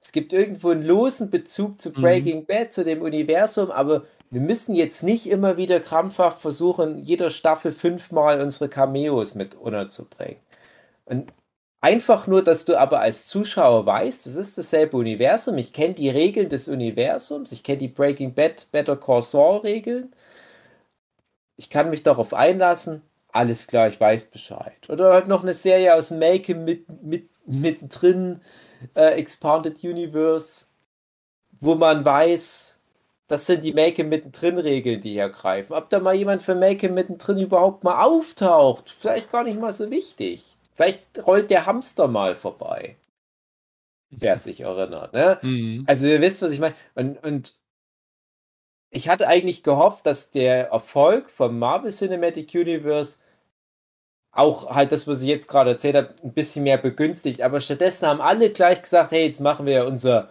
Es gibt irgendwo einen losen Bezug zu mhm. Breaking mhm. Bad, zu dem Universum, aber wir müssen jetzt nicht immer wieder krampfhaft versuchen, jeder Staffel fünfmal unsere Cameos mit unterzubringen. Und einfach nur, dass du aber als Zuschauer weißt, es ist dasselbe Universum, ich kenne die Regeln des Universums, ich kenne die Breaking Bad, Better Call Saul Regeln, ich kann mich darauf einlassen, alles klar, ich weiß Bescheid. Oder halt noch eine Serie aus Make mit, mit, mittendrin, äh, Expanded Universe, wo man weiß, das sind die Make mittendrin Regeln, die hier greifen. Ob da mal jemand für Make mittendrin überhaupt mal auftaucht, vielleicht gar nicht mal so wichtig. Vielleicht rollt der Hamster mal vorbei. Wer (laughs) sich erinnert, ne? Mhm. Also ihr wisst, was ich meine. Und, und ich hatte eigentlich gehofft, dass der Erfolg vom Marvel Cinematic Universe auch halt das, was ich jetzt gerade erzählt habe, ein bisschen mehr begünstigt. Aber stattdessen haben alle gleich gesagt, hey, jetzt machen wir unser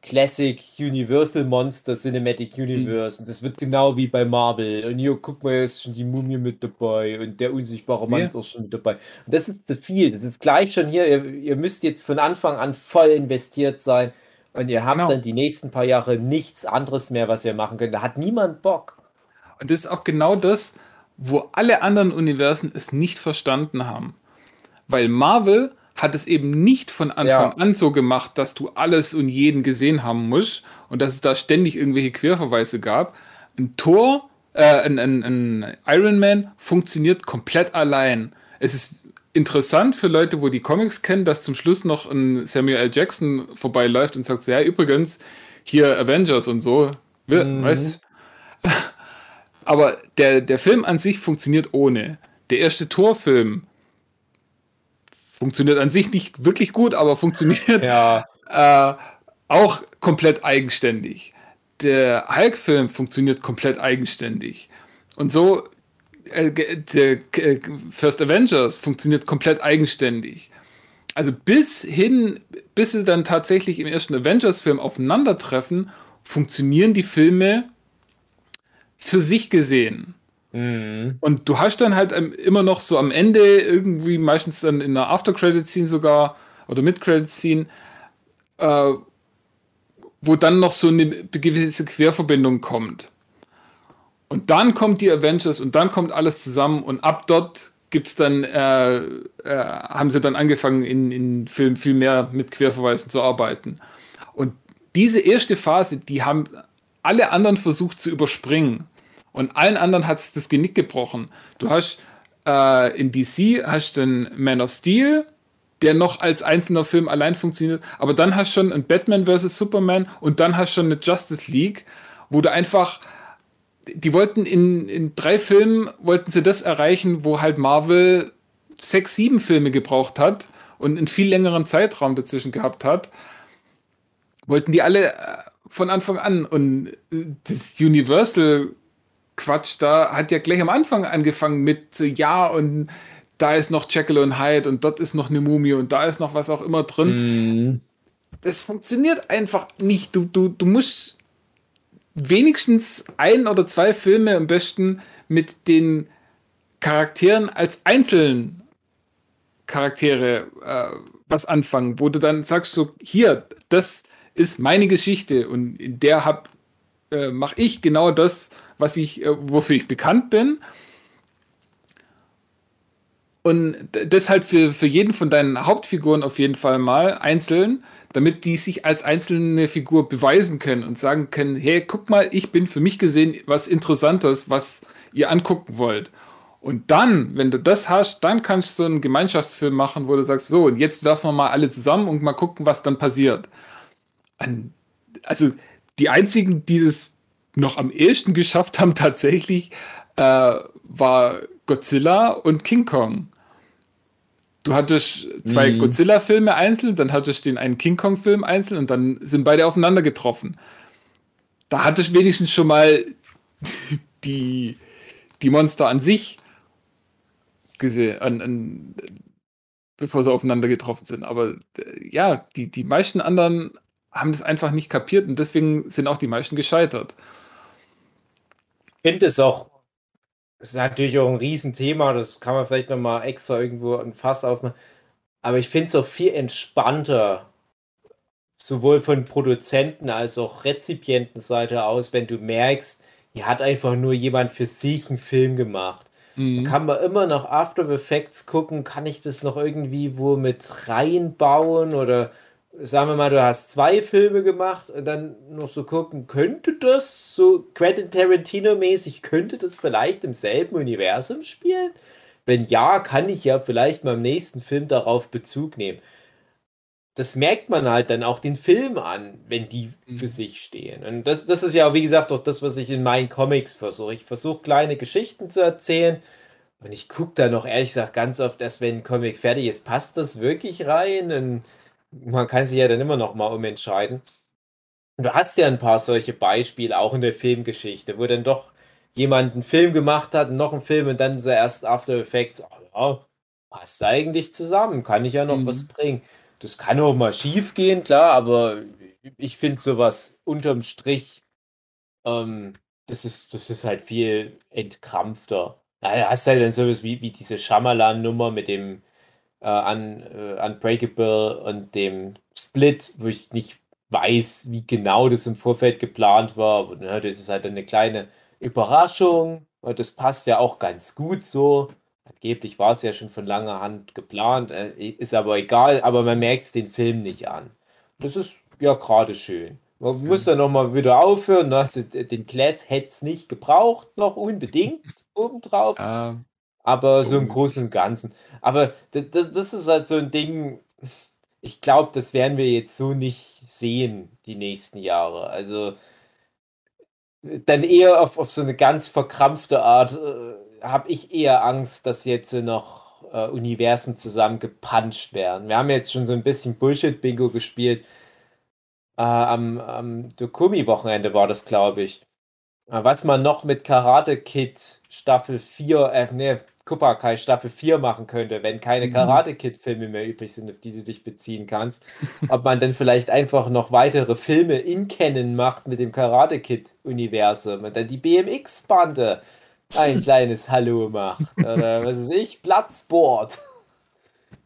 Classic Universal Monster Cinematic mhm. Universe. Mhm. Und das wird genau wie bei Marvel. Und hier, guck mal, ist schon die Mumie mit dabei und der unsichtbare Mann ja. ist auch schon mit dabei. Und das ist zu viel. Das ist gleich schon hier. Ihr, ihr müsst jetzt von Anfang an voll investiert sein. Und ihr habt genau. dann die nächsten paar Jahre nichts anderes mehr, was ihr machen könnt. Da hat niemand Bock. Und das ist auch genau das, wo alle anderen Universen es nicht verstanden haben. Weil Marvel hat es eben nicht von Anfang ja. an so gemacht, dass du alles und jeden gesehen haben musst und dass es da ständig irgendwelche Querverweise gab. Ein Tor, äh, ein, ein, ein Iron Man funktioniert komplett allein. Es ist interessant für Leute, wo die Comics kennen, dass zum Schluss noch ein Samuel L. Jackson vorbeiläuft und sagt so, ja, übrigens, hier Avengers und so. Mhm. weißt, (laughs) aber der, der Film an sich funktioniert ohne. Der erste Torfilm funktioniert an sich nicht wirklich gut, aber funktioniert ja. (laughs) äh, auch komplett eigenständig. Der Hulk-Film funktioniert komplett eigenständig. Und so äh, der äh, First Avengers funktioniert komplett eigenständig. Also bis hin, bis sie dann tatsächlich im ersten Avengers-Film aufeinandertreffen, funktionieren die Filme für sich gesehen. Mhm. Und du hast dann halt immer noch so am Ende irgendwie, meistens dann in der After-Credit-Scene sogar oder Mid-Credit-Scene, äh, wo dann noch so eine gewisse Querverbindung kommt. Und dann kommt die Avengers und dann kommt alles zusammen und ab dort gibt's dann, äh, äh, haben sie dann angefangen, in, in Filmen viel mehr mit Querverweisen zu arbeiten. Und diese erste Phase, die haben alle anderen versucht zu überspringen. Und allen anderen hat es das Genick gebrochen. Du hast äh, in DC hast den Man of Steel, der noch als einzelner Film allein funktioniert. Aber dann hast du schon ein Batman vs. Superman und dann hast du schon eine Justice League, wo du einfach, die wollten in, in drei Filmen, wollten sie das erreichen, wo halt Marvel sechs, sieben Filme gebraucht hat und einen viel längeren Zeitraum dazwischen gehabt hat. Wollten die alle äh, von Anfang an. Und äh, das Universal Quatsch da hat ja gleich am Anfang angefangen mit so, ja und da ist noch Jekyll und Hyde und dort ist noch eine Mumie und da ist noch was auch immer drin. Mhm. Das funktioniert einfach nicht. Du, du, du musst wenigstens ein oder zwei Filme am besten mit den Charakteren als einzelnen Charaktere äh, was anfangen, wo du dann sagst so, hier, das ist meine Geschichte und in der hab äh, mache ich genau das, was ich, äh, wofür ich bekannt bin. Und das halt für, für jeden von deinen Hauptfiguren auf jeden Fall mal einzeln, damit die sich als einzelne Figur beweisen können und sagen können, hey, guck mal, ich bin für mich gesehen was Interessantes, was ihr angucken wollt. Und dann, wenn du das hast, dann kannst du einen Gemeinschaftsfilm machen, wo du sagst, so, und jetzt werfen wir mal alle zusammen und mal gucken, was dann passiert. Also die einzigen, die es noch am ehesten geschafft haben, tatsächlich, äh, war Godzilla und King Kong. Du hattest zwei Mhm. Godzilla-Filme einzeln, dann hattest du den einen King Kong-Film einzeln und dann sind beide aufeinander getroffen. Da hattest du wenigstens schon mal (laughs) die, die Monster an sich gesehen, an, an, bevor sie aufeinander getroffen sind. Aber äh, ja, die, die meisten anderen haben das einfach nicht kapiert und deswegen sind auch die meisten gescheitert. Ich finde es auch, es ist natürlich auch ein Riesenthema, das kann man vielleicht nochmal extra irgendwo ein Fass aufmachen. Aber ich finde es auch viel entspannter, sowohl von Produzenten als auch Rezipientenseite aus, wenn du merkst, hier hat einfach nur jemand für sich einen Film gemacht. Mhm. Kann man immer noch After Effects gucken, kann ich das noch irgendwie wo mit reinbauen oder sagen wir mal, du hast zwei Filme gemacht und dann noch so gucken, könnte das so Quentin Tarantino-mäßig, könnte das vielleicht im selben Universum spielen? Wenn ja, kann ich ja vielleicht mal im nächsten Film darauf Bezug nehmen. Das merkt man halt dann auch den Film an, wenn die für Mhm. sich stehen. Und das, das ist ja, wie gesagt, auch das, was ich in meinen Comics versuche. Ich versuche kleine Geschichten zu erzählen und ich gucke da noch ehrlich gesagt ganz oft erst, wenn ein Comic fertig ist, passt das wirklich rein? Und man kann sich ja dann immer noch mal umentscheiden. Und du hast ja ein paar solche Beispiele, auch in der Filmgeschichte, wo dann doch jemand einen Film gemacht hat, noch einen Film und dann so erst After Effects, oh ja, passt eigentlich zusammen, kann ich ja noch Mhm. was bringen. Das kann auch mal schief gehen, klar, aber ich finde sowas unterm Strich, ähm, das ist, das ist halt viel entkrampfter. Da hast du halt dann sowas wie, wie diese Shyamalan-Nummer mit dem äh, Un, äh, Unbreakable und dem Split, wo ich nicht weiß, wie genau das im Vorfeld geplant war. Aber ne, das ist halt eine kleine Überraschung und das passt ja auch ganz gut so. Angeblich war es ja schon von langer Hand geplant, äh, ist aber egal, aber man merkt es den Film nicht an. Das ist ja gerade schön. Man muss dann nochmal wieder aufhören. Ne? Also, den Class hätte es nicht gebraucht, noch unbedingt obendrauf. Ja, Aber so im. Großen und Ganzen. Aber das, das, das ist halt so ein Ding, ich glaube, das werden wir jetzt so nicht sehen, die nächsten Jahre. Also dann eher auf, auf so eine ganz verkrampfte Art äh, habe ich eher Angst, dass jetzt noch äh, Universen zusammengepanscht werden. Wir haben jetzt schon so ein bisschen Bullshit-Bingo gespielt. Äh, am am Dokumi-Wochenende war das, glaube ich. Äh, Was man noch mit Karate Kid Staffel 4, äh, ne, Cobra Kai Staffel 4 machen könnte, wenn keine Mhm. Karate Kid Filme mehr übrig sind, auf die du dich beziehen kannst. Ob man dann vielleicht einfach noch weitere Filme in Canon macht mit dem Karate Kid Universum und dann die BMX Bande ein (laughs) kleines Hallo macht. Oder was weiß ich, Platzsport.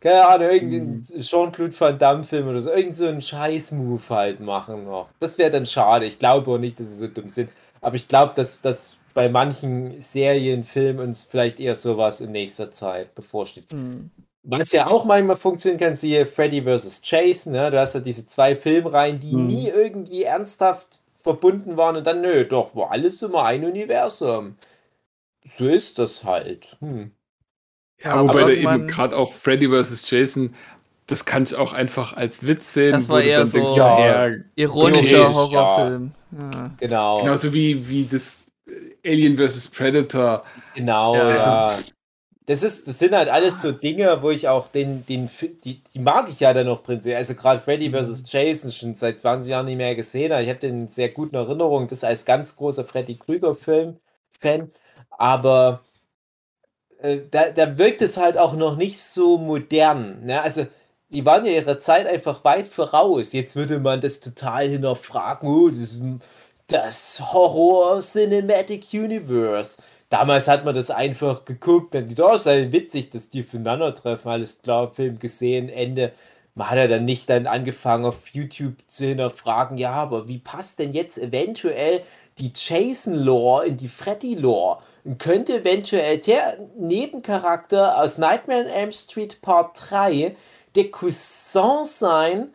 Keine Ahnung, irgendein Jean-Claude Van Damme-Film oder so, irgend so einen Scheiß-Move halt machen noch. Das wäre dann schade. Ich glaube auch nicht, dass sie so dumm sind. Aber ich glaube, dass, dass bei manchen Serien, Filmen uns vielleicht eher sowas in nächster Zeit bevorsteht. Hm. Was ja auch manchmal funktionieren kann, siehe Freddy vs. Jason, ne? du hast ja diese zwei Filmreihen, die Mhm. nie irgendwie ernsthaft verbunden waren und dann, nö, doch, war alles immer ein Universum. So ist das halt. Hm. ja wobei aber da eben gerade auch Freddy vs. Jason, das kann ich auch einfach als Witz sehen. Das war wo du eher dann so- denkst, Ja. ja, ja, Ironischer Ironisch, Horrorfilm. Ja. Genau. genauso wie, wie das Alien vs. Predator. Genau, Ja, ja. Das, ist, das sind halt alles so Dinge, wo ich auch den, den die, die mag ich ja dann noch prinzipiell. Also gerade Freddy vs. Jason schon seit 20 Jahren nicht mehr gesehen, ich habe den sehr guten Erinnerungen. Das als ganz großer Freddy Krüger-Film-Fan. Aber äh, da, da wirkt es halt auch noch nicht so modern. Ne? Also die waren ja ihrer Zeit einfach weit voraus. Jetzt würde man das total hinterfragen. Oh, das, das Horror Cinematic Universe. Damals hat man das einfach geguckt, dann gedacht, oh, ist ja witzig, dass die aufeinandertreffen, alles klar, Film gesehen, Ende. Man hat ja dann nicht dann angefangen auf YouTube zu hinterfragen, ja, aber wie passt denn jetzt eventuell die Jason-Lore in die Freddy-Lore? Und könnte eventuell der Nebencharakter aus Nightmare on Elm Street Part 3 der Cousin sein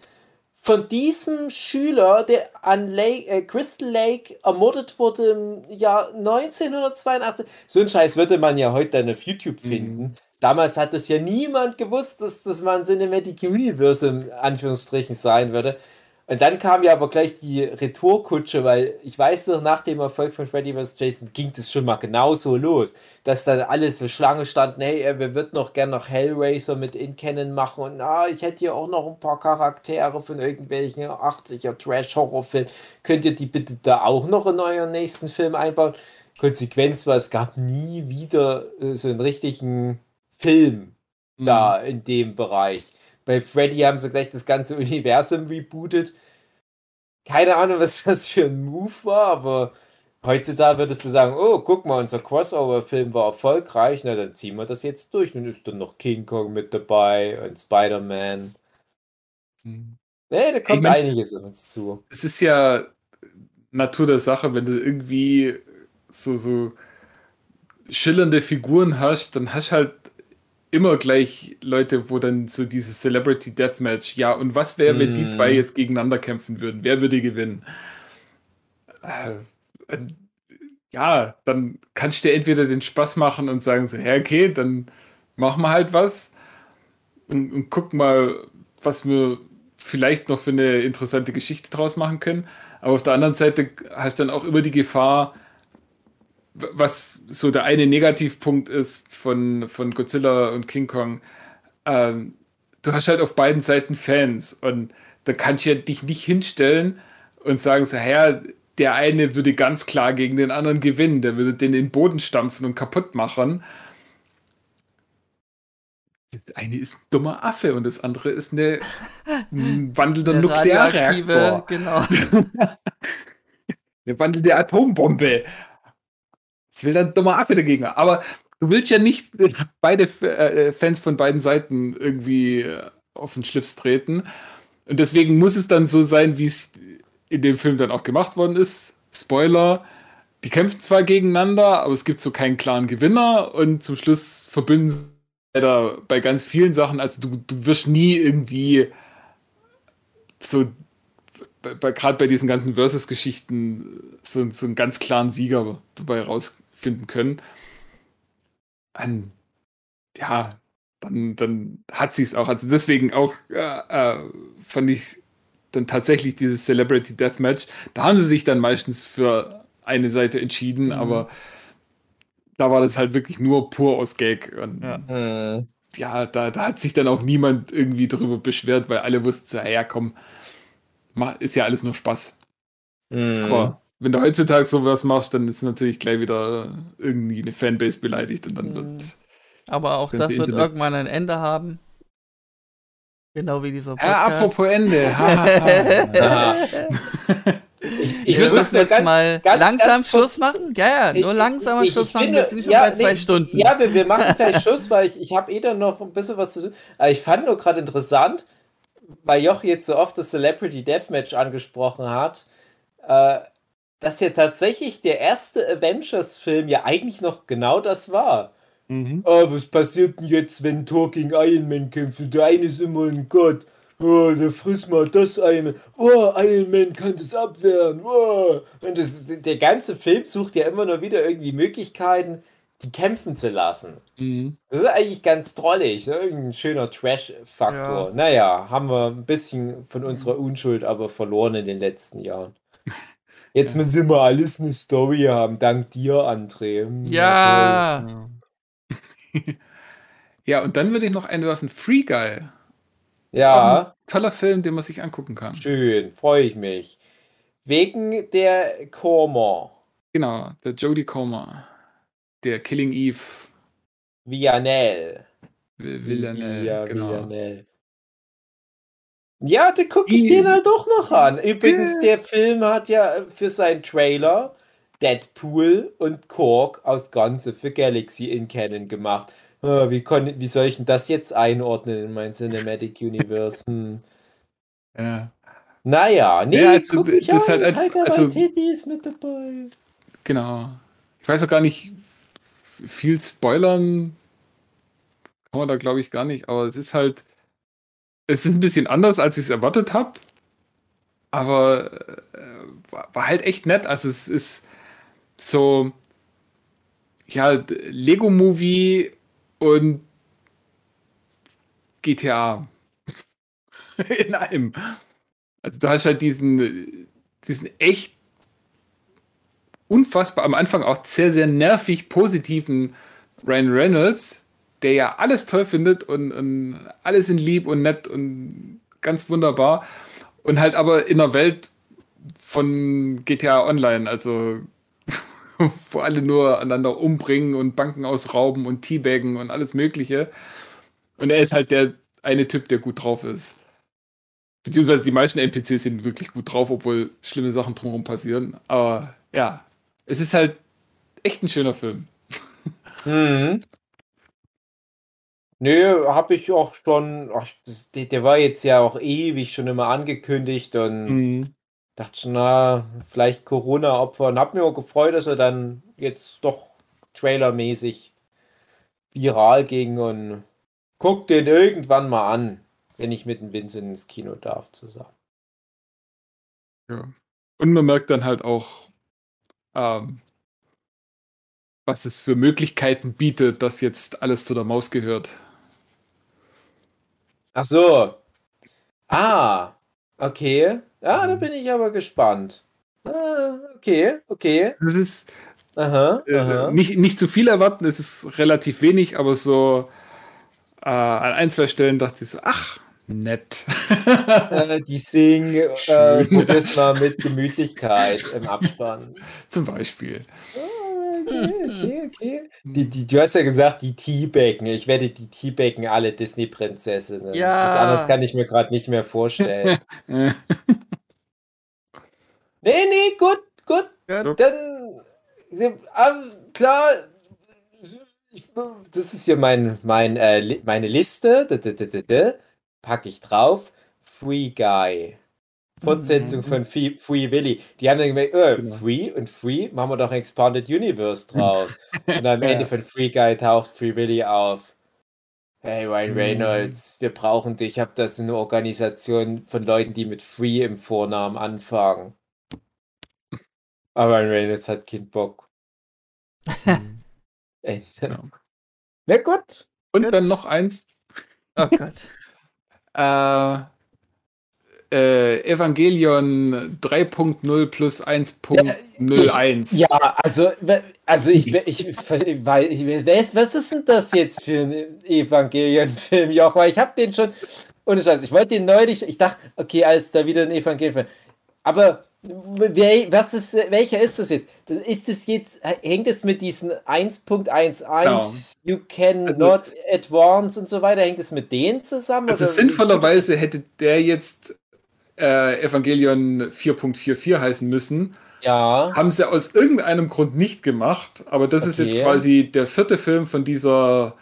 von diesem Schüler, der an Lake, äh, Crystal Lake ermordet wurde im Jahr 1982. So ein Scheiß würde man ja heute dann auf YouTube finden. Damals hat es ja niemand gewusst, dass das mal ein Cinematic Universe im Anführungsstrichen sein würde. Und dann kam ja aber gleich die Retourkutsche, weil ich weiß noch, nach dem Erfolg von Freddy vs. Jason ging das schon mal genauso los, dass dann alles so Schlange standen, hey, äh, wir würden noch gern noch Hellraiser mit In-Canon machen und ah, ich hätte hier auch noch ein paar Charaktere von irgendwelchen 80er Trash-Horrorfilmen. Könnt ihr die bitte da auch noch in euren nächsten Film einbauen? Konsequenz war, es gab nie wieder äh, so einen richtigen Film da in dem Bereich. Bei Freddy haben sie gleich das ganze (laughs) Universum rebootet. Keine Ahnung, was das für ein Move war, aber heutzutage würdest du sagen, oh, guck mal, unser Crossover-Film war erfolgreich, na dann ziehen wir das jetzt durch. Nun ist dann noch King Kong mit dabei und Spider-Man. Mhm. Nee, da kommt mein- einiges auf uns zu. Es ist ja Natur der Sache, wenn du irgendwie so, so schillernde Figuren hast, dann hast halt immer gleich Leute, wo dann so dieses Celebrity Deathmatch, ja, und was wäre, wenn die zwei jetzt gegeneinander kämpfen würden? Wer würde gewinnen? Äh, äh, ja, dann kannst du dir entweder den Spaß machen und sagen so, ja, okay, dann machen wir halt was und, und guck mal, was wir vielleicht noch für eine interessante Geschichte draus machen können. Aber auf der anderen Seite hast du dann auch immer die Gefahr, was so der eine Negativpunkt ist von, von Godzilla und King Kong, ähm, du hast halt auf beiden Seiten Fans und da kannst du ja dich nicht hinstellen und sagen so, ja, der eine würde ganz klar gegen den anderen gewinnen, der würde den in den Boden stampfen und kaputt machen. Das eine ist ein dummer Affe und das andere ist eine, (laughs) ein wandelnder Eine Nuklearreaktor. genau. (laughs) Eine wandelnde Atombombe. Das will dann ein dummer Affe dagegen. Aber du willst ja nicht beide F- äh, Fans von beiden Seiten irgendwie äh, auf den Schlips treten. Und deswegen muss es dann so sein, wie es in dem Film dann auch gemacht worden ist. Spoiler. Die kämpfen zwar gegeneinander, aber es gibt so keinen klaren Gewinner und zum Schluss verbünden sie leider bei ganz vielen Sachen. Also du, du wirst nie irgendwie so gerade bei diesen ganzen Versus-Geschichten so, so einen ganz klaren Sieger dabei rausfinden können. An, ja, dann, dann hat sie es auch. Also deswegen auch äh, äh, fand ich dann tatsächlich dieses Celebrity Deathmatch. Da haben sie sich dann meistens für eine Seite entschieden, Mhm. aber da war das halt wirklich nur pur aus Gag. Und Ja. Hm. ja, da, da hat sich dann auch niemand irgendwie drüber beschwert, weil alle wussten, so, ja komm, ma- ist ja alles nur Spaß. Hm. Aber wenn du heutzutage sowas machst, dann ist natürlich gleich wieder irgendwie eine Fanbase beleidigt und dann Mhm. wird. Aber auch Das wird Internet. irgendwann ein Ende haben. Genau wie dieser Ja, Podcast. apropos Ende. (laughs) ha, ha, ha. Ich, nur jetzt ganz, mal ganz- langsam ganz Schluss machen. Ja, ja, nur langsamer ich- Schluss ich machen. finde- Wir sind schon ja, bei zwei nee, Stunden. Ja, wir, wir machen gleich Schluss, weil ich, ich habe eh dann noch ein bisschen was zu tun. Aber ich fand nur gerade interessant, weil Joch jetzt so oft das Celebrity Deathmatch angesprochen hat, äh, dass ja tatsächlich der erste Avengers-Film ja eigentlich noch genau das war. Mhm. Oh, was passiert denn jetzt, wenn Thor gegen Iron Man kämpft? Der eine ist immer ein Gott. Oh, der frisst mal das Iron Man. Oh, Iron Man kann das abwehren. Oh. Und das, der ganze Film sucht ja immer nur wieder irgendwie Möglichkeiten, die kämpfen zu lassen. Mhm. Das ist eigentlich ganz drollig, ne? Ein schöner Trash-Faktor. Ja. Naja, haben wir ein bisschen von unserer Unschuld aber verloren in den letzten Jahren. Jetzt Ja. müssen wir alles eine Story haben, dank dir, André. Hm, Ja. Ja. (laughs) ja, und dann würde ich noch einwerfen: Free Guy. Ja, Toller Film, den man sich angucken kann. schön, freue ich mich. Wegen der Koma, Genau, der Jodie Comer. Der Killing Eve. Villanelle. Vil- Villanelle, Ja, genau. Villanelle. Ja, dann gucke ich den halt doch noch an. Übrigens, der Film hat ja für seinen Trailer Deadpool und Korg aus Ganze für Galaxy in Canon gemacht. Ah, Wie, kon, wie soll ich denn das jetzt einordnen in mein Cinematic Universe? Hm. Ja, Naja, nee, Ja, also, guck ich das ist an. halt Taika also- Waititi ist mit dabei. genau. Ich weiß auch gar nicht, viel spoilern kann man da, glaube ich, gar nicht, aber es ist halt, es ist ein bisschen anders, als ich es erwartet habe, aber äh, war, war halt echt nett. Also es ist so, ja, Lego-Movie und GTA (laughs) in einem. Also du hast halt diesen, diesen echt unfassbar, am Anfang auch sehr, sehr nervig positiven Ryan Reynolds, der ja alles toll findet und, und alles in lieb und nett und ganz wunderbar. Und halt aber in der Welt von GTA Online, also (laughs) wo alle nur einander umbringen und Banken ausrauben und Teabaggen und alles Mögliche. Und er ist halt der eine Typ, der gut drauf ist. Beziehungsweise die meisten NPCs sind wirklich gut drauf, obwohl schlimme Sachen drumherum passieren. Aber ja, es ist halt echt ein schöner Film. Mhm. Nö, habe ich auch schon. Ach, das, der, der war jetzt ja auch ewig schon immer angekündigt und Mhm. dachte schon, na, vielleicht Corona-Opfer. Und hab mir auch gefreut, dass er dann jetzt doch trailermäßig viral ging und guck den irgendwann mal an, wenn ich mit dem Vincent ins Kino darf zusammen. Ja. Und man merkt dann halt auch, ähm, was es für Möglichkeiten bietet, dass jetzt alles zu der Maus gehört. Ach so. Ah, okay. Ja, da bin ich aber gespannt. Ah, okay, okay. Das ist Aha, äh, aha. nicht, nicht zu viel erwarten, es ist relativ wenig, aber so äh, an ein, zwei Stellen dachte ich so, ach, nett. Äh, die Sing, (laughs) äh, mal mit Gemütlichkeit im Abspann. Zum Beispiel. Ah, Okay, okay, okay. Die, die, du hast ja gesagt, die Teabaggen. Ich werde die Teabaggen alle Disney-Prinzessinnen. Ja. Was anderes kann ich mir gerade nicht mehr vorstellen. Äh, (laughs) nee, nee, gut, gut. Gut. Dann, ah, klar, ich, das ist hier mein, mein, äh, Li- meine Liste. Packe ich drauf. Free Guy. Fortsetzung von Free, Free Willy. Die haben dann gemerkt, oh, Genau. Free und Free, machen wir doch ein Expanded Universe (laughs) draus. und am Ja. Ende von Free Guy taucht Free Willy auf. Hey Ryan Mhm. Reynolds, wir brauchen dich. Ich habe das eine Organisation von Leuten, die mit Free im Vornamen anfangen. Aber Ryan Reynolds hat keinen Bock. (laughs) Ja. Na gut. Und Gut. dann noch eins. Oh Gott. (laughs) Äh, äh, Evangelion 3.0 plus 1.01. Ja, also, also ich, ich, ich, weil, ich was, ist denn das jetzt für ein Evangelion-Film, Jochen? Ich habe den schon, ohne Scheiß, ich wollte den neulich, ich dachte, okay, alles da wieder ein Evangelion-Film. Aber wer, was ist, welcher ist das jetzt? Das, ist es jetzt, hängt es mit diesen 1.11, you can Also- not advance und so weiter, hängt es mit denen zusammen? Also sinnvollerweise hätte der jetzt äh, Evangelion 4.44 heißen müssen. Ja. Haben sie aus irgendeinem Grund nicht gemacht, aber das ist jetzt Okay. quasi der vierte Film von dieser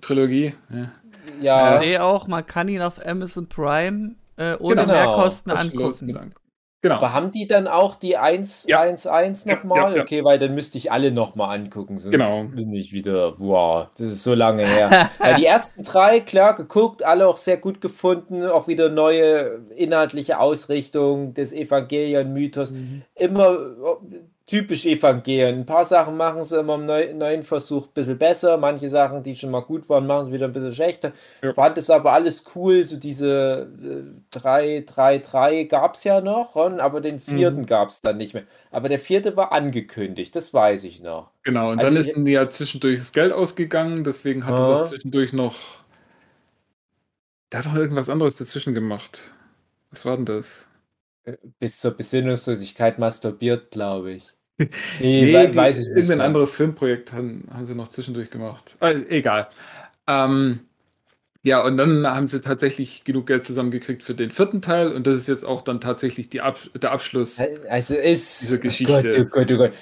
Trilogie. Ja. Ich Ja. sehe auch, man kann ihn auf Amazon Prime äh, ohne Genau. Mehrkosten angucken. Genau. Aber haben die dann auch die 1, Ja. 1, 1 Ja, nochmal? ja, ja. Okay, weil dann müsste ich alle nochmal angucken, sonst Genau. bin ich wieder, wow, das ist so lange her. (laughs) weil die ersten drei, klar, geguckt, alle auch sehr gut gefunden, auch wieder neue inhaltliche Ausrichtung des Evangelion-Mythos. Mhm. Immer, typisch Evangelion. Ein paar Sachen machen sie immer im neu, neuen Versuch ein bisschen besser. Manche Sachen, die schon mal gut waren, machen sie wieder ein bisschen schlechter. Ja. Fand es aber alles cool. So diese äh, 3, 3, 3 gab es ja noch, aber den vierten Mhm. gab es dann nicht mehr. Aber der vierte war angekündigt, das weiß ich noch. Genau, und Also dann ist ihm ja zwischendurch das Geld ausgegangen, deswegen hat er doch zwischendurch noch. Der hat doch irgendwas anderes dazwischen gemacht. Was war denn das? Äh, Bis zur Besinnungslosigkeit masturbiert, glaube ich. Nee, Nee, weiß ich nicht. irgendein mehr. anderes Filmprojekt haben, haben sie noch zwischendurch gemacht. Ah, egal. Ähm, ja, und dann haben sie tatsächlich genug Geld zusammengekriegt für den vierten Teil und das ist jetzt auch dann tatsächlich Ab der Abschluss. Also ist. Diese Oh Geschichte. Gott, oh Gott, oh Gott.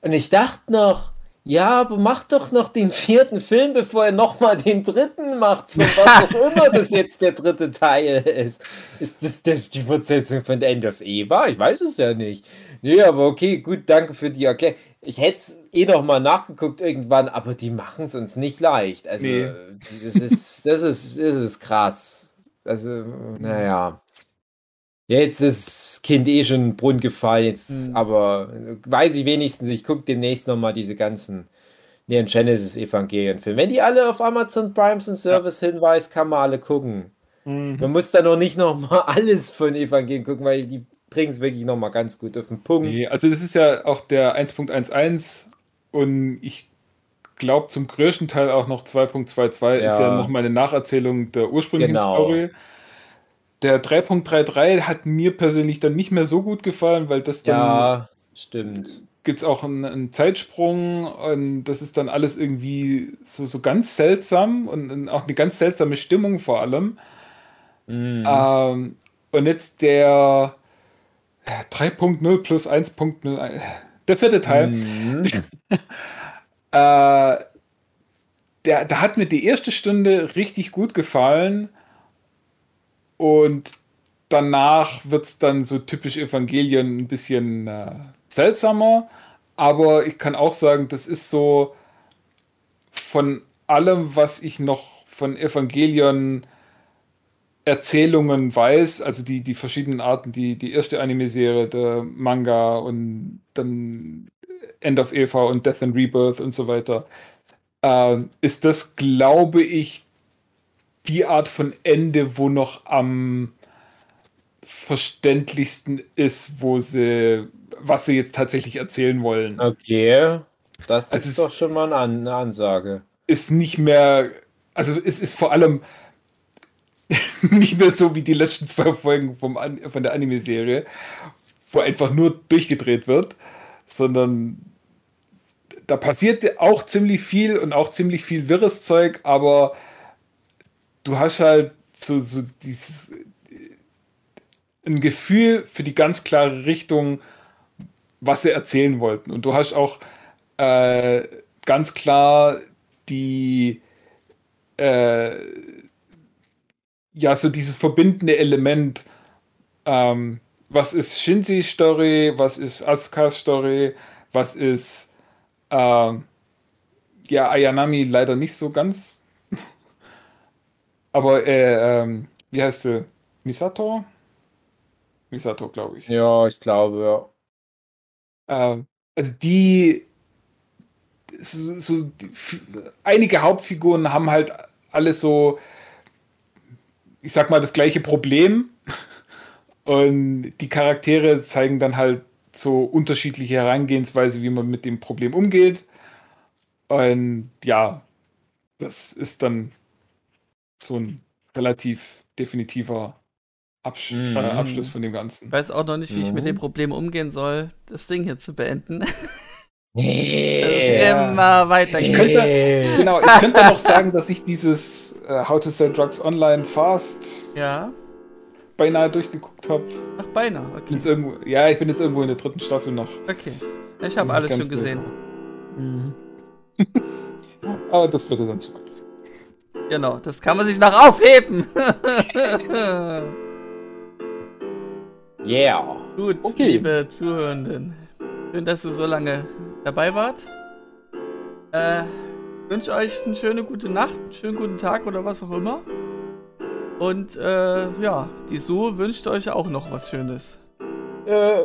Und ich dachte noch, ja, aber mach doch noch den vierten Film, bevor er nochmal den dritten macht, von (laughs) was auch immer das jetzt der dritte Teil ist. Ist das die Fortsetzung von The End of Eva? Ich weiß es ja nicht. Nee, aber okay, gut, danke für die Erklärung. Ich hätte es eh noch mal nachgeguckt irgendwann, aber die machen es uns nicht leicht. Also, Nee. das ist, das ist, das ist krass. Also, naja. Jetzt ist das Kind eh schon in den Brunnen gefallen, jetzt, Hm. aber weiß ich wenigstens, ich gucke demnächst nochmal diese ganzen Neon Genesis Evangelien Filme. Wenn die alle auf Amazon Primes und Service hinweist, kann man alle gucken. Mhm. Man muss da noch nicht nochmal (laughs) alles von Evangelien gucken, weil die bringen es wirklich nochmal ganz gut auf den Punkt. Nee, also das ist ja auch der 1.11 und ich glaube zum größten Teil auch noch 2.22 ist ja Ja. noch mal eine Nacherzählung der ursprünglichen Genau. Story. Der 3.33 hat mir persönlich dann nicht mehr so gut gefallen, weil das dann Ja, stimmt. gibt es auch einen, einen Zeitsprung und das ist dann alles irgendwie so, so ganz seltsam und, und auch eine ganz seltsame Stimmung vor allem. Mhm. Ähm, und jetzt der 3.0 plus 1.0, äh, der vierte Teil, Mhm. (laughs) äh, der, da hat mir die erste Stunde richtig gut gefallen und danach wird es dann so typisch Evangelion ein bisschen äh, seltsamer, aber ich kann auch sagen, das ist so von allem, was ich noch von Evangelion Erzählungen weiß, also die, die verschiedenen Arten, die, die erste Anime-Serie, der Manga und dann End of Eva und Death and Rebirth und so weiter, ähm, ist das, glaube ich, die Art von Ende, wo noch am verständlichsten ist, wo sie, was sie jetzt tatsächlich erzählen wollen. Okay, das Also ist doch schon mal eine Ansage. ist nicht mehr, also es ist vor allem (laughs) nicht mehr so wie die letzten zwei Folgen vom An von der Anime-Serie, wo einfach nur durchgedreht wird, sondern da passiert auch ziemlich viel und auch ziemlich viel wirres Zeug, aber du hast halt so, so dieses ein Gefühl für die ganz klare Richtung, was sie erzählen wollten. Und du hast auch äh, ganz klar die äh, ja, so dieses verbindende Element. Ähm, was ist Shinzis Story? Was ist Asukas Story? Was ist ähm, ja, Ayanami leider nicht so ganz. (laughs) Aber äh, ähm, wie heißt sie? Misato? Misato, glaube ich. Ja, ich glaube, ja. Ähm, also die, so, so die, einige Hauptfiguren haben halt alle so, ich sag mal, das gleiche Problem. Und die Charaktere zeigen dann halt so unterschiedliche Herangehensweise, wie man mit dem Problem umgeht. Und ja, das ist dann so ein relativ definitiver Absch Mhm. äh, Abschluss von dem Ganzen. Ich weiß auch noch nicht, wie ich mit Mhm. dem Problem umgehen soll, das Ding hier zu beenden. (laughs) Nee. immer weiter. Ich könnte- (laughs) Genau, ich könnte noch sagen, dass ich dieses äh, How to Sell Drugs Online Fast Ja. beinahe durchgeguckt habe. Ach, beinahe. Okay. Jetzt irgendwo, ja, ich bin jetzt irgendwo in der dritten Staffel noch. Okay. Ich habe alles schon gesehen. (laughs) Aber das würde dann zu weit. Genau, das kann man sich noch aufheben. (laughs) Yeah. Gut, Okay. liebe Zuhörenden. Schön, dass ihr so lange dabei wart. Äh, wünsche euch eine schöne gute Nacht, einen schönen guten Tag oder was auch immer. Und äh, ja, die Sue wünscht euch auch noch was Schönes. Äh,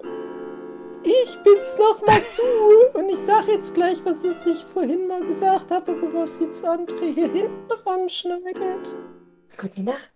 ich bin's nochmal zu. Und ich sag jetzt gleich, was ich vorhin mal gesagt habe, bevor es jetzt André hier hinten ran schneidet. Gute Nacht.